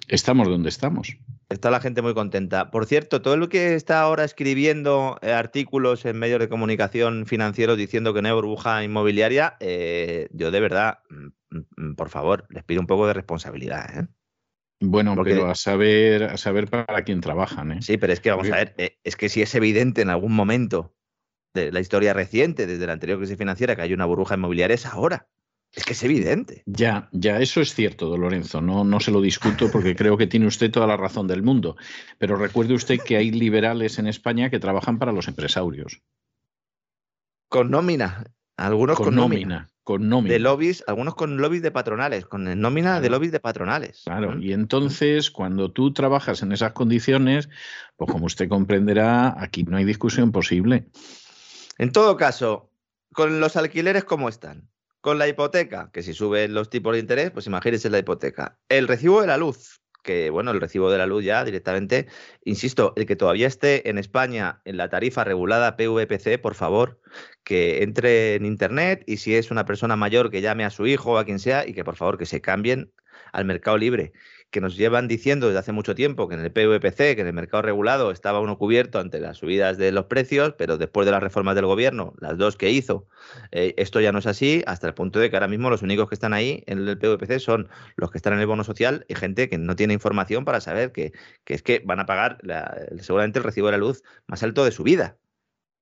estamos donde estamos. Está la gente muy contenta. Por cierto, todo lo que está ahora escribiendo eh, artículos en medios de comunicación financieros diciendo que no hay burbuja inmobiliaria, eh, yo de verdad, mm, mm, por favor, les pido un poco de responsabilidad. ¿eh? Bueno, pero a saber, a saber para quién trabajan. ¿eh? Sí, pero es que vamos a ver, es que si es evidente en algún momento de la historia reciente, desde la anterior crisis financiera, que hay una burbuja inmobiliaria, es ahora. Es que es evidente. Ya, ya, eso es cierto, don Lorenzo. No, no se lo discuto porque creo que tiene usted toda la razón del mundo. Pero recuerde usted que hay liberales en España que trabajan para los empresarios. Con nómina. Algunos con, nómina, Con nómina. De lobbies, algunos con lobbies de patronales, con nómina de lobbies de patronales. Claro, y entonces cuando tú trabajas en esas condiciones, pues como usted comprenderá, aquí no hay discusión posible. En todo caso, con los alquileres, ¿cómo están? Con la hipoteca, que si suben los tipos de interés, pues imagínense la hipoteca. El recibo de la luz, que bueno, el recibo de la luz ya directamente, insisto, el que todavía esté en España en la tarifa regulada PVPC, por favor, que entre en internet y si es una persona mayor que llame a su hijo o a quien sea y que por favor que se cambien al mercado libre que nos llevan diciendo desde hace mucho tiempo que en el PVPC, que en el mercado regulado estaba uno cubierto ante las subidas de los precios, pero después de las reformas del gobierno, las dos que hizo, eh, esto ya no es así, hasta el punto de que ahora mismo los únicos que están ahí en el PVPC son los que están en el bono social y gente que no tiene información para saber que, es que van a pagar seguramente el recibo de la luz más alto de su vida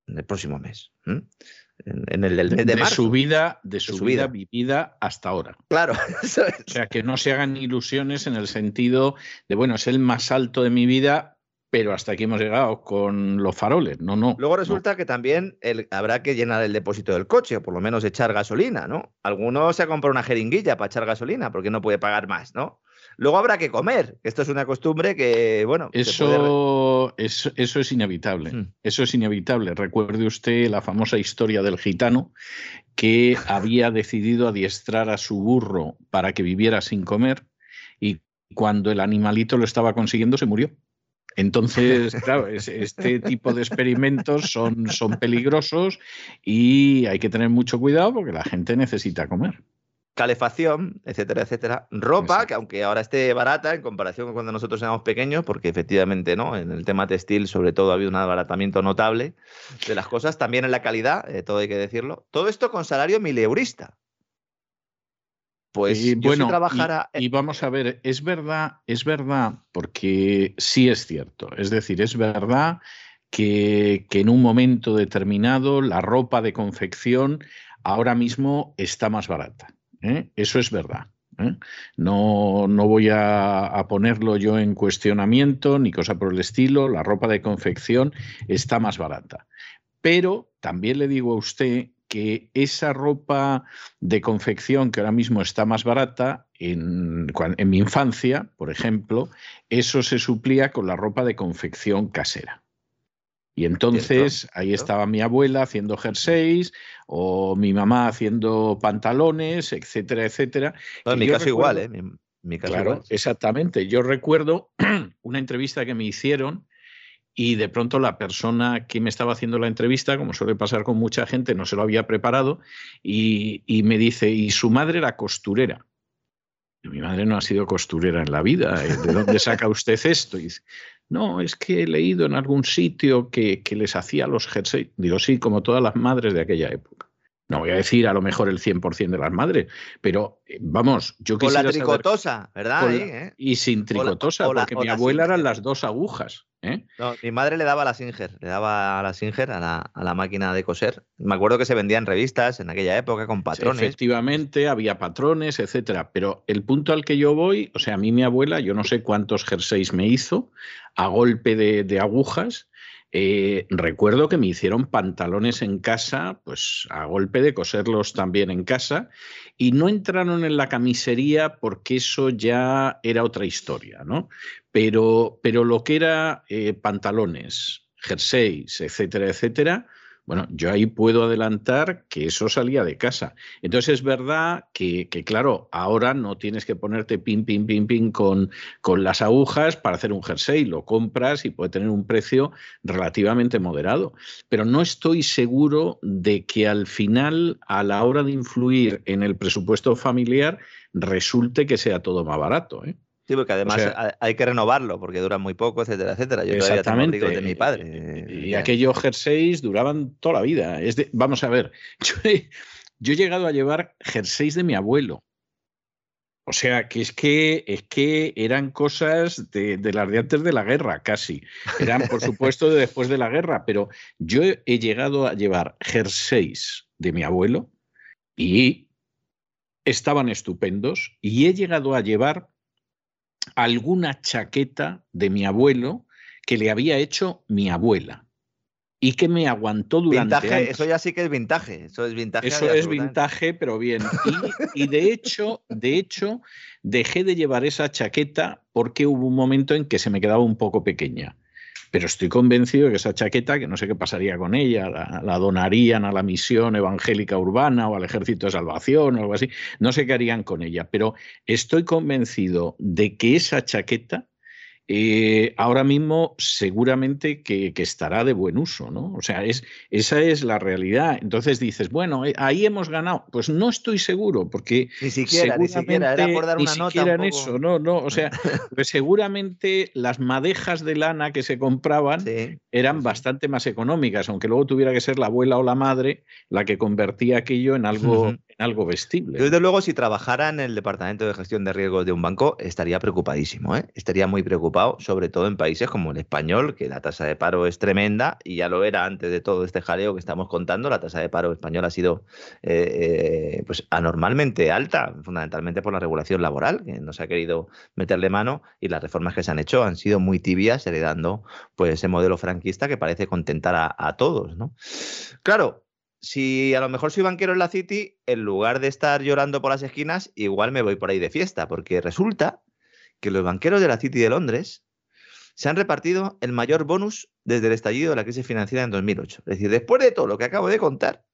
en el próximo mes en, el mes de, Su vida, de su, vida. vivida hasta ahora. Claro, O sea, que no se hagan ilusiones en el sentido de, bueno, es el más alto de mi vida, pero hasta aquí hemos llegado con los faroles. No, no. Luego resulta que también habrá que llenar el depósito del coche, o por lo menos echar gasolina, ¿no? Algunos se ha comprado una jeringuilla para echar gasolina porque no puede pagar más, ¿no? Luego habrá que comer. Esto es una costumbre que, bueno. Eso, eso, es inevitable. Hmm. Eso es inevitable. Recuerde usted la famosa historia del gitano que había decidido adiestrar a su burro para que viviera sin comer y cuando el animalito lo estaba consiguiendo se murió. Entonces, claro, este tipo de experimentos son, son peligrosos y hay que tener mucho cuidado porque la gente necesita comer calefacción, etcétera, etcétera. Ropa, que aunque ahora esté barata en comparación con cuando nosotros éramos pequeños, porque efectivamente, ¿no? En el tema textil, sobre todo, ha habido un abaratamiento notable de las cosas, también en la calidad, eh, todo hay que decirlo. Todo esto con salario mileurista. Pues bueno, y, vamos a ver, es verdad, es verdad, porque sí es cierto. Es decir, es verdad que, que en un momento determinado la ropa de confección ahora mismo está más barata. ¿Eh? Eso es verdad. ¿eh? No, no, voy a, ponerlo yo en cuestionamiento ni cosa por el estilo. La ropa de confección está más barata. Pero también le digo a usted que esa ropa de confección que ahora mismo está más barata, en, en mi infancia, por ejemplo, eso se suplía con la ropa de confección casera. Y entonces ahí estaba mi abuela haciendo jerseys o mi mamá haciendo pantalones, etcétera, etcétera. en mi caso igual, ¿eh? Mi, caso claro, exactamente. Yo recuerdo una entrevista que me hicieron y de pronto la persona que me estaba haciendo la entrevista, como suele pasar con mucha gente, no se lo había preparado y, y me dice, y su madre era costurera. mi madre no ha sido costurera en la vida. ¿eh? ¿De dónde saca usted esto? Y dice, no, es que he leído en algún sitio que, les hacía los jerseys. Digo, sí, como todas las madres de aquella época. No voy a decir a lo mejor el 100% de las madres, pero eh, vamos, yo quisiera. Con la tricotosa, ¿verdad? ¿eh? Y sin tricotosa, porque mi abuela eran las dos agujas. ¿eh? No, mi madre le daba a la Singer, le daba a la Singer, a la, máquina de coser. Me acuerdo que se vendían revistas en aquella época con patrones. efectivamente, había patrones, etcétera. Pero el punto al que yo voy, o sea, a mí mi abuela, yo no sé cuántos jerseys me hizo a golpe de agujas eh, recuerdo que me hicieron pantalones en casa, pues a golpe de coserlos también en casa, y no entraron en la camisería porque eso ya era otra historia, ¿no? Pero, pero lo que era eh, pantalones, jerseys, etcétera, etcétera, Bueno, yo ahí puedo adelantar que eso salía de casa. Entonces es verdad que, claro, ahora no tienes que ponerte pin, pin, pin, pin con, con las agujas para hacer un jersey. Lo compras y puede tener un precio relativamente moderado. Pero no estoy seguro de que al final, a la hora de influir en el presupuesto familiar, resulte que sea todo más barato. ¿eh? Sí, porque además hay que renovarlo porque duran muy poco, etcétera, etcétera. Yo todavía tengo de mi padre. Y, aquellos jerseys duraban toda la vida. Es vamos a ver, yo he, yo he llegado a llevar jerseys de mi abuelo. O sea, que es que, es que eran cosas de, de, las de antes de la guerra, casi. Eran, por supuesto, de después de la guerra, pero yo he llegado a llevar jerseys de mi abuelo y estaban estupendos y he llegado a llevar alguna chaqueta de mi abuelo que le había hecho mi abuela y que me aguantó durante Eso ya sí que es vintage. Eso es vintage. Eso es vintage, pero bien. Y, de hecho, de hecho, dejé de llevar esa chaqueta porque hubo un momento en que se me quedaba un poco pequeña pero estoy convencido de que esa chaqueta, que no sé qué pasaría con ella, la, donarían a la misión evangélica urbana o al ejército de salvación o algo así, no sé qué harían con ella, pero estoy convencido de que esa chaqueta eh, ahora mismo seguramente que, estará de buen uso, ¿no? O sea, es, esa es la realidad. Entonces dices, bueno, eh, ahí hemos ganado. Pues no estoy seguro, porque ni siquiera, ni siquiera era por dar una nota. en eso, no, no. O sea, pues seguramente las madejas de lana que se compraban eran bastante más económicas, aunque luego tuviera que ser la abuela o la madre la que convertía aquello en algo, algo vestible. desde luego, si trabajara en el departamento de gestión de riesgos de un banco, estaría preocupadísimo, ¿eh? estaría muy preocupado, sobre todo en países como el español, que la tasa de paro es tremenda y ya lo era antes de todo este jaleo que estamos contando. La tasa de paro español ha sido eh, eh, pues anormalmente alta, fundamentalmente por la regulación laboral, que no se ha querido meterle mano y las reformas que se han hecho han sido muy tibias, heredando pues ese modelo franquista que parece contentar a, a todos, ¿no? Claro, si a lo mejor soy banquero en la City, en lugar de estar llorando por las esquinas, igual me voy por ahí de fiesta, porque resulta que los banqueros de la City de Londres se han repartido el mayor bonus desde el estallido de la crisis financiera en 2008. Es decir, después de todo lo que acabo de contar,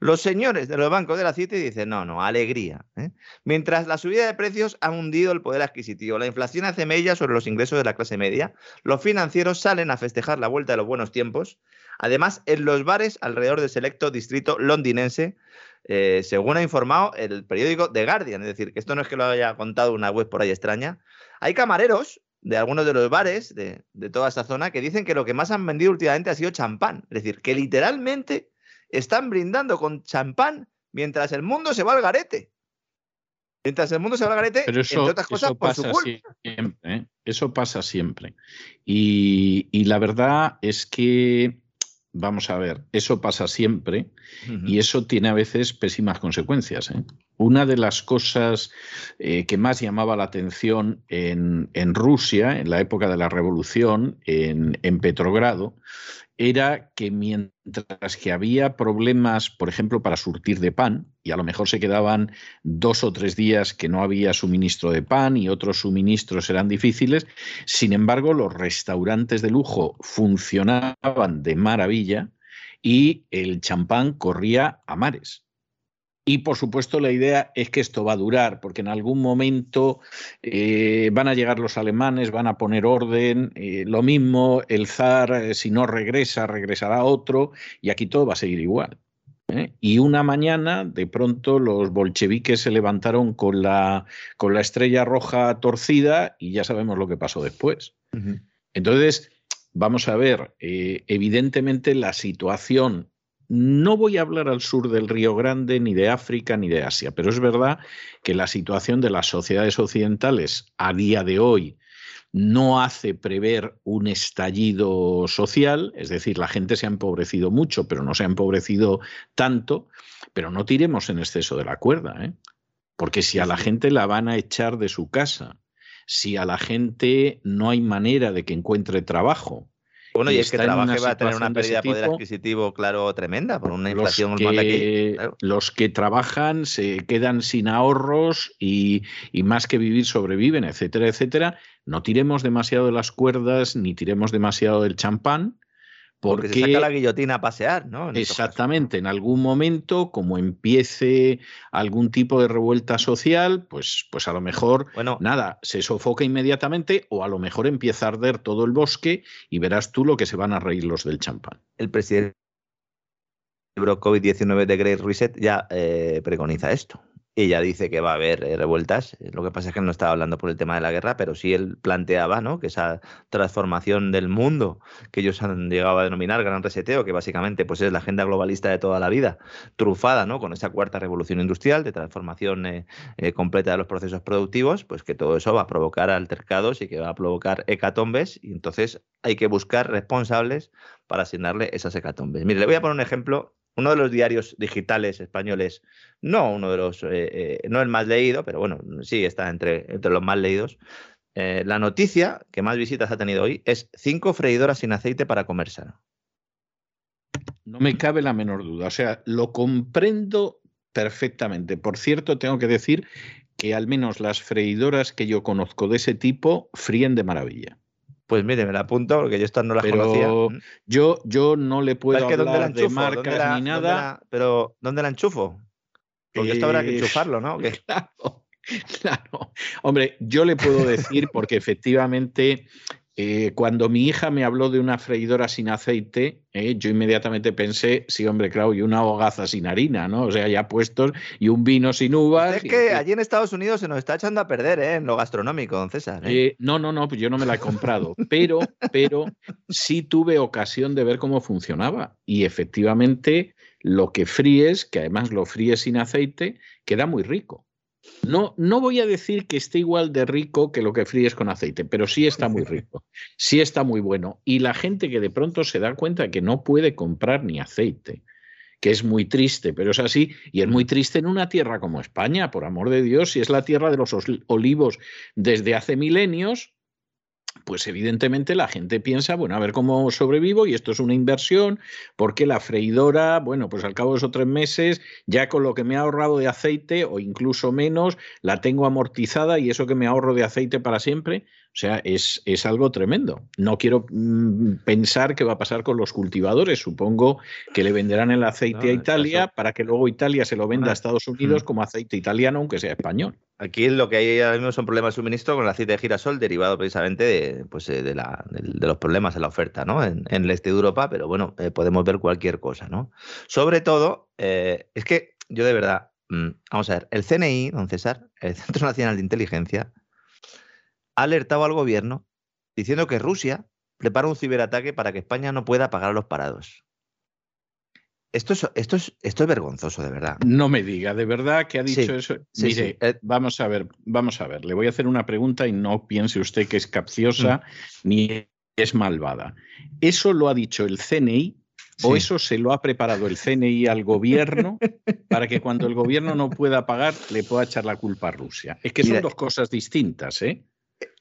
los señores de los bancos de la City dicen, no, no, alegría. ¿eh? Mientras la subida de precios ha hundido el poder adquisitivo, la inflación hace mella sobre los ingresos de la clase media, los financieros salen a festejar la vuelta de los buenos tiempos Además, en los bares alrededor del selecto distrito londinense, eh, según ha informado el periódico The Guardian, es decir, que esto no es que lo haya contado una web por ahí extraña, hay camareros de algunos de los bares de, toda esa zona que dicen que lo que más han vendido últimamente ha sido champán. Es decir, que literalmente están brindando con champán mientras el mundo se va al garete. Mientras el mundo se va al garete, entre otras cosas, por su culpa. Siempre, ¿eh? Eso pasa siempre. y, la verdad es que vamos a ver, eso pasa siempre y eso tiene a veces pésimas consecuencias. ¿eh? Una de las cosas eh, que más llamaba la atención en, Rusia, en la época de la revolución, en, en Petrogrado, era que mientras que había problemas, por ejemplo, para surtir de pan, y a lo mejor se quedaban dos o tres días que no había suministro de pan y otros suministros eran difíciles, sin embargo, los restaurantes de lujo funcionaban de maravilla y el champán corría a mares. Y por supuesto la idea es que esto va a durar, porque en algún momento eh, van a llegar los alemanes, van a poner orden, eh, lo mismo el zar, eh, si no regresa, regresará otro, y aquí todo va a seguir igual. Y una mañana, de pronto, los bolcheviques se levantaron con la, con la estrella roja torcida y ya sabemos lo que pasó después. Entonces, vamos a ver, evidentemente la situación no voy a hablar al sur del Río Grande, ni de África, ni de Asia, pero es verdad que la situación de las sociedades occidentales a día de hoy no hace prever un estallido social, es decir, la gente se ha empobrecido mucho, pero no se ha empobrecido tanto, pero no tiremos en exceso de la cuerda, ¿eh? porque si a la gente la van a echar de su casa, si a la gente no hay manera de que encuentre trabajo, bueno, y, es que trabaje va a tener una pérdida de poder adquisitivo, claro, tremenda, por una inflación los que, Los que trabajan se quedan sin ahorros y, más que vivir sobreviven, etcétera, etcétera. No tiremos demasiado de las cuerdas ni tiremos demasiado del champán, Porque, se saca la guillotina a pasear, ¿no? exactamente, en algún momento, como empiece algún tipo de revuelta social, pues, pues a lo mejor, bueno, nada, se sofoca inmediatamente o a lo mejor empieza a arder todo el bosque y verás tú lo que se van a reír los del champán. El presidente COVID-19 de Great Reset ya eh, preconiza esto. Ella dice que va a haber eh, revueltas. Lo que pasa es que no estaba hablando por el tema de la guerra, pero sí él planteaba ¿no? que esa transformación del mundo que ellos han llegado a denominar gran reseteo, que básicamente pues, es la agenda globalista de toda la vida, trufada ¿no? con esa cuarta revolución industrial de transformación eh, eh, completa de los procesos productivos, pues que todo eso va a provocar altercados y que va a provocar hecatombes. Y entonces hay que buscar responsables para asignarle esas hecatombes. Mire, le voy a poner un ejemplo uno de los diarios digitales españoles, no uno de los, eh, eh, no el más leído, pero bueno, sí está entre, entre los más leídos. Eh, la noticia que más visitas ha tenido hoy es cinco freidoras sin aceite para comer sano. No me cabe la menor duda. O sea, lo comprendo perfectamente. Por cierto, tengo que decir que al menos las freidoras que yo conozco de ese tipo fríen de maravilla. Pues mire, me la apunto porque yo estas no las conocía. Yo, yo no le puedo hablar de marcas ni nada. pero ¿dónde la enchufo? Porque esto habrá que enchufarlo, ¿no? Claro, claro. Hombre, yo le puedo decir porque efectivamente eh, cuando mi hija me habló de una freidora sin aceite, eh, yo inmediatamente pensé, sí, hombre, claro, y una hogaza sin harina, ¿no? O sea, ya puestos, y un vino sin uvas. Es que allí en Estados Unidos se nos está echando a perder, ¿eh? En lo gastronómico, don César. ¿eh? no, no, no, pues yo no me la he comprado, pero, pero sí tuve ocasión de ver cómo funcionaba. Y efectivamente, lo que fríes, que además lo fríes sin aceite, queda muy rico. No, no voy a decir que esté igual de rico que lo que fríes con aceite, pero sí está muy rico, sí está muy bueno. Y la gente que de pronto se da cuenta que no puede comprar ni aceite, que es muy triste, pero es así, y es muy triste en una tierra como España, por amor de Dios, si es la tierra de los olivos desde hace milenios, pues evidentemente la gente piensa, bueno, a ver cómo sobrevivo y esto es una inversión, porque la freidora, bueno, pues al cabo de esos tres meses, ya con lo que me ha ahorrado de aceite o incluso menos, la tengo amortizada y eso que me ahorro de aceite para siempre, o sea, es, es algo tremendo. No quiero mm, pensar qué va a pasar con los cultivadores. Supongo que le venderán el aceite a Italia para que luego Italia se lo venda a Estados Unidos mm. como aceite italiano, aunque sea español. Aquí lo que hay ahora mismo son problemas de suministro con el aceite de girasol derivado precisamente de, pues, eh, de, la, de, los problemas en la oferta ¿no? en, el este de Europa, pero bueno, eh, podemos ver cualquier cosa. ¿no? Sobre todo, eh, es que yo de verdad, mm, vamos a ver, el CNI, don César, el Centro Nacional de Inteligencia, ha alertado al gobierno diciendo que Rusia prepara un ciberataque para que España no pueda pagar a los parados. Esto es, esto, es, esto es vergonzoso, de verdad. No me diga, de verdad que ha dicho eso. Mire, eh, vamos a ver, vamos a ver. Le voy a hacer una pregunta y no piense usted que es capciosa mm. ni es malvada. ¿Eso lo ha dicho el CNI o eso se lo ha preparado el CNI al gobierno para que cuando el gobierno no pueda pagar le pueda echar la culpa a Rusia? Es que son dos cosas distintas, ¿eh?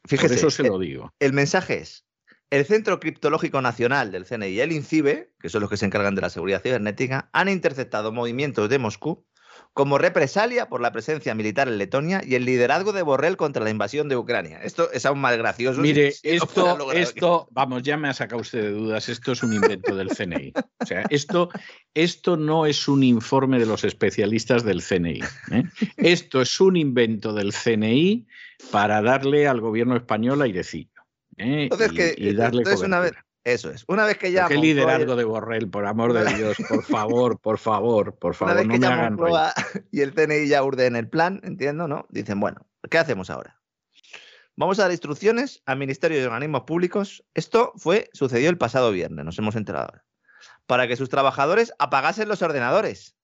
Fíjese, eso se lo digo. El mensaje es, el Centro Criptológico Nacional del CNI y el INCIBE, que son los que se encargan de la seguridad cibernética, han interceptado movimientos de Moscú como represalia por la presencia militar en Letonia y el liderazgo de Borrell contra la invasión de Ucrania. Esto es aún más gracioso. Mire, esto, esto vamos, ya me ha sacado usted de dudas, esto es un invento del CNI. O sea, esto, esto no es un informe de los especialistas del CNI. ¿eh? Esto es un invento del CNI para darle al gobierno español airecillo. ¿eh? Entonces, que, darle una vez, eso es. Una vez que ya. Qué liderazgo de Borrell, por amor de Dios, por favor, por favor, por favor. Una vez que ya y el CNI ya en el plan, entiendo, ¿no? Dicen, bueno, ¿qué hacemos ahora? Vamos a dar instrucciones al Ministerio de Organismos Públicos. Esto fue, sucedió el pasado viernes, nos hemos enterado Para que sus trabajadores apagasen los ordenadores.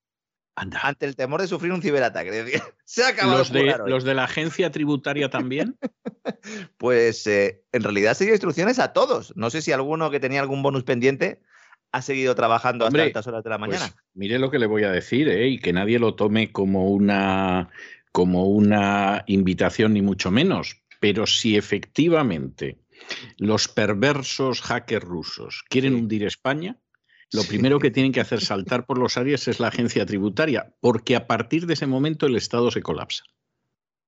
Ante el temor de sufrir un ciberataque. Se ha acabado ¿Los, de, ¿Los de la agencia tributaria también? pues eh, en realidad seguido instrucciones a todos. No sé si alguno que tenía algún bonus pendiente ha seguido trabajando hasta altas horas de la pues mañana. mire lo que le voy a decir, ¿eh? y que nadie lo tome como una, como una invitación, ni mucho menos. Pero si efectivamente los perversos hackers rusos quieren hundir España, lo primero que tienen que hacer saltar por los áreas es la agencia tributaria, porque a partir de ese momento el Estado se colapsa.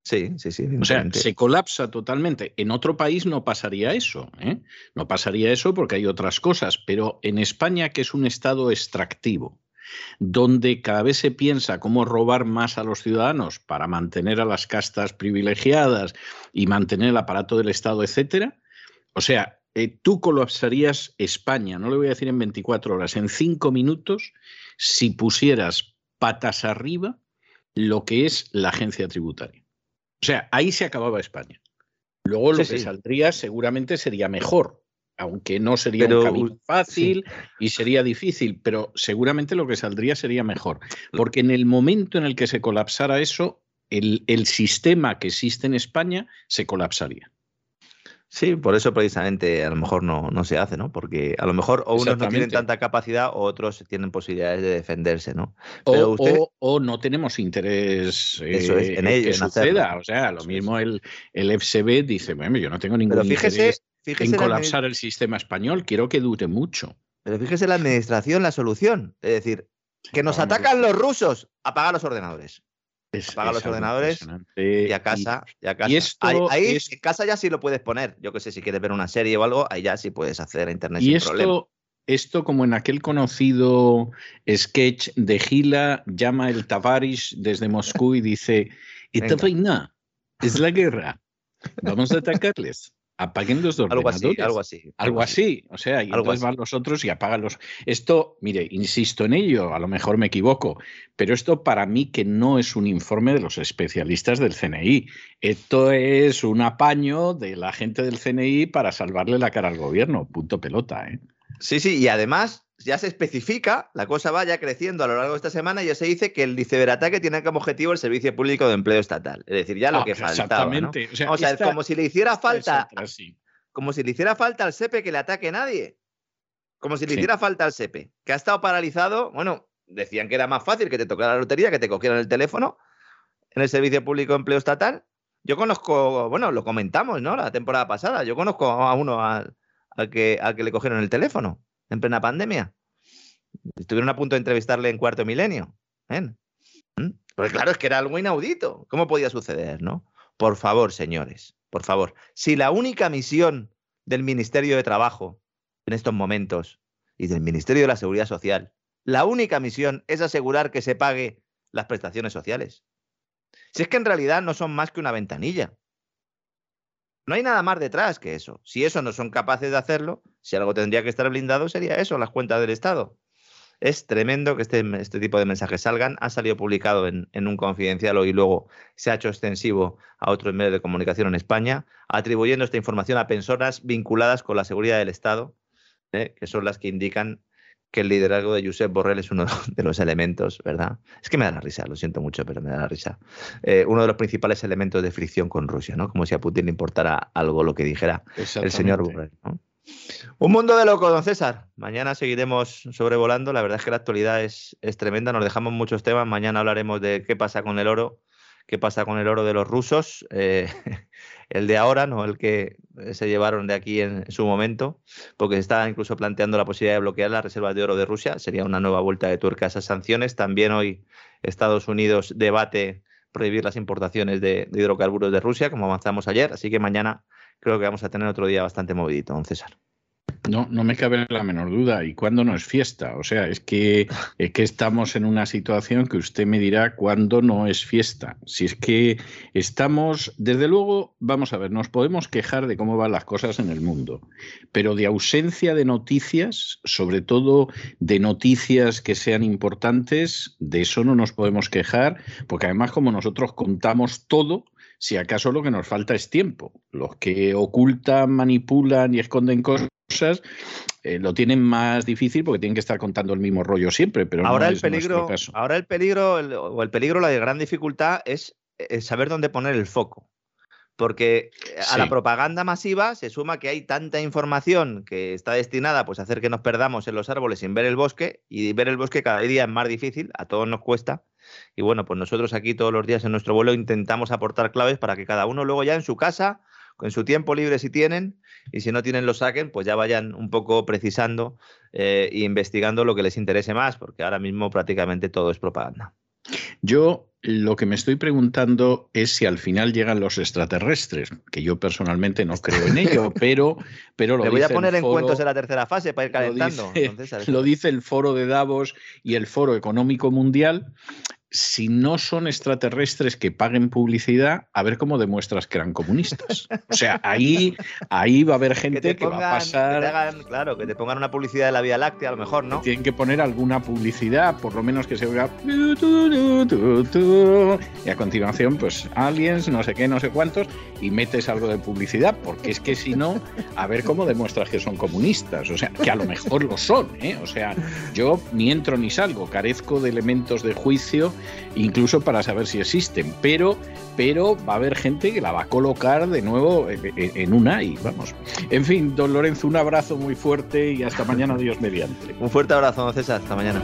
Sí, sí, sí. O sea, se colapsa totalmente. En otro país no pasaría eso. ¿eh? No pasaría eso porque hay otras cosas. Pero en España, que es un estado extractivo, donde cada vez se piensa cómo robar más a los ciudadanos para mantener a las castas privilegiadas y mantener el aparato del Estado, etcétera. O sea, eh, tú colapsarías España, no le voy a decir en 24 horas, en 5 minutos, si pusieras patas arriba lo que es la agencia tributaria. O sea, ahí se acababa España. Luego lo Sí, que sí. saldría seguramente sería mejor, aunque no sería Pero, un camino sí. fácil y sería difícil, pero seguramente lo que saldría sería mejor. Porque en el momento en el que se colapsara eso, el, el sistema que existe en España se colapsaría. Sí, por eso precisamente a lo mejor no, no se hace, ¿no? Porque a lo mejor o unos no tienen tanta capacidad o otros tienen posibilidades de defenderse, ¿no? O, usted- o- o no tenemos interés Eso es, eh, en ello, que en hacerlo. suceda. O sea, lo mismo el, el FCB dice, bueno, yo no tengo ningún Pero fíjese, interés fíjese, en colapsar el sistema español, quiero que dure mucho. pero fíjese la administración, la solución. Es decir, que nos atacan los rusos, apaga los ordenadores. Es, Apaga es los ordenadores. Y a casa, y a casa. y esto ahí ahí es- en casa ya sí lo puedes poner. Yo que sé, si quieres ver una serie o algo, ahí ya sí puedes acceder a internet Y sin esto, problema. esto, como en aquel conocido sketch de Gila, llama el Tavares desde Moscú y dice. Esta vaina es la guerra. Vamos a atacarles. Apaguen los Algo ordenadores. así, algo así. Algo así, o sea, y Algo entonces así. van los otros y apagan los. Esto, mire, insisto en ello, a lo mejor me equivoco, pero esto para mí que no es un informe de los especialistas del CNI. Esto es un apaño de la gente del CNI para salvarle la cara al gobierno. Punto pelota, ¿eh? Sí, sí, y además ya se especifica, la cosa va ya creciendo a lo largo de esta semana y ya se dice que el ciberataque tiene como objetivo el Servicio Público de Empleo Estatal. Es decir, ya lo Ah, que faltaba. ¿no? Exactamente. O sea, O sea, esta- como si le hiciera es falta, otra, sí. como si le hiciera falta al SEPE que le ataque nadie. Como si le Sí. hiciera falta al SEPE, que ha estado paralizado. Bueno, decían que era más fácil que te tocara la lotería, que te cogieran el teléfono en el Servicio Público de Empleo Estatal. Yo conozco, bueno, lo comentamos, ¿no? La temporada pasada. Yo conozco a uno al, al que, al que le cogieron el teléfono en plena pandemia. Estuvieron a punto de entrevistarle en Cuarto Milenio. ¿eh? ¿Mm? Porque claro, es que era algo inaudito. ¿Cómo podía suceder, no? Por favor, señores, por favor. Si la única misión del Ministerio de Trabajo en estos momentos y del Ministerio de la Seguridad Social, la única misión es asegurar que se pague las prestaciones sociales. Si es que en realidad no son más que una ventanilla. No hay nada más detrás que eso. Si eso no son capaces de hacerlo, si algo tendría que estar blindado, sería eso, las cuentas del Estado. Es tremendo que este, este tipo de mensajes salgan. Ha salido publicado en, un confidencial hoy y luego se ha hecho extensivo a otros medios de comunicación en España, atribuyendo esta información a personas vinculadas con la seguridad del Estado, ¿eh? que son las que indican que el liderazgo de Josep Borrell es uno de los elementos, ¿verdad? Es que me da la risa, lo siento mucho, pero me da la risa. Eh, uno de los principales elementos de fricción con Rusia, ¿no? Como si a Putin le importara algo lo que dijera el señor. Borrell. ¿no? Un mundo de loco, don César. Mañana seguiremos sobrevolando. La verdad es que la actualidad es, es tremenda. Nos dejamos muchos temas. Mañana hablaremos de qué pasa con el oro, qué pasa con el oro de los rusos. eh, el de ahora, no el que se llevaron de aquí en su momento, porque se está incluso planteando la posibilidad de bloquear las reservas de oro de Rusia. Sería una nueva vuelta de tuerca a esas sanciones. También hoy Estados Unidos debate prohibir las importaciones de, de hidrocarburos de Rusia, como avanzamos ayer. Así que mañana creo que vamos a tener otro día bastante movidito, don César. No, no me cabe la menor duda. ¿Y cuándo no es fiesta? O sea, es que, es que estamos en una situación que usted me dirá cuándo no es fiesta. Si es que estamos, desde luego, vamos a ver, nos podemos quejar de cómo van las cosas en el mundo, pero de ausencia de noticias, sobre todo de noticias que sean importantes, de eso no nos podemos quejar, porque además como nosotros contamos todo, si acaso lo que nos falta es tiempo. Los que ocultan, manipulan y esconden cosas eh, lo tienen más difícil porque tienen que estar contando el mismo rollo siempre, pero ahora no el es peligro, caso. ahora el peligro, el- o el peligro, la gran dificultad es saber dónde poner el foco. Porque eh, a la propaganda masiva se suma que hay tanta información que está destinada pues, a hacer que nos perdamos en los árboles sin ver el bosque, y ver el bosque cada día es más difícil, a todos nos cuesta. Y bueno, pues nosotros aquí todos los días en nuestro vuelo intentamos aportar claves para que cada uno luego ya en su casa, en su tiempo libre si tienen, y si no tienen lo saquen, pues ya vayan un poco precisando eh, e investigando lo que les interese más, porque ahora mismo prácticamente todo es propaganda. Yo lo que me estoy preguntando es si al final llegan los extraterrestres, que yo personalmente no creo en ello, pero, pero lo Le voy a dice poner en cuentos en la tercera fase para ir lo calentando. dice- Entonces, lo dice el Foro de Davos y el Foro Económico Mundial. Si no son extraterrestres que paguen publicidad, a ver cómo demuestras que eran comunistas. O sea, ahí, ahí va a haber que gente te que, va a que pasar. te hagan, claro, que te pongan una publicidad de la Vía Láctea, a lo mejor, ¿no? Tienen que poner alguna publicidad, por lo menos que se oiga. Y a continuación, pues aliens, no sé qué, no sé cuántos, y metes algo de publicidad, porque es que si no, a ver cómo demuestras que son comunistas. O sea, que a lo mejor lo son, ¿eh? O sea, yo ni entro ni salgo, carezco de elementos de juicio, incluso para saber si existen, pero, pero va a haber gente que la va a colocar de nuevo en, en- en una y vamos. En fin, don Lorenzo, un abrazo muy fuerte y hasta mañana, Dios mediante. Un fuerte abrazo, don César. Hasta mañana.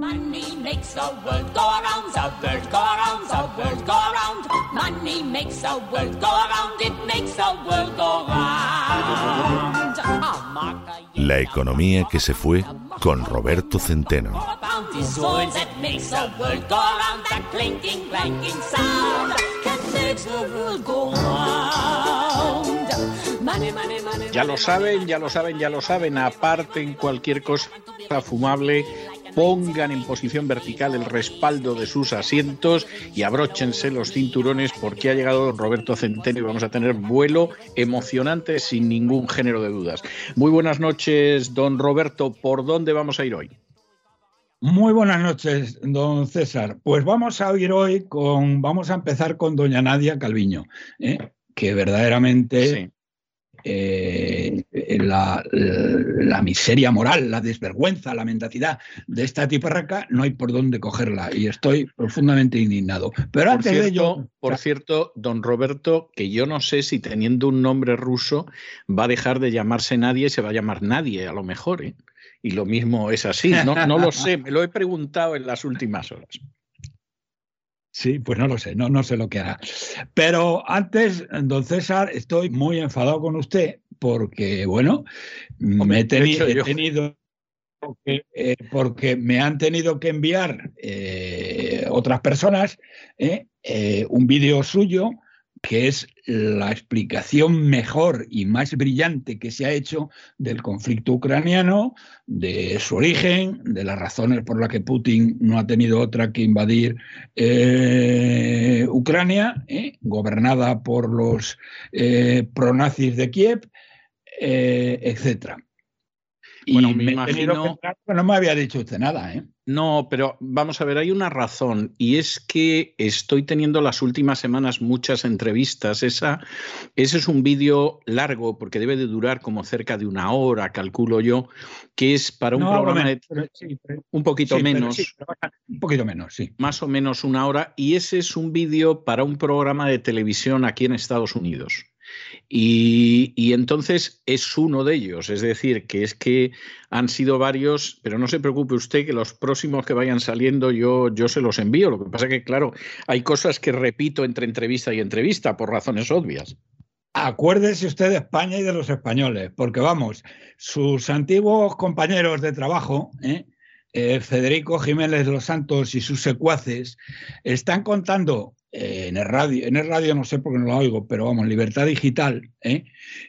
Money makes the world go around, the world go around, the world go around. Money makes the world go around, it makes the world go round. La economía que se fue con Roberto Centeno. Ya lo saben, ya lo saben, ya lo saben. Aparten cualquier cosa fumable, pongan en posición vertical el respaldo de sus asientos y abróchense los cinturones porque ha llegado Roberto Centeno y vamos a tener vuelo emocionante sin ningún género de dudas. Muy buenas noches, don Roberto. ¿Por dónde vamos a ir hoy? Muy buenas noches, don César. Pues vamos a oír hoy con, vamos a empezar con doña Nadia Calviño, ¿eh? que verdaderamente Sí. Eh, la, la miseria moral, la desvergüenza, la mendacidad de esta tiparraca no hay por dónde cogerla y estoy profundamente indignado. Pero antes de ello, por cierto, don Roberto, que yo no sé si teniendo un nombre ruso va a dejar de llamarse nadie y se va a llamar nadie, a lo mejor. ¿eh? Y lo mismo es así. No, no lo sé, me lo he preguntado en las últimas horas. Sí, pues no lo sé, no, no sé lo que hará. Pero antes, don César, estoy muy enfadado con usted porque, bueno, me he, he tenido que, eh, porque me han tenido que enviar eh, otras personas eh, un vídeo suyo que es la explicación mejor y más brillante que se ha hecho del conflicto ucraniano, de su origen, de las razones por las que Putin no ha tenido otra que invadir eh, Ucrania, eh, gobernada por los eh, pronazis de Kiev, eh, etc. Bueno, y me que imagino- no me había dicho usted nada, ¿eh? No, pero vamos a ver, hay una razón y es que estoy teniendo las últimas semanas muchas entrevistas. Esa, ese es un vídeo largo porque debe de durar como cerca de una hora, calculo yo, que es para un No, programa de pero sí, pero- un poquito sí, menos. pero un poquito menos, sí. más o menos una hora, y ese es un vídeo para un programa de televisión aquí en Estados Unidos. Y, entonces es uno de ellos, es decir, que es que han sido varios, pero no se preocupe usted que los próximos que vayan saliendo yo, yo se los envío. Lo que pasa que, claro, hay cosas que repito entre entrevista y entrevista por razones obvias. Acuérdese usted de España y de los españoles, porque vamos, sus antiguos compañeros de trabajo, ¿eh? Eh, Federico Jiménez Los Santos y sus secuaces, están contando eh, en el radio, en el radio no sé por qué no lo oigo, pero vamos, Libertad Digital, ¿eh?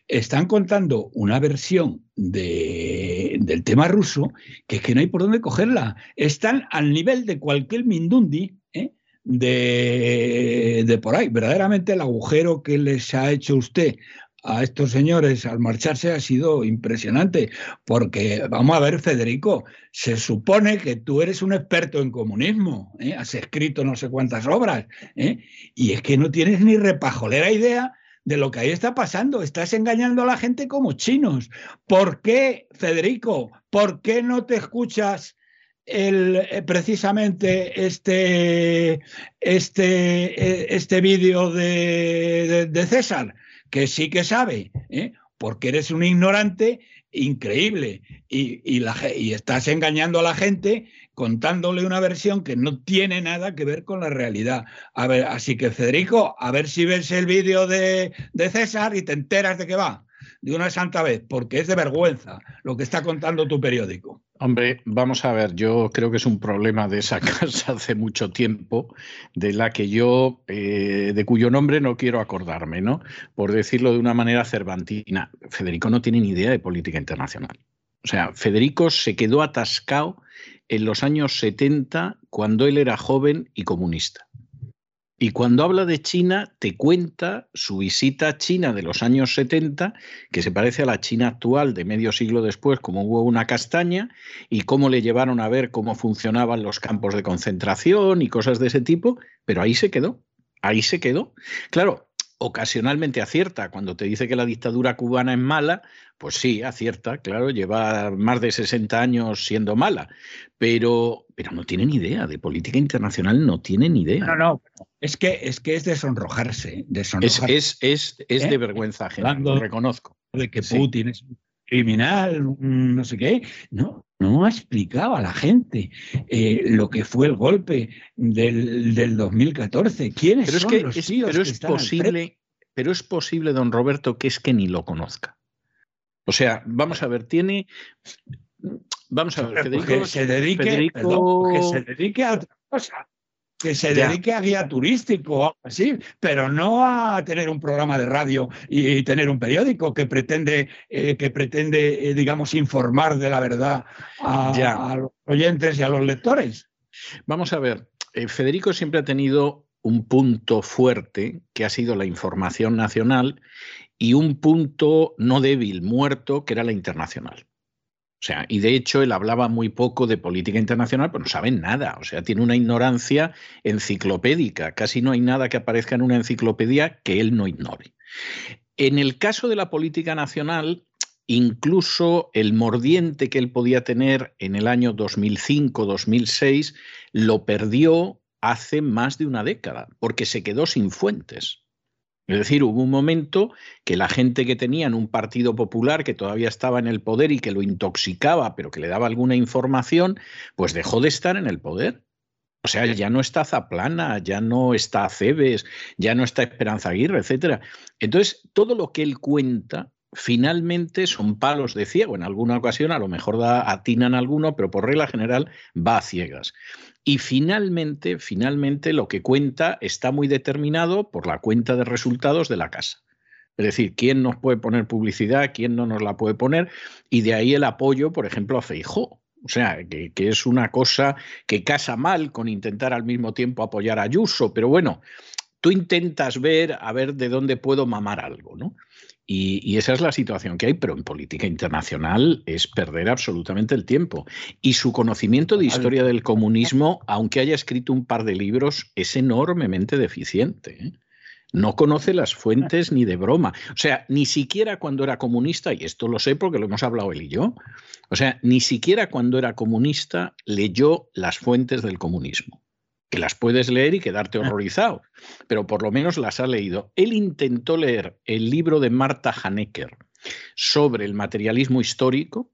están contando una versión de- del tema ruso que es que no hay por dónde cogerla. Están al nivel de cualquier Mindundi, ¿eh? de, de por ahí. Verdaderamente el agujero que les ha hecho usted a estos señores al marcharse ha sido impresionante, porque vamos a ver, Federico, se supone que tú eres un experto en comunismo, ¿eh? has escrito no sé cuántas obras, ¿eh? y es que no tienes ni repajolera idea de lo que ahí está pasando. Estás engañando a la gente como chinos. ¿Por qué, Federico? ¿Por qué no te escuchas el, eh, precisamente este, este, este vídeo de, de- de César? Que sí que sabe, ¿eh? porque eres un ignorante increíble y, y estás engañando a la gente contándole una versión que no tiene nada que ver con la realidad. A ver, así que Federico, a ver si ves el vídeo de, de César y te enteras de qué va, de una santa vez, porque es de vergüenza lo que está contando tu periódico. Hombre, vamos a ver, yo creo que es un problema de esa casa hace mucho tiempo, de la que yo, eh, de cuyo nombre no quiero acordarme, ¿no? Por decirlo de una manera cervantina. Federico no tiene ni idea de política internacional. O sea, Federico se quedó atascado en los años 70 cuando él era joven y comunista. Y cuando habla de China, te cuenta su visita a China de los años 70, que se parece a la China actual de medio siglo después, como hubo una castaña, y cómo le llevaron a ver cómo funcionaban los campos de concentración y cosas de ese tipo, pero ahí se quedó, ahí se quedó. Claro, ocasionalmente acierta. Cuando te dice que la dictadura cubana es mala, pues sí, acierta, claro, lleva más de 60 años siendo mala, pero, pero no tiene ni idea de política internacional, no tiene ni idea. No, no, es que es, que es desonrojarse. desonrojarse es, es, es, de ¿Eh? vergüenza ajena, lo reconozco. De que Putin es criminal, no sé qué. No, no ha explicado a la gente eh, lo que fue el golpe del, del 2014. ¿Quiénes pero son es que los es, tíos pero que es están posible, pero es posible, don Roberto, que es que ni lo conozca. O sea, vamos a ver, tiene. Vamos a ver? Federico. que se dedique, Federico- perdón, que se dedique a otra cosa. Que se Ya. dedique a guía turístico o algo así, pero no a tener un programa de radio y tener un periódico que pretende, eh, que pretende eh, digamos, informar de la verdad a, Ya. a los oyentes y a los lectores. Vamos a ver, eh, Federico siempre ha tenido un punto fuerte que ha sido la información nacional y un punto no débil, muerto, que era la internacional. O sea, y de hecho él hablaba muy poco de política internacional, pero no sabe nada. O sea, tiene una ignorancia enciclopédica. Casi no hay nada que aparezca en una enciclopedia que él no ignore. En el caso de la política nacional, incluso el mordiente que él podía tener en el año 2005-2006 lo perdió hace más de una década, porque se quedó sin fuentes. Es decir, hubo un momento que la gente que tenían un partido popular que todavía estaba en el poder y que lo intoxicaba, pero que le daba alguna información, pues dejó de estar en el poder. O sea, ya no está Zaplana, ya no está Cebes, ya no está Esperanza Aguirre, etcétera. Entonces, todo lo que él cuenta finalmente son palos de ciego. En alguna ocasión a lo mejor da, atinan alguno, pero por regla general va a ciegas. Y finalmente, finalmente lo que cuenta está muy determinado por la cuenta de resultados de la casa. Es decir, quién nos puede poner publicidad, quién no nos la puede poner, y de ahí el apoyo, por ejemplo, a Feijó. O sea, que, es una cosa que casa mal con intentar al mismo tiempo apoyar a Ayuso, pero bueno, tú intentas ver a ver de dónde puedo mamar algo, ¿no? Y, y, esa es la situación que hay, pero en política internacional es perder absolutamente el tiempo. Y su conocimiento de historia del comunismo, aunque haya escrito un par de libros, es enormemente deficiente. ¿eh? No conoce las fuentes ni de broma. O sea, ni siquiera cuando era comunista, y esto lo sé porque lo hemos hablado él y yo, o sea, ni siquiera cuando era comunista leyó las fuentes del comunismo que las puedes leer y quedarte horrorizado, pero por lo menos las ha leído. Él intentó leer el libro de Marta Hanecker sobre el materialismo histórico.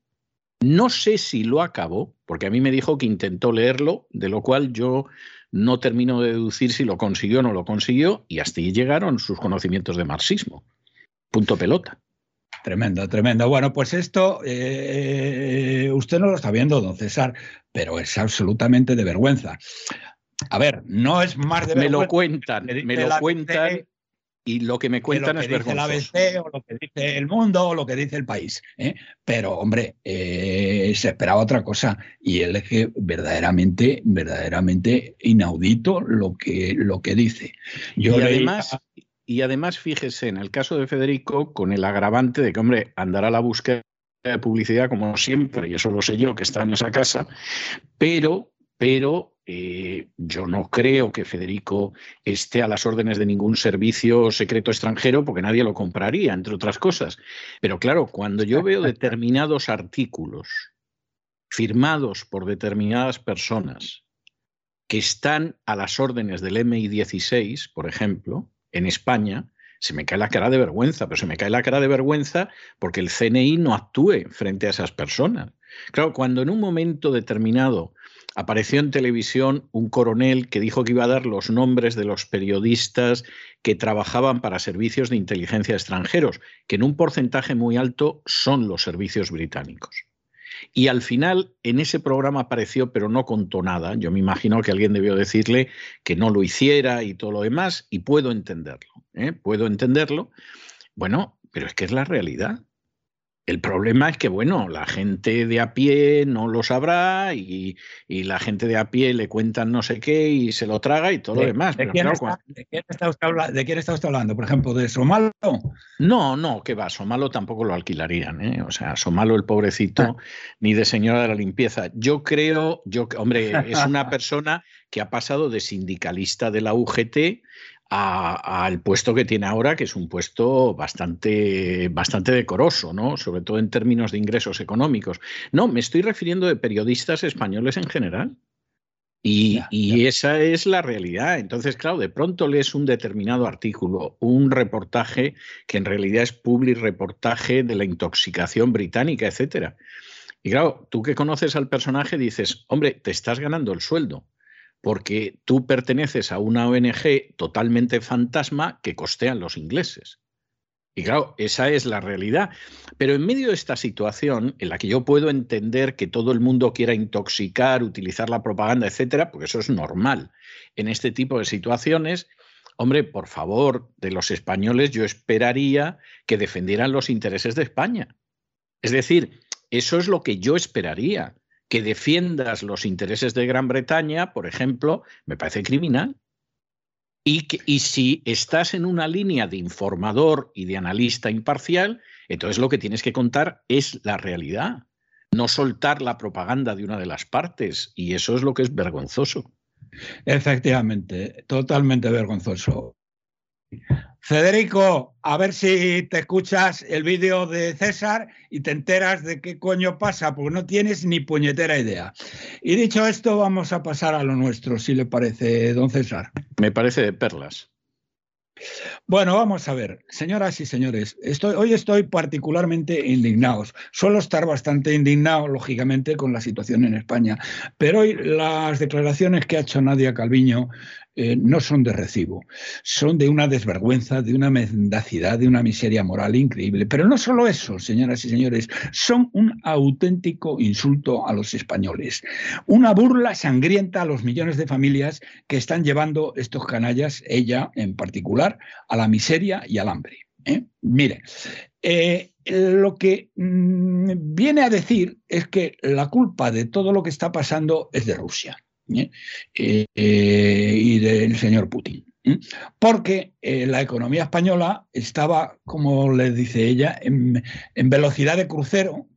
No sé si lo acabó, porque a mí me dijo que intentó leerlo, de lo cual yo no termino de deducir si lo consiguió o no lo consiguió, y hasta ahí llegaron sus conocimientos de marxismo. Punto pelota. Tremendo, tremendo. Bueno, pues esto eh, usted no lo está viendo, don César, pero es absolutamente de vergüenza. A ver, no es más de Me lo cuentan, que me lo cuentan y lo que me que cuentan lo que es dice la vergonzoso. ABC o lo que dice el mundo o lo que dice el país. ¿eh? Pero, hombre, eh, se esperaba otra cosa y él es que verdaderamente, verdaderamente inaudito lo que, lo que dice. Yo y además, y además, fíjese, en el caso de Federico, con el agravante de que, hombre, andará a la búsqueda de publicidad como siempre, y eso lo sé yo, que está en esa casa, pero, pero eh, yo no creo que Federico esté a las órdenes de ningún servicio secreto extranjero, porque nadie lo compraría, entre otras cosas. Pero claro, cuando yo veo determinados artículos firmados por determinadas personas que están a las órdenes del MI16, por ejemplo, en España, se me cae la cara de vergüenza, pero se me cae la cara de vergüenza porque el CNI no actúe frente a esas personas. Claro, cuando en un momento determinado apareció en televisión un coronel que dijo que iba a dar los nombres de los periodistas que trabajaban para servicios de inteligencia extranjeros, que en un porcentaje muy alto son los servicios británicos. Y al final en ese programa apareció, pero no contó nada. Yo me imagino que alguien debió decirle que no lo hiciera y todo lo demás, y puedo entenderlo, ¿eh? puedo entenderlo. Bueno, pero es que es la realidad. El problema es que, bueno, la gente de a pie no lo sabrá y, y la gente de a pie le cuentan no sé qué y se lo traga y todo lo demás. ¿De, quién claro, está, cuando- de quién está usted habla- de quién está usted hablando? Por ejemplo, ¿de Somalo? No, no, que va, Somalo tampoco lo alquilarían, ¿eh? O sea, Somalo el pobrecito, ni de señora de la limpieza. Yo creo, yo, hombre, es una persona que ha pasado de sindicalista de la UGT al puesto que tiene ahora, que es un puesto bastante, bastante decoroso, ¿no? Sobre todo en términos de ingresos económicos. No, me estoy refiriendo de periodistas españoles en general. Y, Ya, y esa es la realidad. Entonces, claro, de pronto lees un determinado artículo, un reportaje que en realidad es public reportaje de la intoxicación británica, etcétera. Y claro, tú que conoces al personaje dices, hombre, te estás ganando el sueldo porque tú perteneces a una ONG totalmente fantasma que costean los ingleses. Y claro, esa es la realidad. Pero en medio de esta situación, en la que yo puedo entender que todo el mundo quiera intoxicar, utilizar la propaganda, etcétera, porque eso es normal en este tipo de situaciones, hombre, por favor, de los españoles yo esperaría que defendieran los intereses de España. Es decir, eso es lo que yo esperaría. Que defiendas los intereses de Gran Bretaña, por ejemplo, me parece criminal. Y, si estás en una línea de informador y de analista imparcial, entonces lo que tienes que contar es la realidad, no soltar la propaganda de una de las partes. Y eso es lo que es vergonzoso. Efectivamente, totalmente vergonzoso. Federico, a ver si te escuchas el vídeo de César y te enteras de qué coño pasa, porque no tienes ni puñetera idea. Y dicho esto, vamos a pasar a lo nuestro, si le parece, don César. Me parece de perlas. Bueno, vamos a ver, señoras y señores, estoy, hoy estoy particularmente indignado. Suelo estar bastante indignado, lógicamente, con la situación en España, pero hoy las declaraciones que ha hecho Nadia Calviño eh, no son de recibo, son de una desvergüenza, de una mendacidad, de una miseria moral increíble. Pero no solo eso, señoras y señores, son un auténtico insulto a los españoles, una burla sangrienta a los millones de familias que están llevando estos canallas, ella en particular, a la miseria y al hambre. ¿eh? Mire, eh, lo que mm, viene a decir es que la culpa de todo lo que está pasando es de Rusia ¿eh? Eh, y del señor Putin. ¿eh? Porque la economía española estaba, como le dice ella, en, en velocidad de crucero,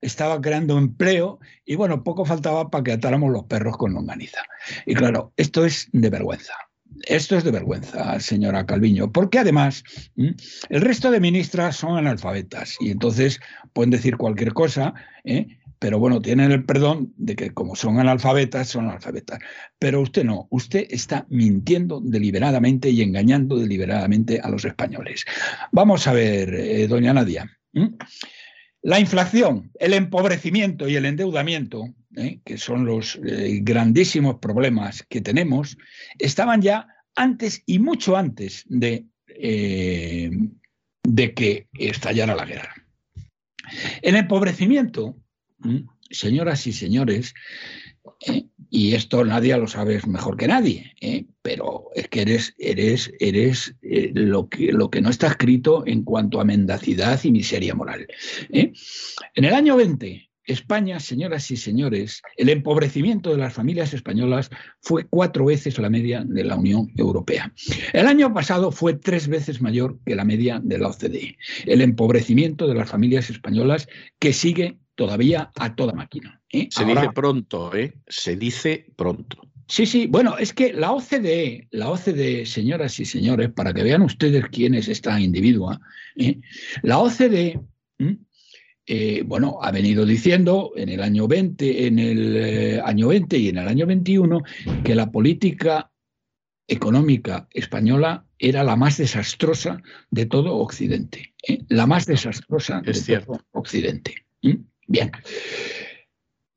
estaba creando empleo y bueno, poco faltaba para que atáramos los perros con longaniza. Y claro, esto es de vergüenza. Esto es de vergüenza, señora Calviño, porque además el resto de ministras son analfabetas y entonces pueden decir cualquier cosa, ¿eh? Pero bueno, tienen el perdón de que como son analfabetas, son analfabetas. Pero usted no, usted está mintiendo deliberadamente y engañando deliberadamente a los españoles. Vamos a ver, eh, doña Nadia. La inflación, el empobrecimiento y el endeudamiento, ¿eh? que son los eh, grandísimos problemas que tenemos, estaban ya antes y mucho antes de, de que estallara la guerra. El empobrecimiento. Señoras y señores, ¿eh? y esto nadie lo sabe mejor que nadie, ¿eh? pero es que eres, eres, eres eh, lo, que, lo que no está escrito en cuanto a mendacidad y miseria moral. En el año 20, España, señoras y señores, el empobrecimiento de las familias españolas fue cuatro veces la media de la Unión Europea. El año pasado fue tres veces mayor que la media de la OCDE. El empobrecimiento de las familias españolas que sigue todavía a toda máquina. ¿eh? Se Ahora- dice pronto, ¿eh? Se dice pronto. Sí, sí, bueno, es que la OCDE, la OCDE, señoras y señores, para que vean ustedes quién es esta individua, ¿eh? la OCDE, eh, bueno, ha venido diciendo en el año 20, en el eh, año 20 y en el año 21 que la política económica española era la más desastrosa de todo Occidente, la más desastrosa Es de cierto. todo Occidente. Bien.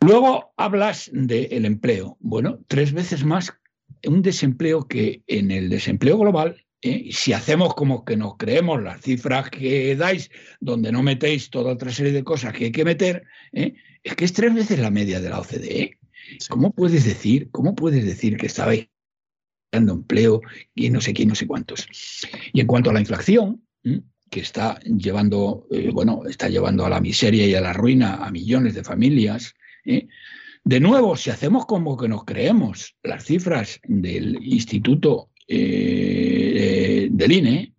Luego hablas del empleo. Bueno, tres veces más un desempleo que en el desempleo global. ¿eh? Si hacemos como que nos creemos las cifras que dais, donde no metéis toda otra serie de cosas que hay que meter, ¿eh? es que es tres veces la media de la OCDE. ¿Cómo puedes decir, cómo puedes decir que estabais dando empleo y no sé quién, no sé cuántos? Y en cuanto a la inflación, que está llevando, eh, bueno, está llevando a la miseria y a la ruina a millones de familias. ¿eh? De nuevo, si hacemos como que nos creemos las cifras del Instituto eh, del INE,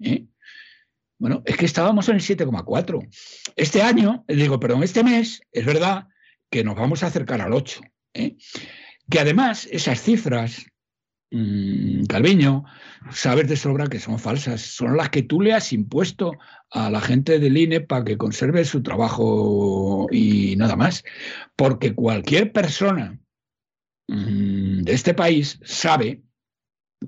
bueno, es que estábamos en el 7,4. Este año, digo, perdón, este mes, es verdad que nos vamos a acercar al 8. Que además esas cifras Calviño, sabes de sobra que son falsas, son las que tú le has impuesto a la gente del INE para que conserve su trabajo y nada más. Porque cualquier persona mm, de este país sabe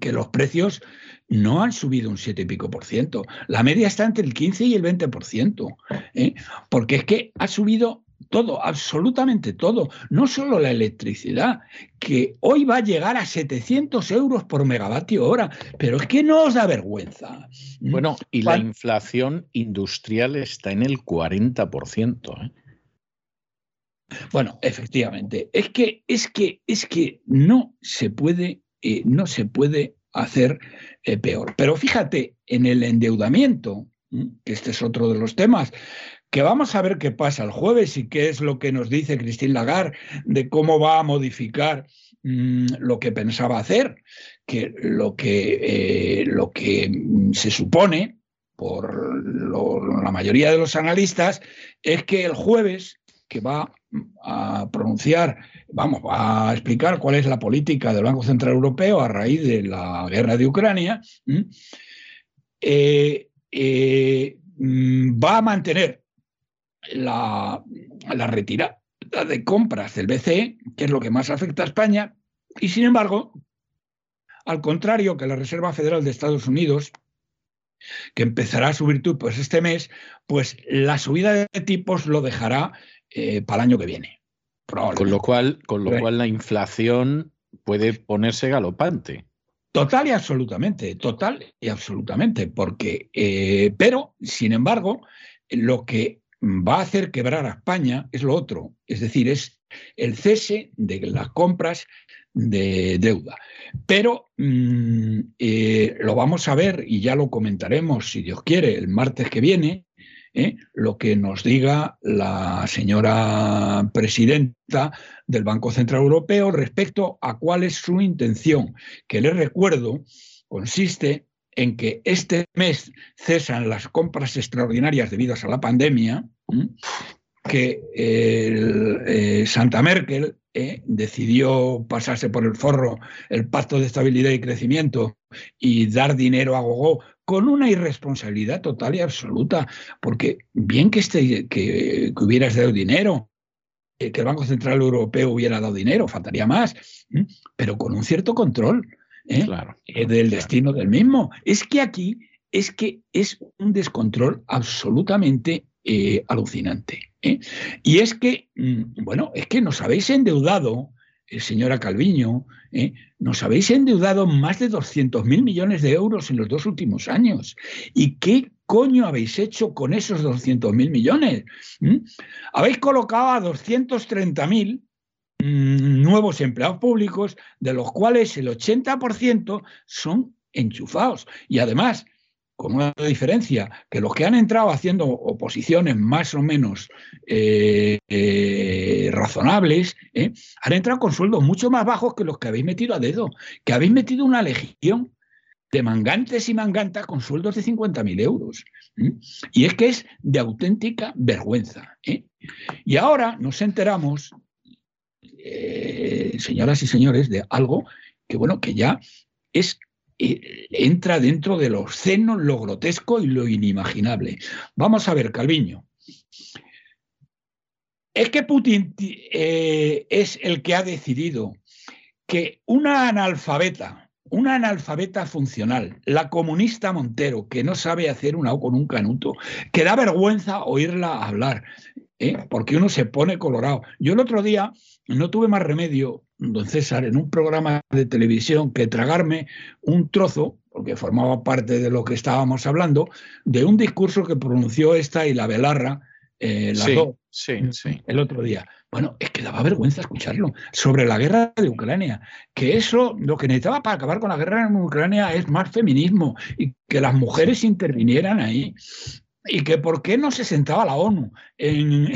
que los precios no han subido un 7 y pico por ciento. La media está entre el 15 y el 20 por ciento. ¿eh? Porque es que ha subido todo, absolutamente todo, no solo la electricidad, que hoy va a llegar a 700 euros por megavatio hora, pero es que no os da vergüenza. Bueno, y la inflación industrial está en el 40%. ¿eh? Bueno, efectivamente, es que, es que, es que no se puede, eh, no se puede hacer eh, peor. Pero fíjate, en el endeudamiento, que este es otro de los temas, que vamos a ver qué pasa el jueves y qué es lo que nos dice Christine Lagarde de cómo va a modificar mm, lo que pensaba hacer, que lo que, eh, lo que mm, se supone por la mayoría de los analistas es que el jueves que va a pronunciar, vamos, va a explicar cuál es la política del Banco Central Europeo a raíz de la guerra de Ucrania, eh, eh, mm, va a mantener la, retirada de compras del BCE, que es lo que más afecta a España, y sin embargo, al contrario que la Reserva Federal de Estados Unidos, que empezará a subir tipos este mes, pues la subida de tipos lo dejará eh, para el año que viene. Con lo cual, con lo cual la inflación puede ponerse galopante. Total y absolutamente, total y absolutamente, porque, eh, pero, sin embargo, lo que va a hacer quebrar a España es lo otro, es decir, es el cese de las compras de deuda. Pero mm, eh, lo vamos a ver y ya lo comentaremos, si Dios quiere, el martes que viene, ¿eh? lo que nos diga la señora presidenta del Banco Central Europeo respecto a cuál es su intención, que les recuerdo consiste en que este mes cesan las compras extraordinarias debidas a la pandemia, que eh, Santa Merkel eh, decidió pasarse por el forro el pacto de estabilidad y crecimiento y dar dinero a Gogó con una irresponsabilidad total y absoluta, porque bien que, este, que, hubieras dado dinero, eh, que el Banco Central Europeo hubiera dado dinero, faltaría más, pero con un cierto control. ¿Eh? Eh, del destino del mismo. Es que aquí es que es un descontrol absolutamente eh, alucinante. Y es que, mm, bueno, es que nos habéis endeudado, señora Calviño, nos habéis endeudado más de 200 mil millones de euros en los dos últimos años. ¿Y qué coño habéis hecho con esos 200 mil millones? ¿Mm? Habéis colocado a 230 mil nuevos empleados públicos, de los cuales el 80% son enchufados. Y además, con una diferencia, que los que han entrado haciendo oposiciones más o menos eh, eh, razonables, eh, han entrado con sueldos mucho más bajos que los que habéis metido a dedo, que habéis metido una legión de mangantes y mangantas con sueldos de 50.000 euros. Y es que es de auténtica vergüenza. Y ahora nos enteramos eh, señoras y señores, de algo que, bueno, que ya es eh, entra dentro de lo obsceno, lo grotesco y lo inimaginable. Vamos a ver, Calviño. Es que Putin eh, es el que ha decidido que una analfabeta, una analfabeta funcional, la comunista Montero, que no sabe hacer una O con un canuto, que da vergüenza oírla hablar, porque uno se pone colorado. Yo el otro día no tuve más remedio, don César, en un programa de televisión que tragarme un trozo, porque formaba parte de lo que estábamos hablando, de un discurso que pronunció esta y la Belarra eh, las Sí, dos, sí, sí. el otro día. Bueno, es que daba vergüenza escucharlo sobre la guerra de Ucrania, que eso lo que necesitaba para acabar con la guerra en Ucrania es más feminismo y que las mujeres intervinieran ahí. Y que por qué no se sentaba la ONU en,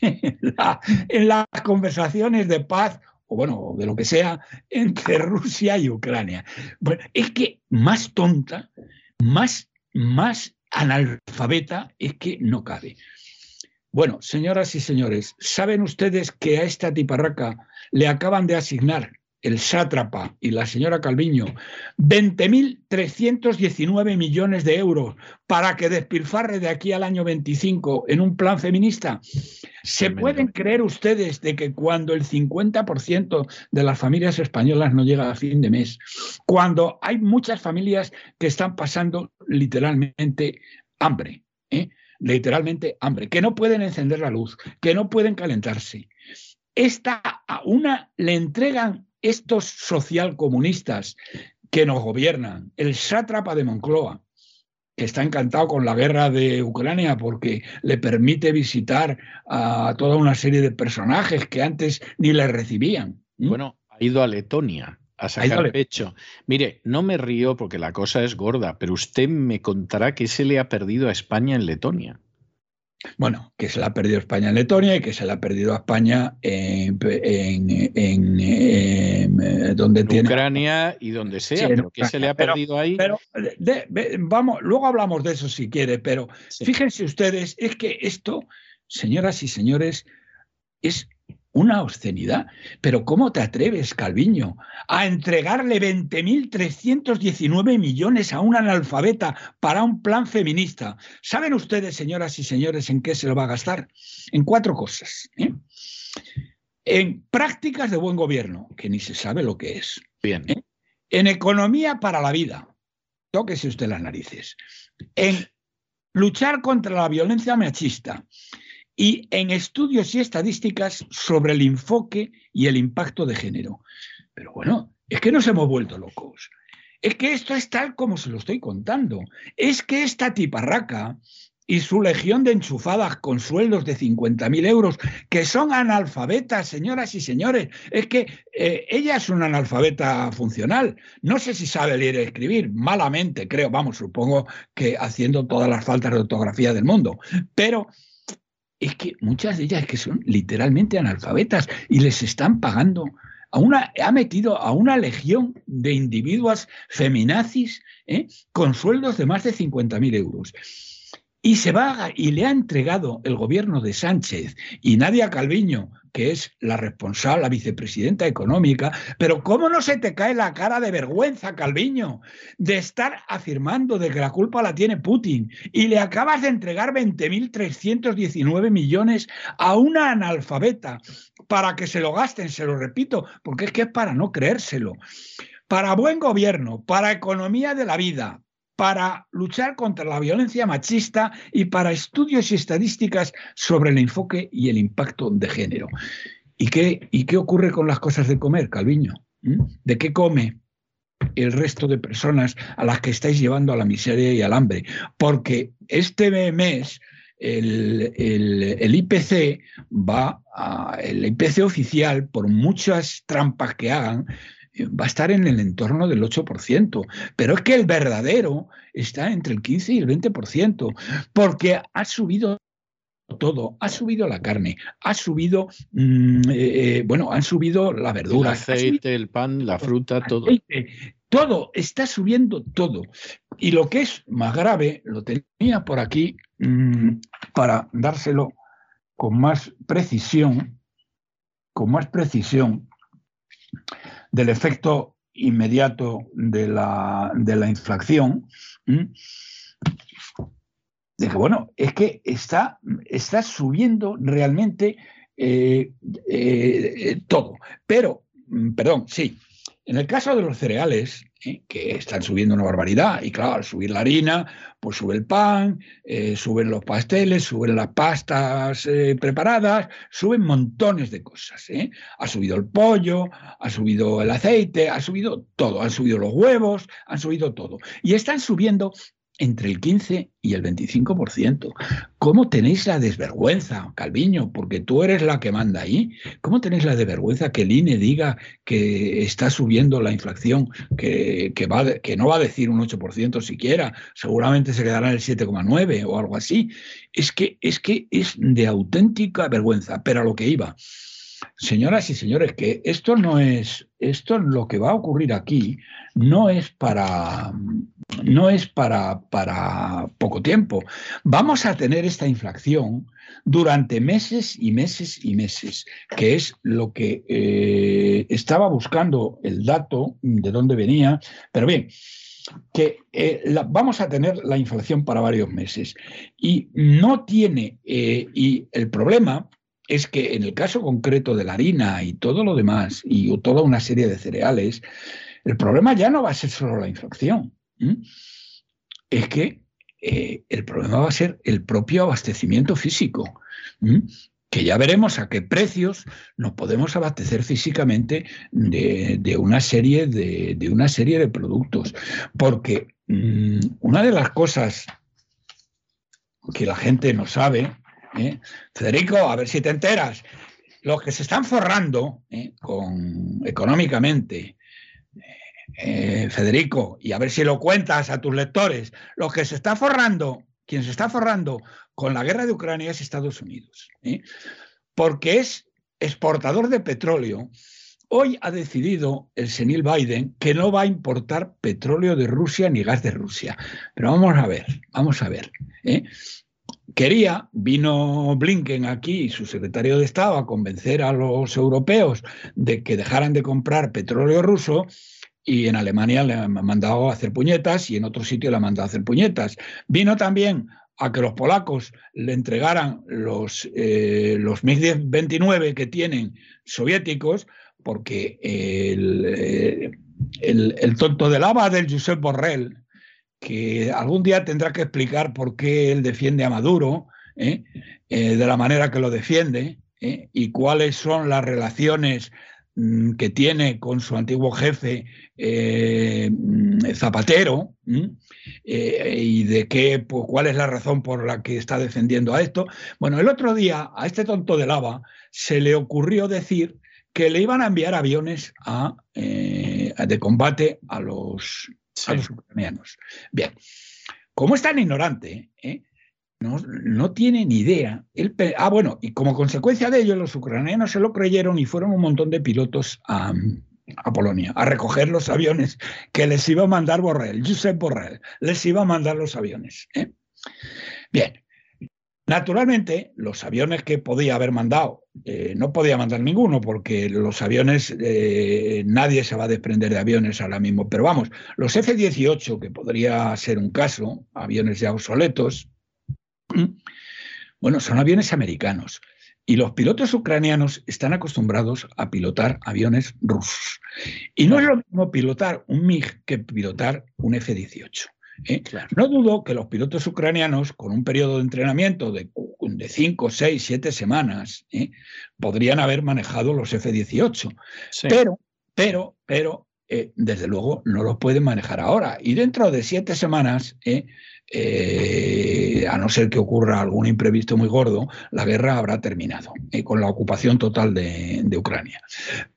en las conversaciones de paz o bueno, de lo que sea, entre Rusia y Ucrania. Bueno, es que más tonta, más, más analfabeta es que no cabe. Bueno, señoras y señores, ¿saben ustedes que a esta tiparraca le acaban de asignar el sátrapa y la señora Calviño 20.319 millones de euros para que despilfarre de aquí al año 25 en un plan feminista? ¿Se Tremendo. pueden creer ustedes de que cuando el 50% de las familias españolas no llega a fin de mes, cuando hay muchas familias que están pasando literalmente hambre, ¿eh? literalmente hambre, que no pueden encender la luz, que no pueden calentarse. Esta a una le entregan estos socialcomunistas que nos gobiernan, el sátrapa de Moncloa, que está encantado con la guerra de Ucrania porque le permite visitar a toda una serie de personajes que antes ni le recibían. Bueno, ha ido a Letonia a a sacar Le- pecho. Mire, no me río porque la cosa es gorda, pero usted me contará que se le ha perdido a España en Letonia. Bueno, que se la ha perdido España en Letonia y que se la ha perdido a España en, en- en- en, eh, donde En tiene. Ucrania y donde sea, Sí, pero ¿qué se le ha perdido ahí? Pero de- de- vamos, luego hablamos de eso si quiere, pero Sí. fíjense ustedes, es que esto, señoras y señores, es una obscenidad. Pero ¿cómo te atreves, Calviño, a entregarle 20.319 millones a un analfabeta para un plan feminista? ¿Saben ustedes, señoras y señores, en qué se lo va a gastar? En cuatro cosas. ¿eh? En prácticas de buen gobierno, que ni se sabe lo que es Bien. ¿Eh? en economía para la vida. Tóquese usted las narices. En luchar contra la violencia machista y en estudios y estadísticas sobre el enfoque y el impacto de género. Pero bueno, es que nos hemos vuelto locos. Es que esto es tal como se lo estoy contando. Es que esta tiparraca y su legión de enchufadas con sueldos de 50.000 euros, que son analfabetas, señoras y señores. Es que eh, ella es una analfabeta funcional. No sé si sabe leer y escribir, malamente, creo, vamos, supongo que haciendo todas las faltas de ortografía del mundo. Pero es que muchas de ellas que son literalmente analfabetas y les están pagando. A una, ha metido a una legión de individuos feminazis ¿eh? con sueldos de más de 50.000 euros. Y se va y le ha entregado el gobierno de Sánchez y Nadia Calviño, que es la responsable, la vicepresidenta económica, pero ¿cómo no se te cae la cara de vergüenza, Calviño, de estar afirmando de que la culpa la tiene Putin y le acabas de entregar 20.319 millones a una analfabeta para que se lo gasten, se lo repito, porque es que es para no creérselo. Para buen gobierno, para economía de la vida, para luchar contra la violencia machista y para estudios y estadísticas sobre el enfoque y el impacto de género. ¿Y qué, ocurre con las cosas de comer, Calviño? ¿Mm? ¿De qué come el resto de personas a las que estáis llevando a la miseria y al hambre? Porque este mes el, el- IPC va a, el IPC oficial, por muchas trampas que hagan, va a estar en el entorno del 8%, pero es que el verdadero está entre el 15 y el 20%, porque ha subido todo, ha subido la carne, ha subido, mm, eh, eh, bueno, han subido la El verdura, subido aceite, el pan, la fruta, todo. aceite, todo, está subiendo todo. Y lo que es más grave, lo tenía por aquí mm, para dárselo con más precisión, con más precisión del efecto inmediato de la, de la inflación. De que, bueno, es que está, está subiendo realmente eh, eh, eh, todo. Pero, mm, perdón, sí, en el caso de los cereales, ¿eh? que están subiendo una barbaridad, y claro, al subir la harina, pues sube el pan, eh, suben los pasteles, suben las pastas eh, preparadas, suben montones de cosas. Ha subido el pollo, ha subido el aceite, ha subido todo, han subido los huevos, han subido todo. Y están subiendo entre el 15 y el 25%. ¿Cómo tenéis la desvergüenza, Calviño? Porque tú eres la que manda ahí. ¿Cómo tenéis la desvergüenza que el INE diga que está subiendo la inflación, que, que no va a decir un 8% siquiera, seguramente se quedará en el 7,9 o algo así? Es que, es que es de auténtica vergüenza, pero a lo que iba. Señoras y señores, que esto no es, esto lo que va a ocurrir aquí no es para, no es para, para poco tiempo. Vamos a tener esta inflación durante meses y meses y meses, que es lo que eh, estaba buscando el dato de dónde venía, pero bien, que eh, vamos a tener la inflación para varios meses y no tiene, eh, y el problema es que en el caso concreto de la harina y todo lo demás, y toda una serie de cereales, el problema ya no va a ser solo la inflación. Es que eh, el problema va a ser el propio abastecimiento físico. que ya veremos a qué precios nos podemos abastecer físicamente de, una, serie de, una serie de productos. Porque mm, una de las cosas que la gente no sabe ¿eh? Federico, a ver si te enteras. Los que se están forrando ¿eh? con, económicamente, eh, Federico, y a ver si lo cuentas a tus lectores, los que se está forrando, quien se está forrando con la guerra de Ucrania es Estados Unidos, porque es exportador de petróleo. Hoy ha decidido el senil Biden que no va a importar petróleo de Rusia ni gas de Rusia. Pero vamos a ver, vamos a ver quería, vino Blinken aquí, su secretario de Estado, a convencer a los europeos de que dejaran de comprar petróleo ruso y en Alemania le han mandado a hacer puñetas y en otro sitio le han mandado a hacer puñetas. Vino también a que los polacos le entregaran los, eh, los MiG-29 que tienen soviéticos, porque el, eh, el, el tonto de lava del Josep Borrell, que algún día tendrá que explicar por qué él defiende a Maduro ¿eh? Eh, de la manera que lo defiende ¿eh? y cuáles son las relaciones mm, que tiene con su antiguo jefe mm, Zapatero y de qué, pues, cuál es la razón por la que está defendiendo a esto. Bueno, el otro día a este tonto de lava se le ocurrió decir que le iban a enviar aviones a, de combate a los a los ucranianos. Bien, como es tan ignorante, ¿eh? no, tiene ni idea. ah, bueno, y como consecuencia de ello, los ucranianos se lo creyeron y fueron un montón de pilotos a, Polonia a recoger los aviones que les iba a mandar Borrell, Josep Borrell, les iba a mandar los aviones. ¿eh? Bien, Naturalmente, los aviones que podía haber mandado, eh, no podía mandar ninguno, porque los aviones, eh, nadie se va a desprender de aviones ahora mismo. Pero vamos, los F-18, que podría ser un caso, aviones ya obsoletos, bueno, son aviones americanos. Y los pilotos ucranianos están acostumbrados a pilotar aviones rusos. Y no es lo mismo pilotar un MiG que pilotar un F-18. ¿Eh? No dudo que los pilotos ucranianos, con un periodo de entrenamiento de, de 5, 6, 7 semanas, ¿eh? podrían haber manejado los F-18. Pero, pero, pero, eh, desde luego no los pueden manejar ahora. Y dentro de siete semanas, a no ser que ocurra algún imprevisto muy gordo, la guerra habrá terminado con la ocupación total de, de Ucrania.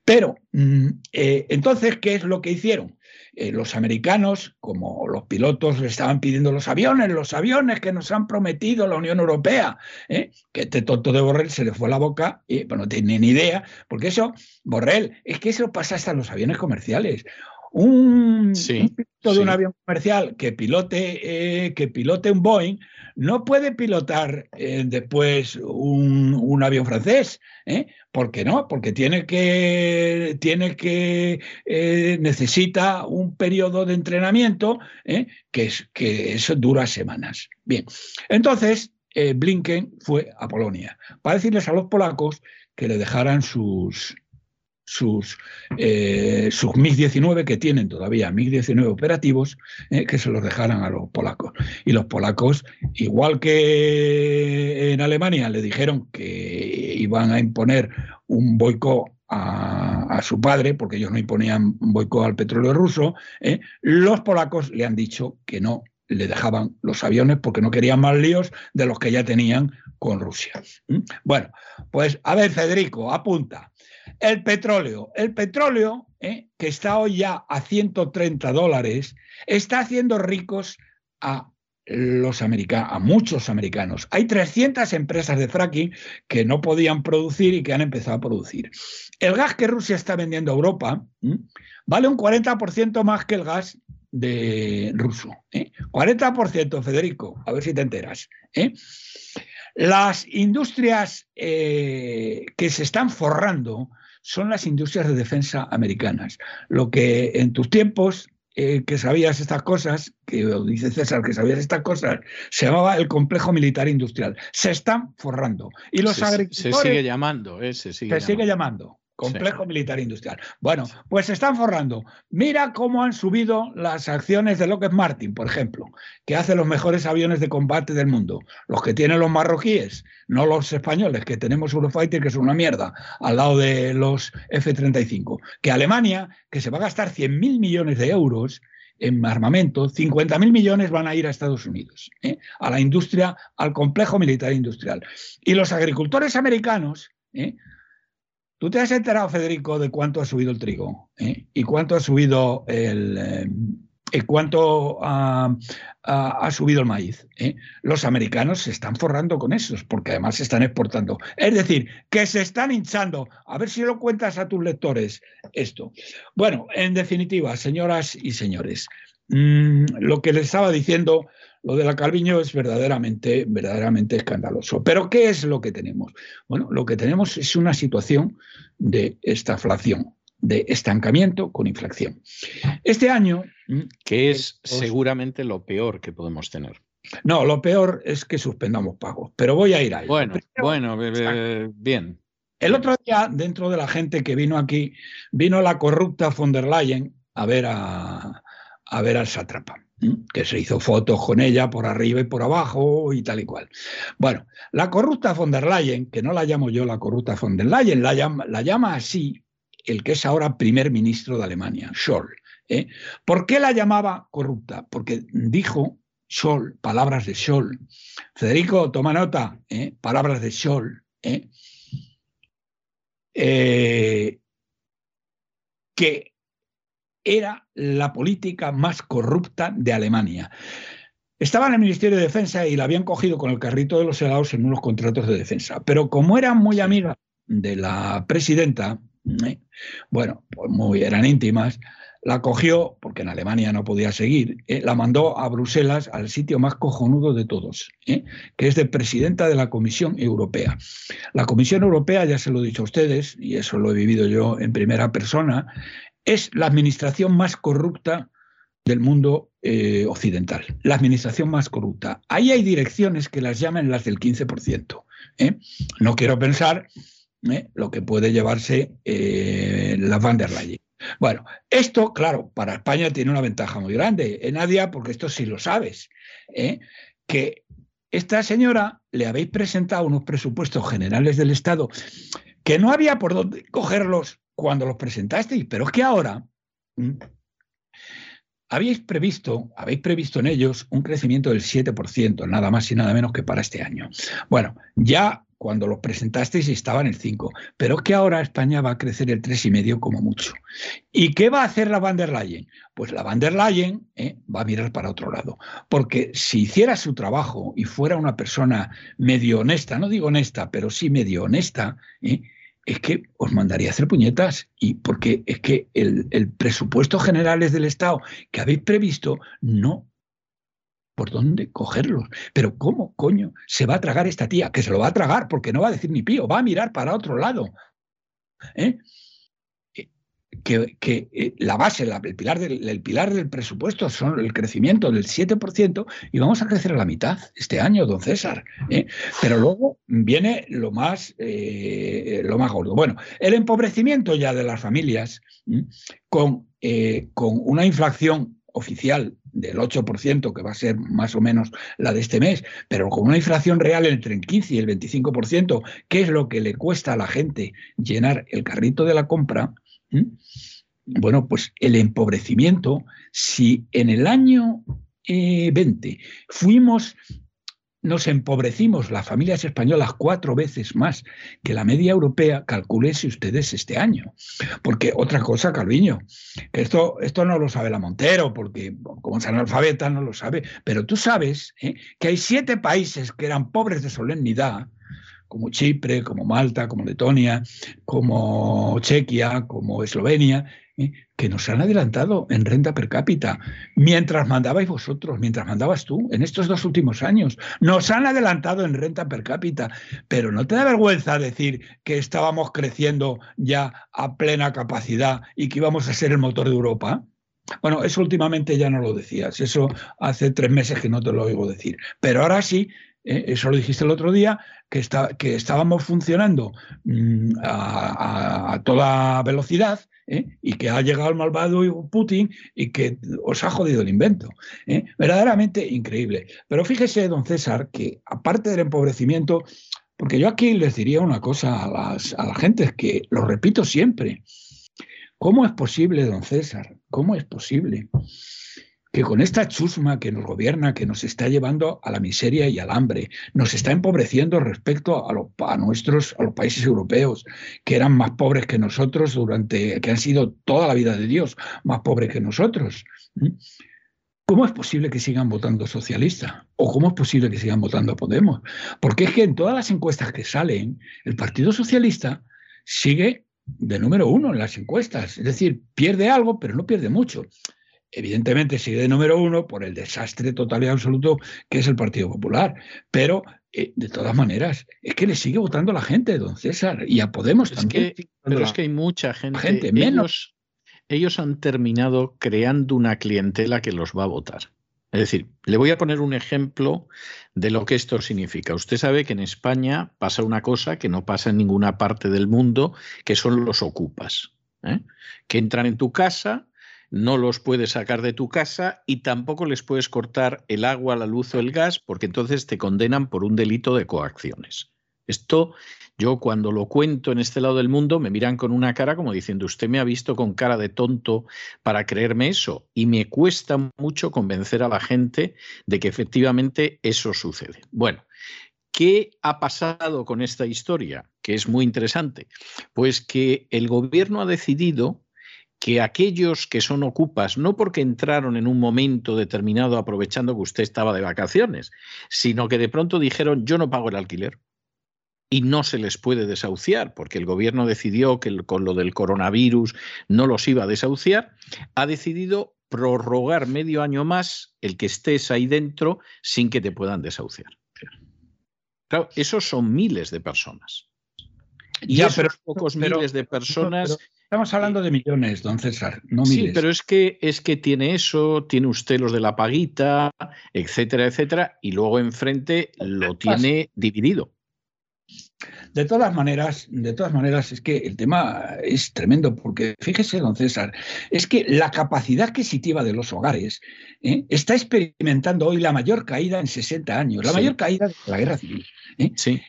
Pero, mm, entonces, ¿qué es lo que hicieron? Eh, los americanos, como los pilotos le estaban pidiendo los aviones, los aviones que nos han prometido la Unión Europea, ¿eh? que este tonto de Borrell se le fue la boca y bueno, no tiene ni idea, porque eso, Borrell, es que eso pasa hasta en los aviones comerciales. Un, piloto de un avión comercial que pilote, eh, que pilote un Boeing no puede pilotar después un, avión francés. ¿eh? ¿Por qué no? Porque tiene que, tiene que eh, necesita un periodo de entrenamiento ¿eh? que, es, que eso dura semanas. Bien, entonces eh, Blinken fue a Polonia para decirles a los polacos que le dejaran sus, sus, eh, sus MiG-19 que tienen todavía MiG-19 operativos, eh, que se los dejaran a los polacos. Y los polacos, igual que en Alemania le dijeron que iban a imponer un boicot a, su padre, porque ellos no imponían boicot al petróleo ruso, eh, los polacos le han dicho que no le dejaban los aviones porque no querían más líos de los que ya tenían con Rusia. ¿Mm? Bueno, pues a ver, Federico, apunta. El petróleo. El petróleo, ¿eh? que está hoy ya a 130 dólares, está haciendo ricos a los americanos, a muchos americanos. Hay 300 empresas de fracking que no podían producir y que han empezado a producir. El gas que Rusia está vendiendo a Europa vale un 40% más que el gas de ruso. ¿eh? 40%, Federico, a ver si te enteras. ¿eh? Las industrias eh, que se están forrando son las industrias de defensa americanas. Lo que en tus tiempos eh, que sabías estas cosas, que dice César que sabías estas cosas, se llamaba el complejo militar industrial. Se están forrando. Y los se, agricultores. se sigue llamando, eh, se sigue se llamando. sigue llamando. Complejo militar industrial. Bueno, pues se están forrando. Mira cómo han subido las acciones de Lockheed Martin, por ejemplo, que hace los mejores aviones de combate del mundo. Los que tienen los marroquíes, no los españoles, que tenemos Eurofighter, que son una mierda, al lado de los F-35. Que Alemania, que se va a gastar 100.000 millones de euros en armamento, 50.000 millones van a ir a Estados Unidos, ¿eh? a la industria, al complejo militar industrial. Y los agricultores americanos, ¿eh? ¿Tú te has enterado, Federico, de cuánto ha subido el trigo? ¿eh? ¿Y cuánto ha subido el, eh, cuánto ha, ha- ha subido el maíz? ¿eh? Los americanos se están forrando con esos, porque además se están exportando. Es decir, que se están hinchando. A ver si lo cuentas a tus lectores esto. Bueno, en definitiva, señoras y señores, mm, lo que les estaba diciendo, lo de la Calviño es verdaderamente, verdaderamente escandaloso. Pero ¿qué es lo que tenemos? Bueno, lo que tenemos es una situación de estaflación, de estancamiento con inflación. Este año, mm, Que es seguramente lo peor que podemos tener. no, lo peor es que suspendamos pagos, pero voy a ir ahí. Bueno, Primero, bueno, be- be- bien. El otro día, dentro de la gente que vino aquí, vino la corrupta von der Leyen a ver a, a ver al sátrapa, que se hizo fotos con ella por arriba y por abajo y tal y cual. Bueno, la corrupta von der Leyen, que no la llamo yo la corrupta von der Leyen, la llama, la llama así el que es ahora primer ministro de Alemania, Scholl. ¿eh? ¿Por qué la llamaba corrupta? Porque dijo Scholl, palabras de Scholl. Federico, toma nota, ¿eh? palabras de Scholl. eh, que era la política más corrupta de Alemania. Estaba en el Ministerio de Defensa y la habían cogido con el carrito de los helados en unos contratos de defensa. Pero como era muy amiga de la presidenta, ¿eh? bueno, pues muy eran íntimas, la cogió, porque en Alemania no podía seguir, ¿eh? la mandó a Bruselas, al sitio más cojonudo de todos, ¿eh? que es de presidenta de la Comisión Europea. La Comisión Europea, ya se lo he dicho a ustedes, y eso lo he vivido yo en primera persona, es la administración más corrupta del mundo eh, occidental, la administración más corrupta. Ahí hay direcciones que las llaman las del 15%. ¿eh? No quiero pensar ¿eh? lo que puede llevarse la van der Leyen. Bueno, esto, claro, para España tiene una ventaja muy grande, eh, Nadia, porque esto sí lo sabes, que esta señora le habéis presentado unos presupuestos generales del Estado que no había por dónde cogerlos cuando los presentasteis, pero es que ahora habéis previsto, habéis previsto en ellos un crecimiento del 7%, nada más y nada menos que para este año. Bueno, ya cuando los presentasteis estaban el 5, pero es que ahora España va a crecer el 3,5 como mucho. ¿Y qué va a hacer la van der Leyen? Pues la van der Leyen ¿eh? va a mirar para otro lado, porque si hiciera su trabajo y fuera una persona medio honesta, no digo honesta, pero sí medio honesta, ¿eh? Es que os mandaría a hacer puñetas y porque es que el, presupuesto generales del Estado que habéis previsto no por dónde cogerlos. Pero ¿cómo, coño, se va a tragar esta tía? Que se lo va a tragar porque no va a decir ni pío, va a mirar para otro lado. ¿Eh? Que, eh, la base, el, pilar del, el pilar del presupuesto son el crecimiento del 7% y vamos a crecer a la mitad este año, don César. ¿eh? Pero luego viene lo más, eh, lo más gordo. Bueno, el empobrecimiento ya de las familias con, con una inflación oficial del 8%, que va a ser más o menos la de este mes, pero con una inflación real entre el 15 y el 25%, que es lo que le cuesta a la gente llenar el carrito de la compra, ¿m? bueno, pues el empobrecimiento, si en el año 20. Fuimos nos empobrecimos las familias españolas cuatro veces más que la media europea, calculense ustedes este año. Porque otra cosa, Calviño, esto, esto no lo sabe la Montero, porque como es analfabeta no lo sabe, pero tú sabes ¿eh? que hay siete países que eran pobres de solemnidad, como Chipre, como Malta, como Letonia, como Chequia, como Eslovenia, ¿eh? que nos han adelantado en renta per cápita, mientras mandabais vosotros, mientras mandabas tú, en estos dos últimos años, nos han adelantado en renta per cápita, pero no te da vergüenza decir que estábamos creciendo ya a plena capacidad y que íbamos a ser el motor de Europa. Bueno, eso últimamente ya no lo decías, eso hace tres meses que no te lo oigo decir, pero ahora sí. Eso lo dijiste el otro día, que, está, que estábamos funcionando mm, a, toda velocidad ¿eh? y que ha llegado el malvado Putin y que os ha jodido el invento. ¿eh? Verdaderamente increíble. Pero fíjese, don César, que aparte del empobrecimiento, porque yo aquí les diría una cosa a, las, a la gente, que lo repito siempre, ¿cómo es posible, don César? ¿Cómo es posible? Que con esta chusma que nos gobierna, que nos está llevando a la miseria y al hambre, nos está empobreciendo respecto a, los, nuestros, a los países europeos, que eran más pobres que nosotros durante, que han sido toda la vida de Dios, más pobres que nosotros. ¿Cómo es posible que sigan votando socialista? ¿O cómo es posible que sigan votando Podemos? Porque es que en todas las encuestas que salen, el Partido Socialista sigue de número uno en las encuestas. Es decir, pierde algo, pero no pierde mucho evidentemente sigue de número uno por el desastre total y absoluto que es el Partido Popular. Pero, eh, de todas maneras, es que le sigue votando la gente, don César, y a Podemos también. pero es que hay mucha gente. menos. Ellos, han terminado creando una clientela que los va a votar. Es decir, le voy a poner un ejemplo de lo que esto significa. Usted sabe que en España pasa una cosa que no pasa en ninguna parte del mundo, que son los ocupas, ¿eh? que entran en tu casa, no los puedes sacar de tu casa y tampoco les puedes cortar el agua, la luz o el gas, porque entonces te condenan por un delito de coacciones. Esto yo cuando lo cuento en este lado del mundo me miran con una cara como diciendo, usted me ha visto con cara de tonto para creerme eso. Y me cuesta mucho convencer a la gente de que efectivamente eso sucede. Bueno, ¿qué ha pasado con esta historia? Que es muy interesante. Pues que el gobierno ha decidido que aquellos que son ocupas, no porque entraron en un momento determinado aprovechando que usted estaba de vacaciones, sino que de pronto dijeron yo no pago el alquiler y no se les puede desahuciar, porque el gobierno decidió que con lo del coronavirus no los iba a desahuciar, ha decidido prorrogar medio año más el que estés ahí dentro sin que te puedan desahuciar. Claro, esos son miles de personas. Y ya, esos pocos miles de personas Estamos hablando de millones, don César, no miles. Sí, pero es que, es que tiene eso, tiene usted los de la paguita, etcétera, etcétera, y luego enfrente lo tiene dividido. De todas maneras, de todas maneras, es que el tema es tremendo, porque fíjese, don César, es que la capacidad adquisitiva de los hogares ¿eh? está experimentando hoy la mayor caída en 60 años, la mayor caída de la guerra civil. ¿eh? Sí.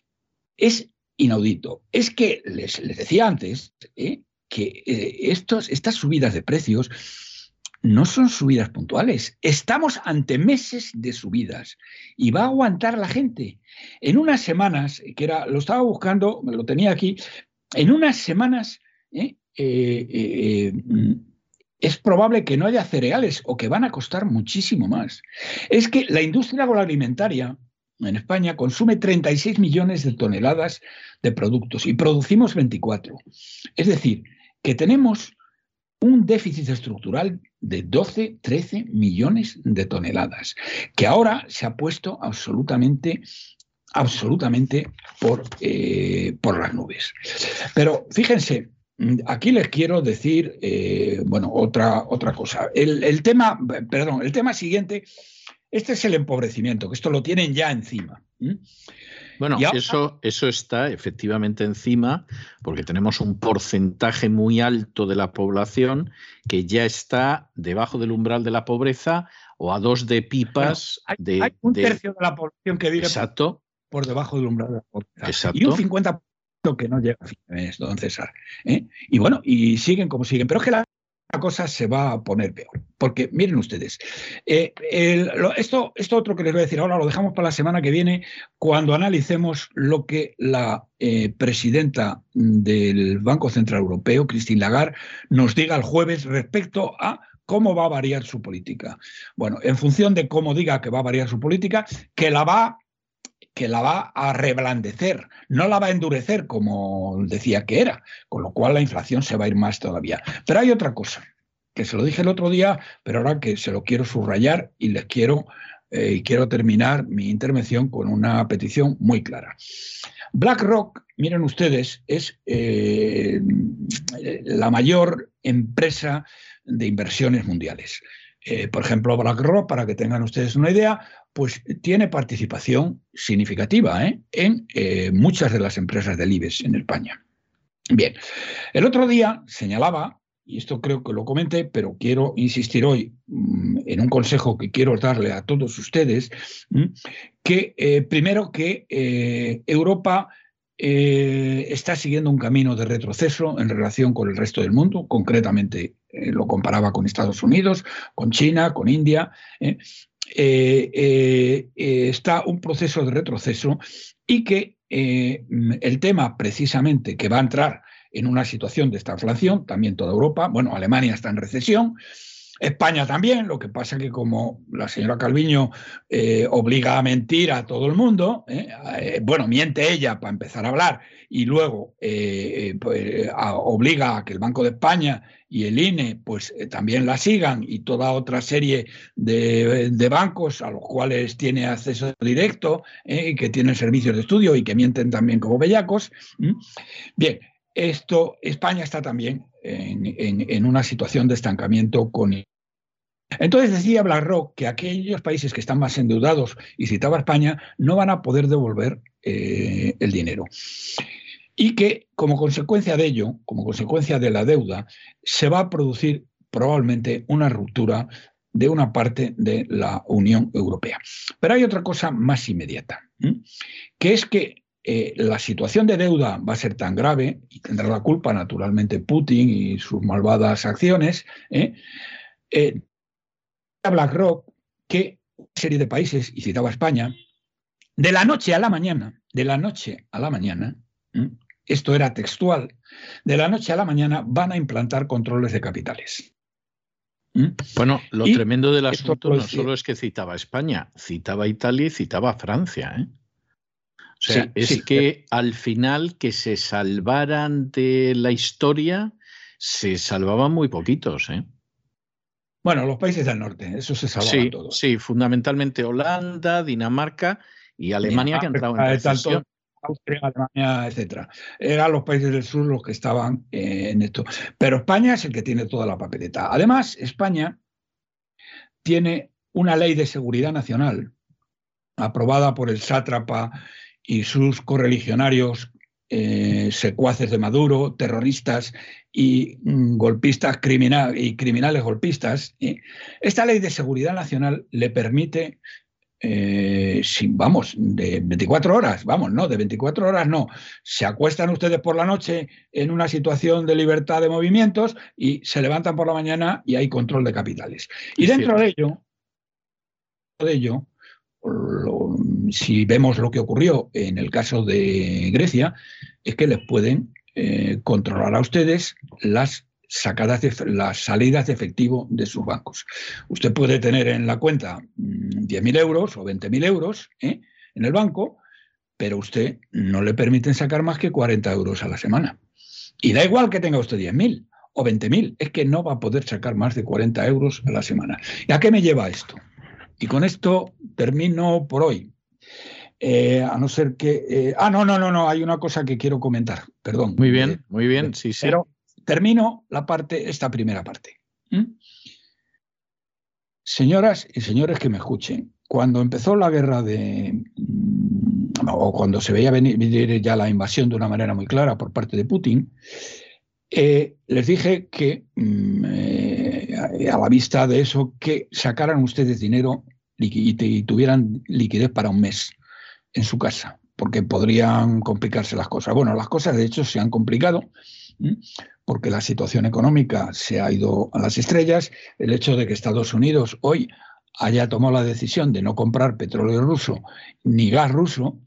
Es inaudito. Es que les, les decía antes, ¿eh? Que eh, estas subidas de precios no son subidas puntuales. Estamos ante meses de subidas y va a aguantar la gente. En unas semanas, que era, lo estaba buscando, lo tenía aquí, en unas semanas ¿eh? Eh, es probable que no haya cereales o que van a costar muchísimo más. Es que la industria agroalimentaria en España consume 36 millones de toneladas de productos y producimos 24. Es decir, que tenemos un déficit estructural de 12, 13 millones de toneladas, que ahora se ha puesto absolutamente absolutamente por, eh, por las nubes. Pero fíjense, aquí les quiero decir, eh, bueno, otra, otra cosa. El, tema, perdón, el tema siguiente, este es el empobrecimiento, que esto lo tienen ya encima. Bueno, eso, eso está efectivamente encima porque tenemos un porcentaje muy alto de la población que ya está debajo del umbral de la pobreza o a dos de pipas de... Hay un tercio de la población que vive exacto. por debajo del umbral de la pobreza. Exacto. Y un 50% que no llega a fin de mes, don César. ¿eh? Y bueno, y siguen como siguen. Pero es que la cosa se va a poner peor. Porque miren ustedes, eh, esto, esto otro que les voy a decir ahora lo dejamos para la semana que viene cuando analicemos lo que la eh, presidenta del Banco Central Europeo, Christine Lagarde, nos diga el jueves respecto a cómo va a variar su política. Bueno, en función de cómo diga que va a variar su política, que la va que la va a reblandecer, no la va a endurecer como decía que era, con lo cual la inflación se va a ir más todavía. Pero hay otra cosa, que se lo dije el otro día, pero ahora que se lo quiero subrayar y les quiero, eh, quiero terminar mi intervención con una petición muy clara. BlackRock, miren ustedes, es eh, la mayor empresa de inversiones mundiales. Eh, por ejemplo, BlackRock, para que tengan ustedes una idea, pues tiene participación significativa ¿eh? en eh, muchas de las empresas del IBEX en España. Bien, el otro día señalaba, y esto creo que lo comenté, pero quiero insistir hoy mm, en un consejo que quiero darle a todos ustedes, mm, que primero que Europa está siguiendo un camino de retroceso en relación con el resto del mundo, concretamente eh, lo comparaba con Estados Unidos, con China, con India. ¿eh? Eh, está un proceso de retroceso y que el tema precisamente que va a entrar en una situación de esta inflación, también toda Europa, bueno, Alemania está en recesión, España también, lo que pasa que como la señora Calviño eh, obliga a mentir a todo el mundo, ¿eh? Eh, bueno, miente ella para empezar a hablar y luego pues, obliga a que el Banco de España y el INE pues también la sigan y toda otra serie de, bancos a los cuales tiene acceso directo y que tienen servicios de estudio y que mienten también como bellacos. Bien, esto, España está también en una situación de estancamiento con entonces decía BlackRock que aquellos países que están más endeudados, y citaba España, no van a poder devolver eh, el dinero. Y que como consecuencia de ello, como consecuencia de la deuda, se va a producir probablemente una ruptura de una parte de la Unión Europea. Pero hay otra cosa más inmediata, que es que eh, la situación de deuda va a ser tan grave, y tendrá la culpa naturalmente Putin y sus malvadas acciones, ¿eh? Eh, BlackRock que una serie de países, y citaba España, de la noche a la mañana, de la noche a la mañana, esto era textual, de la noche a la mañana van a implantar controles de capitales. Bueno, lo Y tremendo del asunto no solo es que citaba España, citaba Italia y citaba Francia. ¿eh? O sea, Sí, es sí. que al final que se salvaran de la historia, se salvaban muy poquitos. ¿eh? Bueno, los países del norte, eso se salvaban Sí, todos. sí, fundamentalmente Holanda, Dinamarca y Alemania que ha entrado en recesión. Austria, Alemania, etcétera. Eran los países del sur los que estaban eh, en esto. Pero España es el que tiene toda la papeleta. Además, España tiene una ley de seguridad nacional aprobada por el sátrapa y sus correligionarios eh, secuaces de Maduro, terroristas y mm, golpistas criminal, y criminales golpistas. ¿eh? Esta ley de seguridad nacional le permite eh, sin, vamos, de 24 horas, vamos, no, de 24 horas no. Se acuestan ustedes por la noche en una situación de libertad de movimientos y se levantan por la mañana y hay control de capitales. Y dentro de ello, de ello, si vemos lo que ocurrió en el caso de Grecia, es que les pueden eh, controlar a ustedes las sacadas las salidas de efectivo de sus bancos. Usted puede tener en la cuenta mm, 10.000 euros o 20.000 euros ¿eh? en el banco, pero usted no le permiten sacar más que 40 euros a la semana. Y da igual que tenga usted 10.000 o 20.000, es que no va a poder sacar más de 40 euros a la semana. ¿Y a qué me lleva esto? Y con esto termino por hoy. Eh, a no ser que... eh, ah, no, no, no, no, hay una cosa que quiero comentar, perdón. Muy Eh, bien, muy bien, sí, sí. pero termino la parte, esta primera parte. ¿Mm? Señoras y señores que me escuchen, cuando empezó la guerra de, mm, o cuando se veía venir, ya la invasión de una manera muy clara por parte de Putin, eh, les dije que mm, eh, a la vista de eso, que sacaran ustedes dinero y, tuvieran liquidez para un mes en su casa, porque podrían complicarse las cosas. Bueno, las cosas de hecho se han complicado porque la situación económica se ha ido a las estrellas, el hecho de que Estados Unidos hoy haya tomado la decisión de no comprar petróleo ruso ni gas ruso,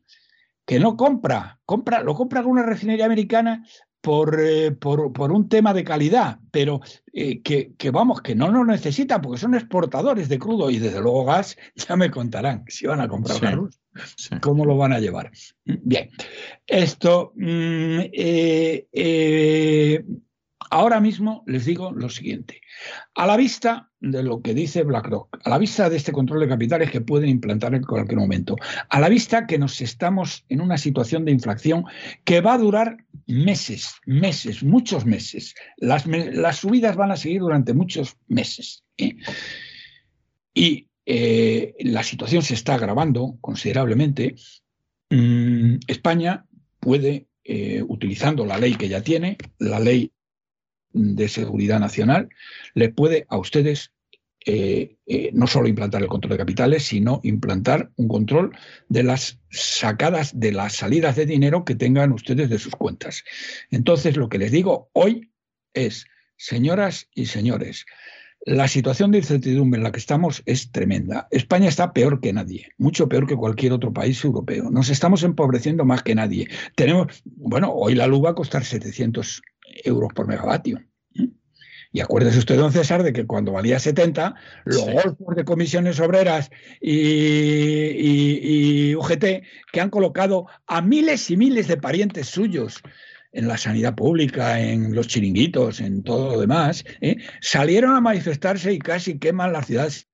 que no compra, compra lo compra con una refinería americana por, eh, por, por, un tema de calidad, pero eh, que, que, vamos, que no lo necesitan porque son exportadores de crudo y desde luego gas, ya me contarán si van a comprar sí, gas sí. cómo lo van a llevar. Bien, esto, mm, eh, ahora mismo les digo lo siguiente, a la vista de lo que dice BlackRock, a la vista de este control de capitales que pueden implantar en cualquier momento, a la vista que nos estamos en una situación de inflación que va a durar meses, meses, muchos meses. Las, subidas van a seguir durante muchos meses. ¿eh? Y eh, la situación se está agravando considerablemente. Mm, España puede, eh, utilizando la ley que ya tiene, la ley de seguridad nacional, le puede a ustedes eh, eh, no solo implantar el control de capitales, sino implantar un control de las sacadas, de las salidas de dinero que tengan ustedes de sus cuentas. Entonces, lo que les digo hoy es, señoras y señores, la situación de incertidumbre en la que estamos es tremenda. España está peor que nadie, mucho peor que cualquier otro país europeo. Nos estamos empobreciendo más que nadie. Tenemos, bueno, hoy la luz va a costar 700 euros por megavatio. Y acuérdese usted, don César, de que cuando valía 70, los sí. golpes de comisiones obreras y, y, y, UGT que han colocado a miles y miles de parientes suyos en la sanidad pública, en los chiringuitos, en todo lo demás, ¿eh? salieron a manifestarse y casi queman las ciudades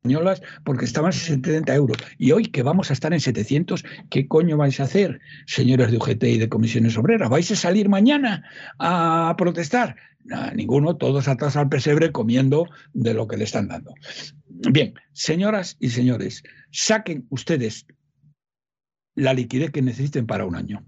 españolas porque estaban en 70 euros. Y hoy que vamos a estar en 700, ¿qué coño vais a hacer, señores de UGT y de comisiones obreras? ¿Vais a salir mañana a protestar? Ninguno, todos atrás al pesebre comiendo de lo que le están dando. Bien, señoras y señores, saquen ustedes la liquidez que necesiten para un año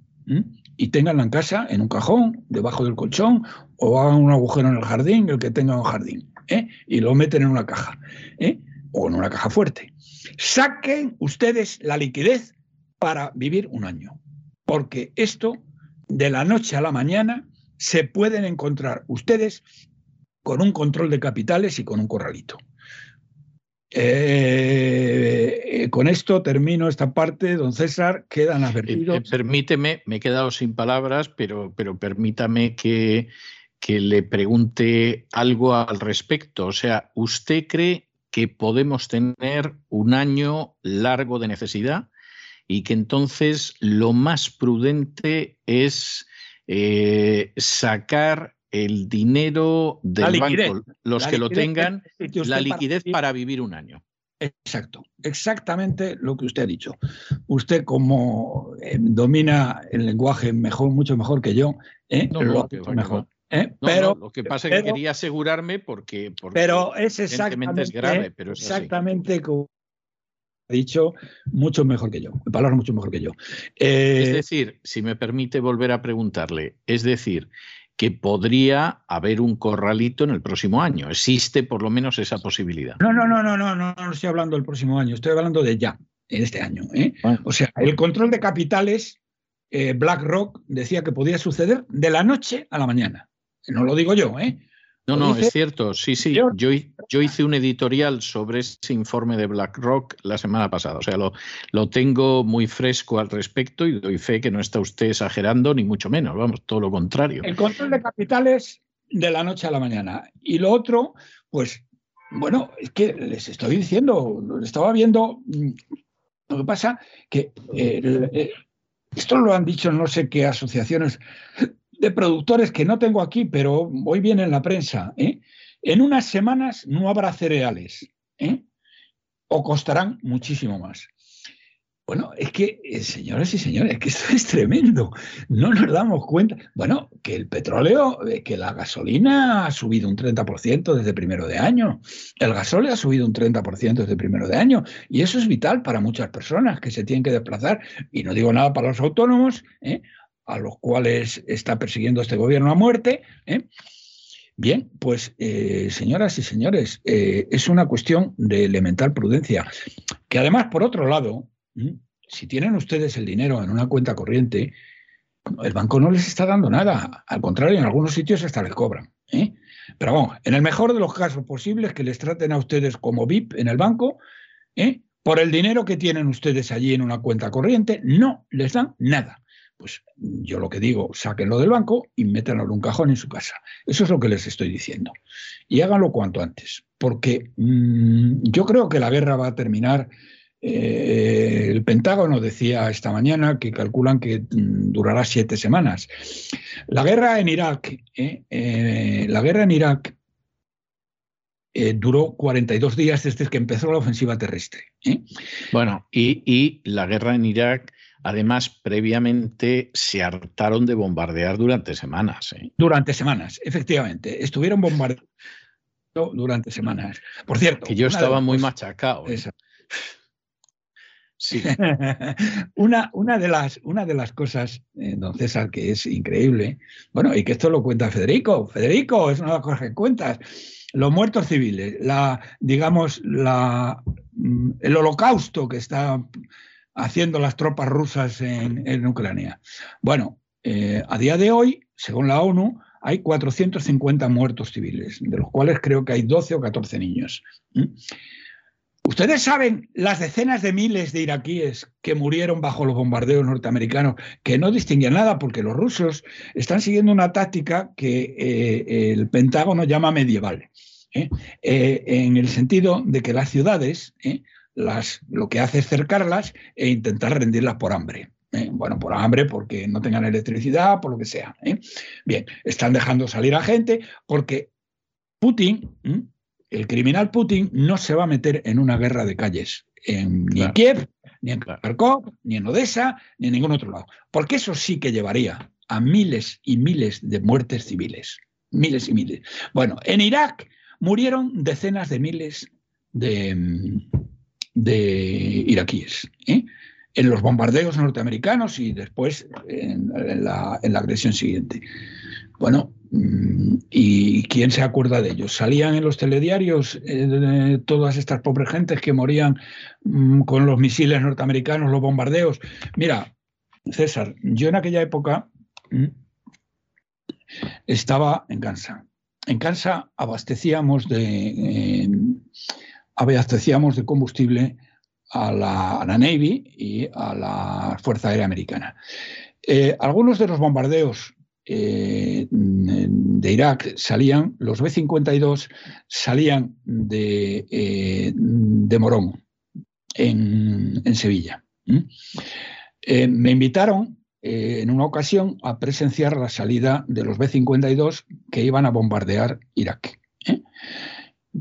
y tenganla en casa, en un cajón, debajo del colchón, o hagan un agujero en el jardín, el que tenga un jardín, ¿eh? y lo meten en una caja, ¿eh? O en una caja fuerte. Saquen ustedes la liquidez para vivir un año, porque esto de la noche a la mañana se pueden encontrar ustedes con un control de capitales y con un corralito. Eh, con esto termino esta parte, don César, quedan advertidos. Eh, permíteme, me he quedado sin palabras, pero, pero permítame que, que le pregunte algo al respecto. O sea, ¿usted cree que podemos tener un año largo de necesidad y que entonces lo más prudente es eh, sacar el dinero del banco, los que lo tengan, la liquidez para, vivir un año. Exacto, exactamente lo que usted ha dicho. Usted como eh, domina el lenguaje mejor, mucho mejor que yo, ¿eh? no, lo que, mejor. ¿Eh? No, pero, no, lo que pasa es que quería asegurarme porque, porque pero es exactamente es grave, pero es exactamente como ha dicho, mucho mejor que yo, palabras mucho mejor que yo. Eh, es decir, si me permite volver a preguntarle, es decir, que podría haber un corralito en el próximo año. ¿Existe por lo menos esa posibilidad? No, no, no, no, no, no, no estoy hablando del próximo año, estoy hablando de ya, en este año. ¿eh? Bueno. O sea, el control de capitales, eh, BlackRock decía que podía suceder de la noche a la mañana. No lo digo yo, ¿eh? No, no, es cierto, sí, sí. Yo, yo, hice un editorial sobre ese informe de BlackRock la semana pasada, o sea, lo, lo, tengo muy fresco al respecto y doy fe que no está usted exagerando, ni mucho menos, vamos, todo lo contrario. El control de capitales de la noche a la mañana. Y lo otro, pues, bueno, es que les estoy diciendo, lo estaba viendo, mm, lo que pasa que eh, eh, esto lo han dicho no sé qué asociaciones de productores que no tengo aquí, pero hoy viene en la prensa. ¿eh? En unas semanas no habrá cereales ¿eh? o costarán muchísimo más. Bueno, es que, eh, señores y señores, que esto es tremendo. No nos damos cuenta. Bueno, que el petróleo, eh, que la gasolina ha subido un 30% desde primero de año. El gasóleo ha subido un 30% desde primero de año. Y eso es vital para muchas personas que se tienen que desplazar. Y no digo nada para los autónomos, ¿eh? A los cuales está persiguiendo este gobierno a muerte. ¿eh? Bien, pues eh, señoras y señores, eh, es una cuestión de elemental prudencia, que además, por otro lado, si tienen ustedes el dinero en una cuenta corriente, El banco no les está dando nada. Al contrario, en algunos sitios hasta les cobran. ¿eh? Pero vamos, en el mejor de los casos posibles, que les traten a ustedes como VIP en el banco, por el dinero que tienen ustedes allí en una cuenta corriente, no les dan nada. Pues yo lo que digo, sáquenlo del banco y métanlo en un cajón en su casa. Eso es lo que les estoy diciendo. Y háganlo cuanto antes, porque mmm, yo creo que la guerra va a terminar. Eh, el Pentágono decía esta mañana que calculan que mm, durará siete semanas. La guerra en Irak, eh, eh, la guerra en Irak duró 42 días desde que empezó la ofensiva terrestre. Bueno, y, la guerra en Irak, además, previamente se hartaron de bombardear durante semanas. ¿eh? Durante semanas, efectivamente. Estuvieron bombardeando durante semanas. Por cierto. Que yo estaba muy cosas, machacado. ¿eh? Sí. una, una, de las, una de las cosas, eh, don César, que es increíble, bueno, y que esto lo cuenta Federico. Federico, es una de las cosas que cuentas los muertos civiles, la, digamos, la, mm, el holocausto que está haciendo las tropas rusas en, Ucrania. Bueno, eh, a día de hoy, según la ONU, hay 450 muertos civiles, de los cuales creo que hay 12 o 14 niños. ¿Mm? Ustedes saben las decenas de miles de iraquíes que murieron bajo los bombardeos norteamericanos, que no distinguían nada porque los rusos están siguiendo una táctica que eh, el Pentágono llama medieval. Eh, en el sentido de que las ciudades, las, lo que hace es cercarlas e intentar rendirlas por hambre. Bueno, por hambre, porque no tengan electricidad, por lo que sea. Bien, están dejando salir a gente porque Putin el criminal Putin no se va a meter en una guerra de calles, en, ni en Kiev, ni en Kharkov, ni en Odessa, ni en ningún otro lado. Porque eso sí que llevaría a miles y miles de muertes civiles. Miles y miles. Bueno, en Irak murieron decenas de miles de, de iraquíes. ¿eh? En los bombardeos norteamericanos y después en, la, en la agresión siguiente. Bueno, ¿y quién se acuerda de ellos? ¿Salían en los telediarios eh, todas estas pobres gentes que morían mmm, con los misiles norteamericanos, los bombardeos? Mira, César, yo en aquella época mmm, estaba en Kansa. En Kansa abastecíamos de, eh, abastecíamos de combustible a la, Navy y a la Fuerza Aérea Americana. Eh, algunos de los bombardeos eh, de Irak salían, los B-52 salían de, eh, de Morón, en, Sevilla. Eh, me invitaron en una ocasión a presenciar la salida de los B-52 que iban a bombardear Irak.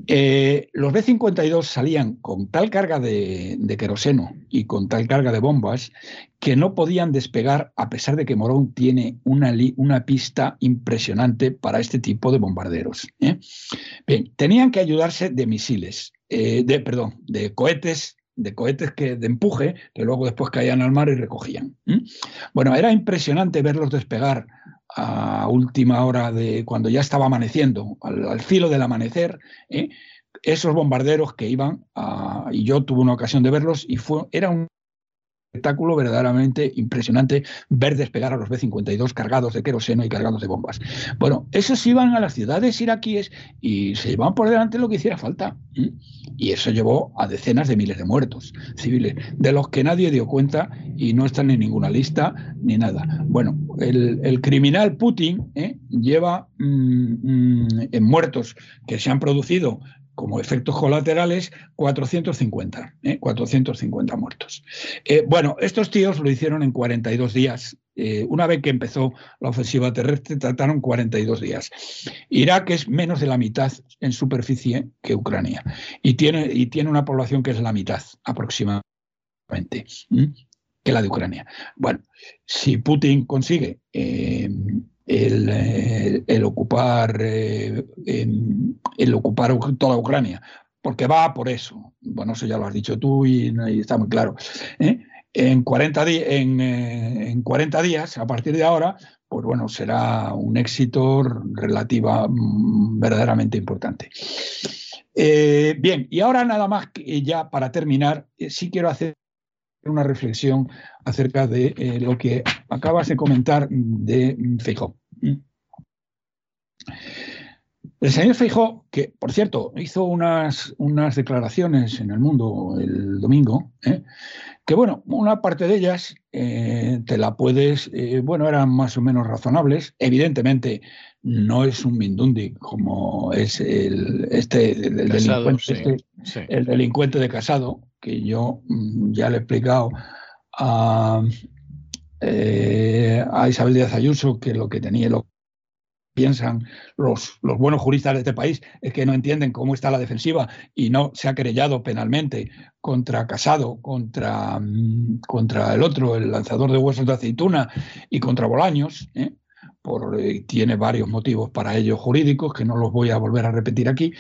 Eh, los B-52 salían con tal carga de, queroseno y con tal carga de bombas que no podían despegar a pesar de que Morón tiene una, una pista impresionante para este tipo de bombarderos. ¿eh? Bien, tenían que ayudarse de misiles, eh, de, perdón, de cohetes de cohetes que de empuje que luego después caían al mar y recogían. Bueno, era impresionante verlos despegar a última hora de cuando ya estaba amaneciendo, al, filo del amanecer, ¿eh? esos bombarderos que iban y yo tuve una ocasión de verlos y fue, era un espectáculo verdaderamente impresionante ver despegar a los B-52 cargados de queroseno y cargados de bombas. Bueno, esos iban a las ciudades iraquíes y se llevaban por delante lo que hiciera falta. Y eso llevó a decenas de miles de muertos civiles, de los que nadie dio cuenta y no están en ninguna lista ni nada. Bueno, el, criminal Putin ¿eh? lleva mmm, mmm, en muertos que se han producido como efectos colaterales 450, ¿eh? 450 muertos. Eh, bueno, estos tíos lo hicieron en 42 días. Eh, una vez que empezó la ofensiva terrestre, trataron 42 días. Irak es menos de la mitad en superficie que Ucrania y tiene, y tiene una población que es la mitad aproximadamente. que la de Ucrania. Bueno, si Putin consigue eh, el, eh, el, ocupar, eh, el ocupar toda Ucrania, porque va por eso. Bueno, eso ya lo has dicho tú y, está muy claro. ¿eh? En, 40 en, en 40 días, a partir de ahora, pues bueno, será un éxito relativa mm, verdaderamente importante. Bien, y ahora nada más, que ya para terminar, sí quiero hacer una reflexión acerca de eh, lo que acabas de comentar de Feijó. El señor Feijó, que por cierto hizo unas, unas declaraciones en el mundo el domingo, ¿eh? que bueno, una parte de ellas eh, te la puedes, eh, bueno, eran más o menos razonables. Evidentemente no es un Mindundi como es el, este, el, delincuente, este, el delincuente de casado, que yo mm, ya le he explicado a, a Isabel Díaz Ayuso que lo que tenía, lo piensan los, los, buenos juristas de este país es que no entienden cómo está la defensiva y no se ha querellado penalmente contra Casado, contra, mm, contra el otro, el lanzador de huesos de aceituna y contra Bolaños. ¿eh? Por, eh, tiene varios motivos para ello jurídicos que no los voy a volver a repetir aquí.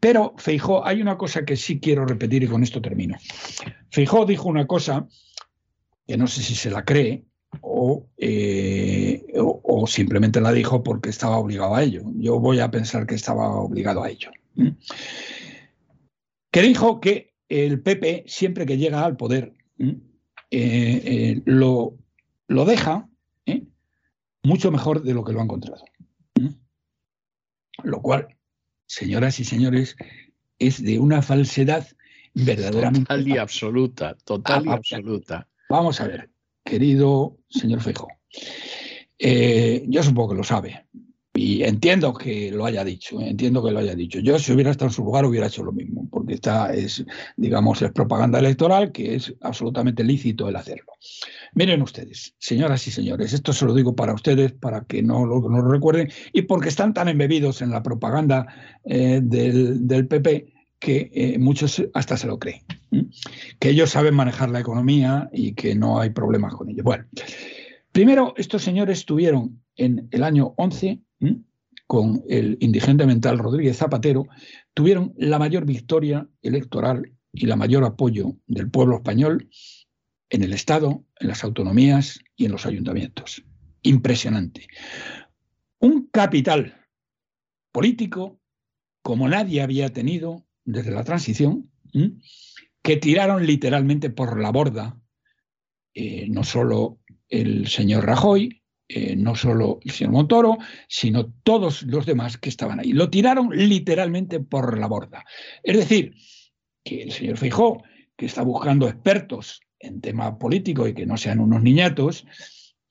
Pero Feijó, hay una cosa que sí quiero repetir y con esto termino. Feijó dijo una cosa que no sé si se la cree, eh, o, o, simplemente la dijo porque estaba obligado a ello. Yo voy a pensar que estaba obligado a ello. Que dijo que el PP, siempre que llega al poder, eh, eh, lo, lo, deja mucho mejor de lo que lo ha encontrado. Lo cual, señoras y señores, es de una falsedad verdaderamente. Total y absoluta, total y absoluta. Vamos a ver, querido señor Fejo. Eh, yo supongo que lo sabe y entiendo que lo haya dicho, entiendo que lo haya dicho. Yo si hubiera estado en su lugar hubiera hecho lo mismo, porque esta es, digamos, es propaganda electoral que es absolutamente lícito el hacerlo. Miren ustedes, señoras y señores, esto se lo digo para ustedes, para que no lo, recuerden, y porque están tan embebidos en la propaganda eh, del PP que eh, muchos hasta se lo creen, que ellos saben manejar la economía y que no hay problemas con ello. Bueno, primero, estos señores tuvieron en el año 11, con el indigente mental Rodríguez Zapatero, tuvieron la mayor victoria electoral y la mayor apoyo del pueblo español en el Estado, en las autonomías y en los ayuntamientos. Impresionante. Un capital político como nadie había tenido desde la transición, que tiraron literalmente por la borda eh, no solo el señor Rajoy, eh, no solo el señor Montoro, sino todos los demás que estaban ahí. Lo tiraron literalmente por la borda. Es decir, que el señor Feijó, que está buscando expertos en tema político y que no sean unos niñatos,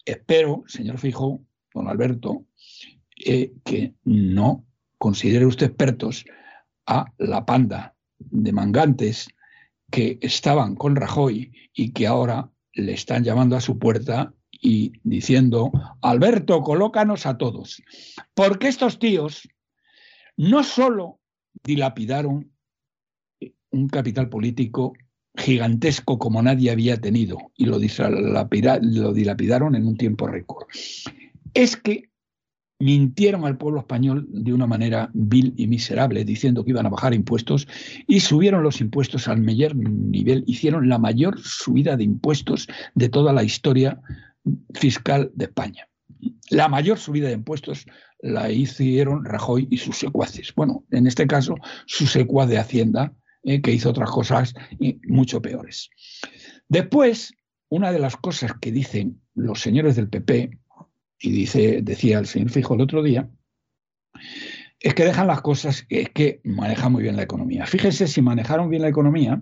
espero, señor Feijó, don Alberto, eh, que no considere usted expertos a la panda de mangantes que estaban con Rajoy y que ahora le están llamando a su puerta y diciendo, Alberto, colócanos a todos. Porque estos tíos no solo dilapidaron un capital político gigantesco como nadie había tenido y lo, lo dilapidaron en un tiempo récord, es que mintieron al pueblo español de una manera vil y miserable, diciendo que iban a bajar impuestos y subieron los impuestos al mayor nivel, hicieron la mayor subida de impuestos de toda la historia fiscal de España. La mayor subida de impuestos la hicieron Rajoy y sus secuaces. Bueno, en este caso, su secuaz de Hacienda, eh, que hizo otras cosas mucho peores. Después, una de las cosas que dicen los señores del PP, y dice, decía el señor Fijo el otro día, es que dejan las cosas, es que manejan muy bien la economía. Fíjense si manejaron bien la economía,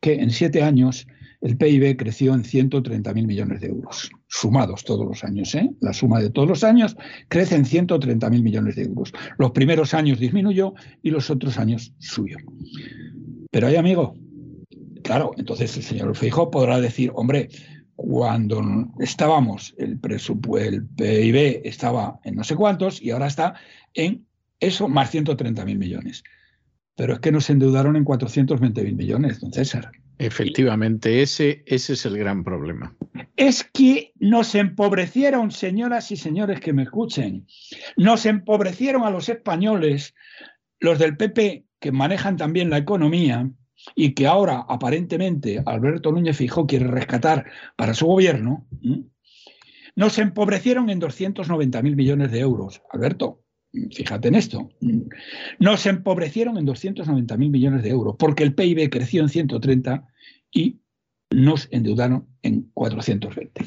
que en siete años el PIB creció en 130.000 millones de euros, sumados todos los años. ¿eh? La suma de todos los años crece en 130.000 millones de euros. Los primeros años disminuyó y los otros años subió. Pero hay amigo, claro, entonces el señor Fijo podrá decir, hombre, cuando estábamos, el, el PIB estaba en no sé cuántos y ahora está en eso más 130 mil millones. Pero es que nos endeudaron en 420 mil millones, don César. Efectivamente, ese, ese es el gran problema. Es que nos empobrecieron, señoras y señores que me escuchen, nos empobrecieron a los españoles, los del PP, que manejan también la economía, y que ahora aparentemente Alberto Núñez Fijó quiere rescatar para su gobierno, nos empobrecieron en 290.000 millones de euros. Alberto, fíjate en esto, nos empobrecieron en 290.000 millones de euros porque el PIB creció en 130 y nos endeudaron en 420.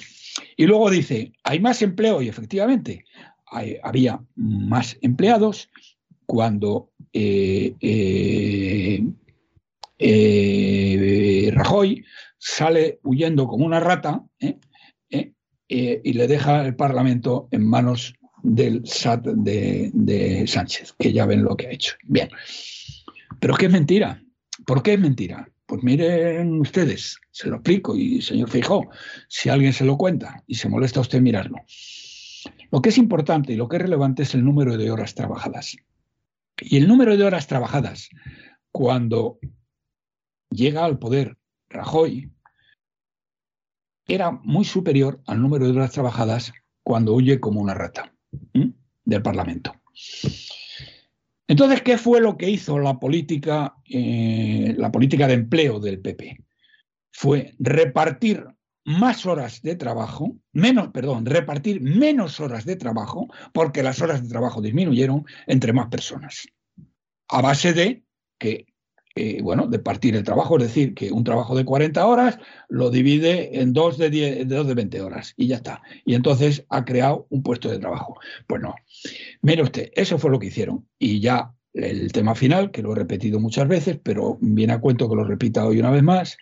Y luego dice, ¿hay más empleo? Y efectivamente, había más empleados cuando eh, eh, eh, Rajoy sale huyendo como una rata ¿eh? ¿eh? Y le deja el Parlamento en manos del SAT de, Sánchez, que ya ven lo que ha hecho. Bien, pero es que es mentira. ¿Por qué es mentira? Pues miren ustedes, se lo explico y señor Fijó, si alguien se lo cuenta y se molesta a usted mirarlo. Lo que es importante y lo que es relevante es el número de horas trabajadas. Y el número de horas trabajadas, cuando llega al poder Rajoy, era muy superior al número de horas trabajadas cuando huye como una rata del Parlamento. Entonces, ¿qué fue lo que hizo la política, eh, la política de empleo del PP? Fue repartir más horas de trabajo, menos, perdón, repartir menos horas de trabajo, porque las horas de trabajo disminuyeron entre más personas. A base de que, eh, bueno, de partir el trabajo, es decir, que un trabajo de 40 horas lo divide en dos de, 10, de dos de 20 horas y ya está. Y entonces ha creado un puesto de trabajo. Pues no. Mire usted, eso fue lo que hicieron. Y ya el tema final, que lo he repetido muchas veces, pero viene a cuento que lo repita hoy una vez más,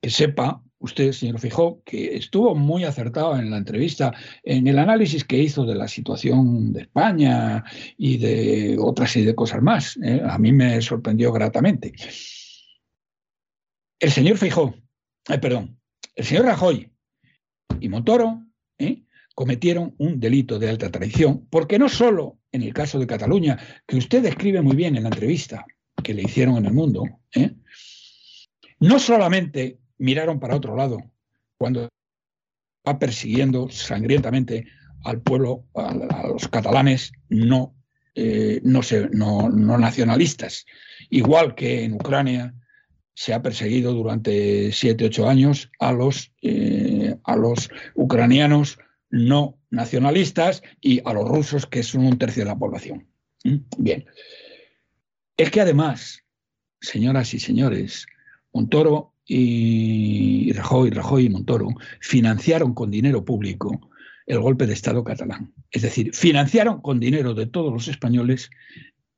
que sepa usted, señor Fijó, que estuvo muy acertado en la entrevista, en el análisis que hizo de la situación de España y de otra serie de cosas más. ¿eh? A mí me sorprendió gratamente. El señor Fijó, eh, perdón, el señor Rajoy y Montoro ¿eh? cometieron un delito de alta traición, porque no solo en el caso de Cataluña, que usted describe muy bien en la entrevista que le hicieron en el mundo, no solamente miraron para otro lado cuando va persiguiendo sangrientamente al pueblo, a, los catalanes no, eh, no, se, no, no, nacionalistas. Igual que en Ucrania se ha perseguido durante siete, ocho años a los, eh, a los ucranianos no nacionalistas y a los rusos, que son un tercio de la población. ¿Mm? Bien. Es que además, señoras y señores, Montoro y Rajoy, Rajoy y Montoro financiaron con dinero público el golpe de Estado catalán. Es decir, financiaron con dinero de todos los españoles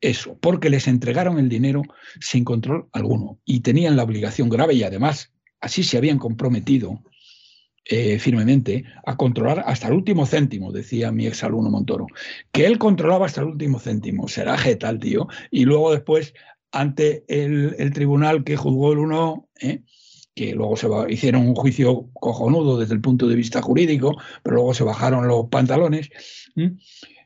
eso, porque les entregaron el dinero sin control alguno. Y tenían la obligación grave y además así se habían comprometido eh, firmemente a controlar hasta el último céntimo, decía mi exalumno Montoro, que él controlaba hasta el último céntimo, será tal tío, y luego después ante el, tribunal que juzgó el uno, ¿eh? que luego se hicieron un juicio cojonudo desde el punto de vista jurídico, pero luego se bajaron los pantalones,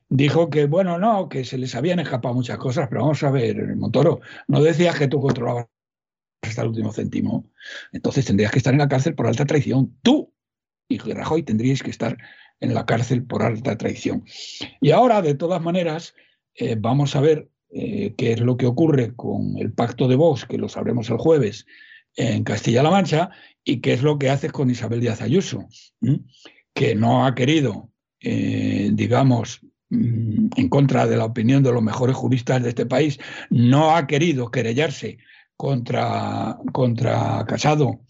dijo que, bueno, no, que se les habían escapado muchas cosas, pero vamos a ver, Montoro, no decías que tú controlabas hasta el último céntimo, entonces tendrías que estar en la cárcel por alta traición, tú y Rajoy tendríais que estar en la cárcel por alta traición. Y ahora, de todas maneras, eh, vamos a ver eh, qué es lo que ocurre con el pacto de Vox, que lo sabremos el jueves en Castilla-La Mancha, y qué es lo que hace con Isabel Díaz Ayuso, que no ha querido, eh, digamos, en contra de la opinión de los mejores juristas de este país, no ha querido querellarse contra, contra Casado,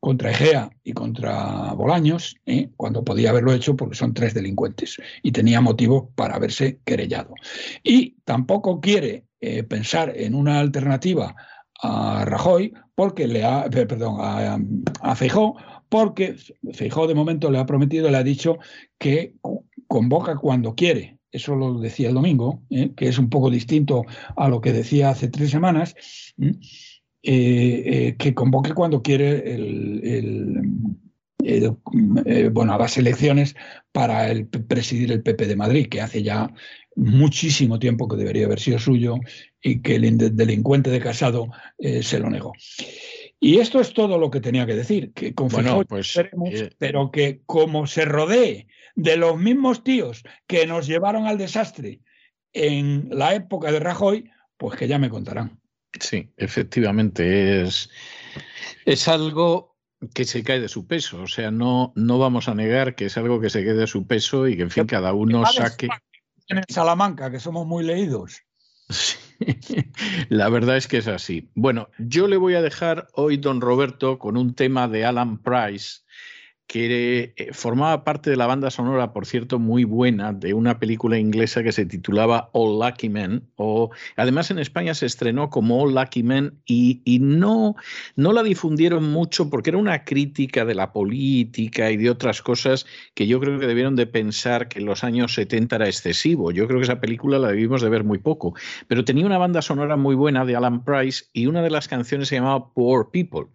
contra Egea y contra Bolaños, ¿eh? cuando podía haberlo hecho porque son tres delincuentes y tenía motivo para haberse querellado. Y tampoco quiere eh, pensar en una alternativa a Rajoy porque le ha, perdón, a, a Feijó, porque Feijó de momento le ha prometido, le ha dicho que convoca cuando quiere. Eso lo decía el domingo, ¿eh? que es un poco distinto a lo que decía hace tres semanas. ¿eh? Eh, que convoque cuando quiere el, eh, bueno, a las elecciones para el, presidir el PP de Madrid, que hace ya muchísimo tiempo que debería haber sido suyo y que el delincuente de Casado eh, se lo negó. Y esto es todo lo que tenía que decir, que con bueno, pues, pero que como se rodee de los mismos tíos que nos llevaron al desastre en la época de Rajoy, pues que ya me contarán. Sí, efectivamente, es, es algo que se cae de su peso. O sea, no, no vamos a negar que es algo que se quede de su peso y que, en fin, cada uno saque. En Salamanca, que somos muy leídos. Sí, La verdad es que es así. Bueno, yo le voy a dejar hoy, don Roberto, con un tema de Alan Price que eh, formaba parte de la banda sonora, por cierto, muy buena, de una película inglesa que se titulaba All Lucky Men, o además en España se estrenó como All Lucky Men y, y no, no la difundieron mucho porque era una crítica de la política y de otras cosas que yo creo que debieron de pensar que en los años 70 era excesivo. Yo creo que esa película la debimos de ver muy poco, pero tenía una banda sonora muy buena de Alan Price y una de las canciones se llamaba Poor People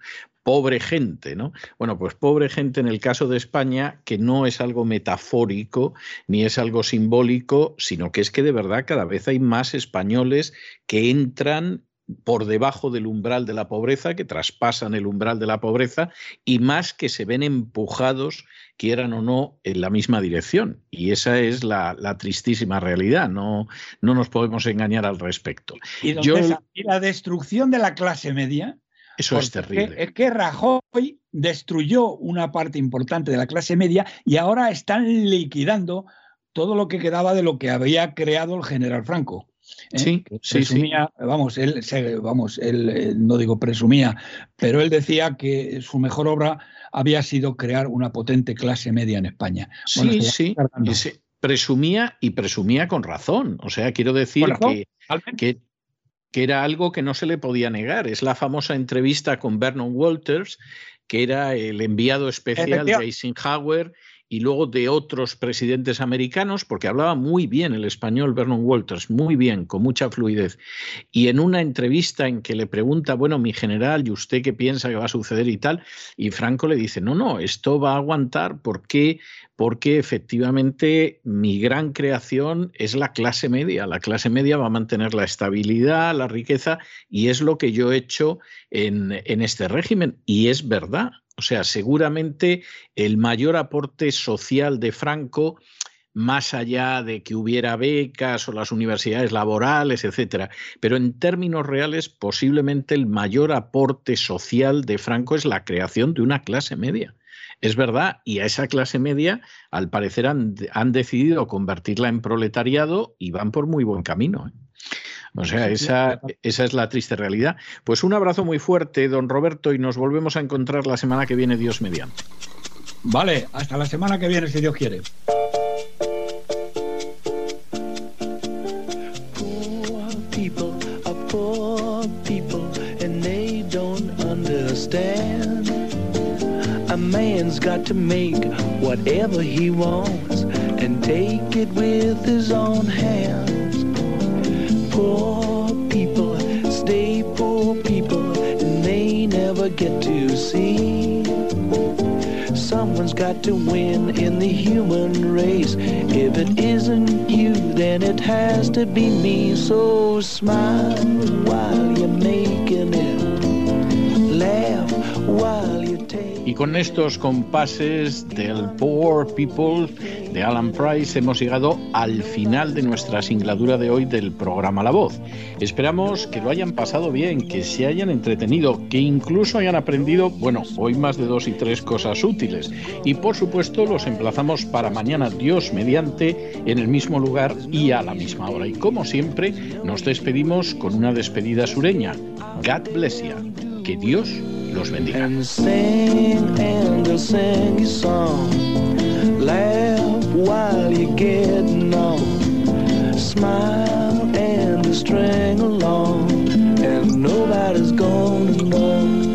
pobre gente, ¿no? Bueno, pues pobre gente en el caso de España, que no es algo metafórico ni es algo simbólico, sino que es que de verdad cada vez hay más españoles que entran por debajo del umbral de la pobreza, que traspasan el umbral de la pobreza, y más que se ven empujados, quieran o no, en la misma dirección. Y esa es la, la tristísima realidad, no, no nos podemos engañar al respecto. Yo- y la destrucción de la clase media. Eso es terrible. Es que Rajoy destruyó una parte importante de la clase media y ahora están liquidando todo lo que quedaba de lo que había creado el general Franco. ¿eh? Sí, sí, sí. presumía, Vamos, él, vamos, él eh, no digo presumía, pero él decía que su mejor obra había sido crear una potente clase media en España. Bueno, Sí, sí. presumía y presumía con razón. O sea, quiero decir que, que era algo que no se le podía negar. Es la famosa entrevista con Vernon Walters, que era el enviado especial de Eisenhower y luego de otros presidentes americanos, porque hablaba muy bien el español Vernon Walters, muy bien, con mucha fluidez. Y en una entrevista en que le pregunta, bueno, mi general, ¿y usted qué piensa que va a suceder y tal? Y Franco le dice, no, no, esto va a aguantar porque porque efectivamente mi gran creación es la clase media. La clase media va a mantener la estabilidad, la riqueza, y es lo que yo he hecho en, en este régimen. Y es verdad. O sea, seguramente el mayor aporte social de Franco más allá de que hubiera becas o las universidades laborales, etcétera. Pero en términos reales, posiblemente el mayor aporte social de Franco es la creación de una clase media. Es verdad, y a esa clase media, al parecer, han, han decidido convertirla en proletariado y van por muy buen camino. ¿eh? O sea, esa, esa es la triste realidad. Pues un abrazo muy fuerte, don Roberto, y nos volvemos a encontrar la semana que viene, Dios mediante. Vale, hasta la semana que viene, si Dios quiere. Man's got to make whatever he wants and take it with his own hands. Poor people stay poor people and they never get to see. Someone's got to win in the human race. If it isn't you, then it has to be me. So smile while you're making it. Laugh while you take Y con estos compases del Poor People de Alan Price hemos llegado al final de nuestra singladura de hoy del programa La Voz. Esperamos que lo hayan pasado bien, que se hayan entretenido, que incluso hayan aprendido, bueno, hoy más de dos y tres cosas útiles. Y por supuesto los emplazamos para mañana, Dios mediante, en el mismo lugar y a la misma hora. Y como siempre, nos despedimos con una despedida sureña. God bless you. Que Dios And sing And they'll sing your song. Laugh while you get on. Smile and they'll string along. And nobody's gonna know.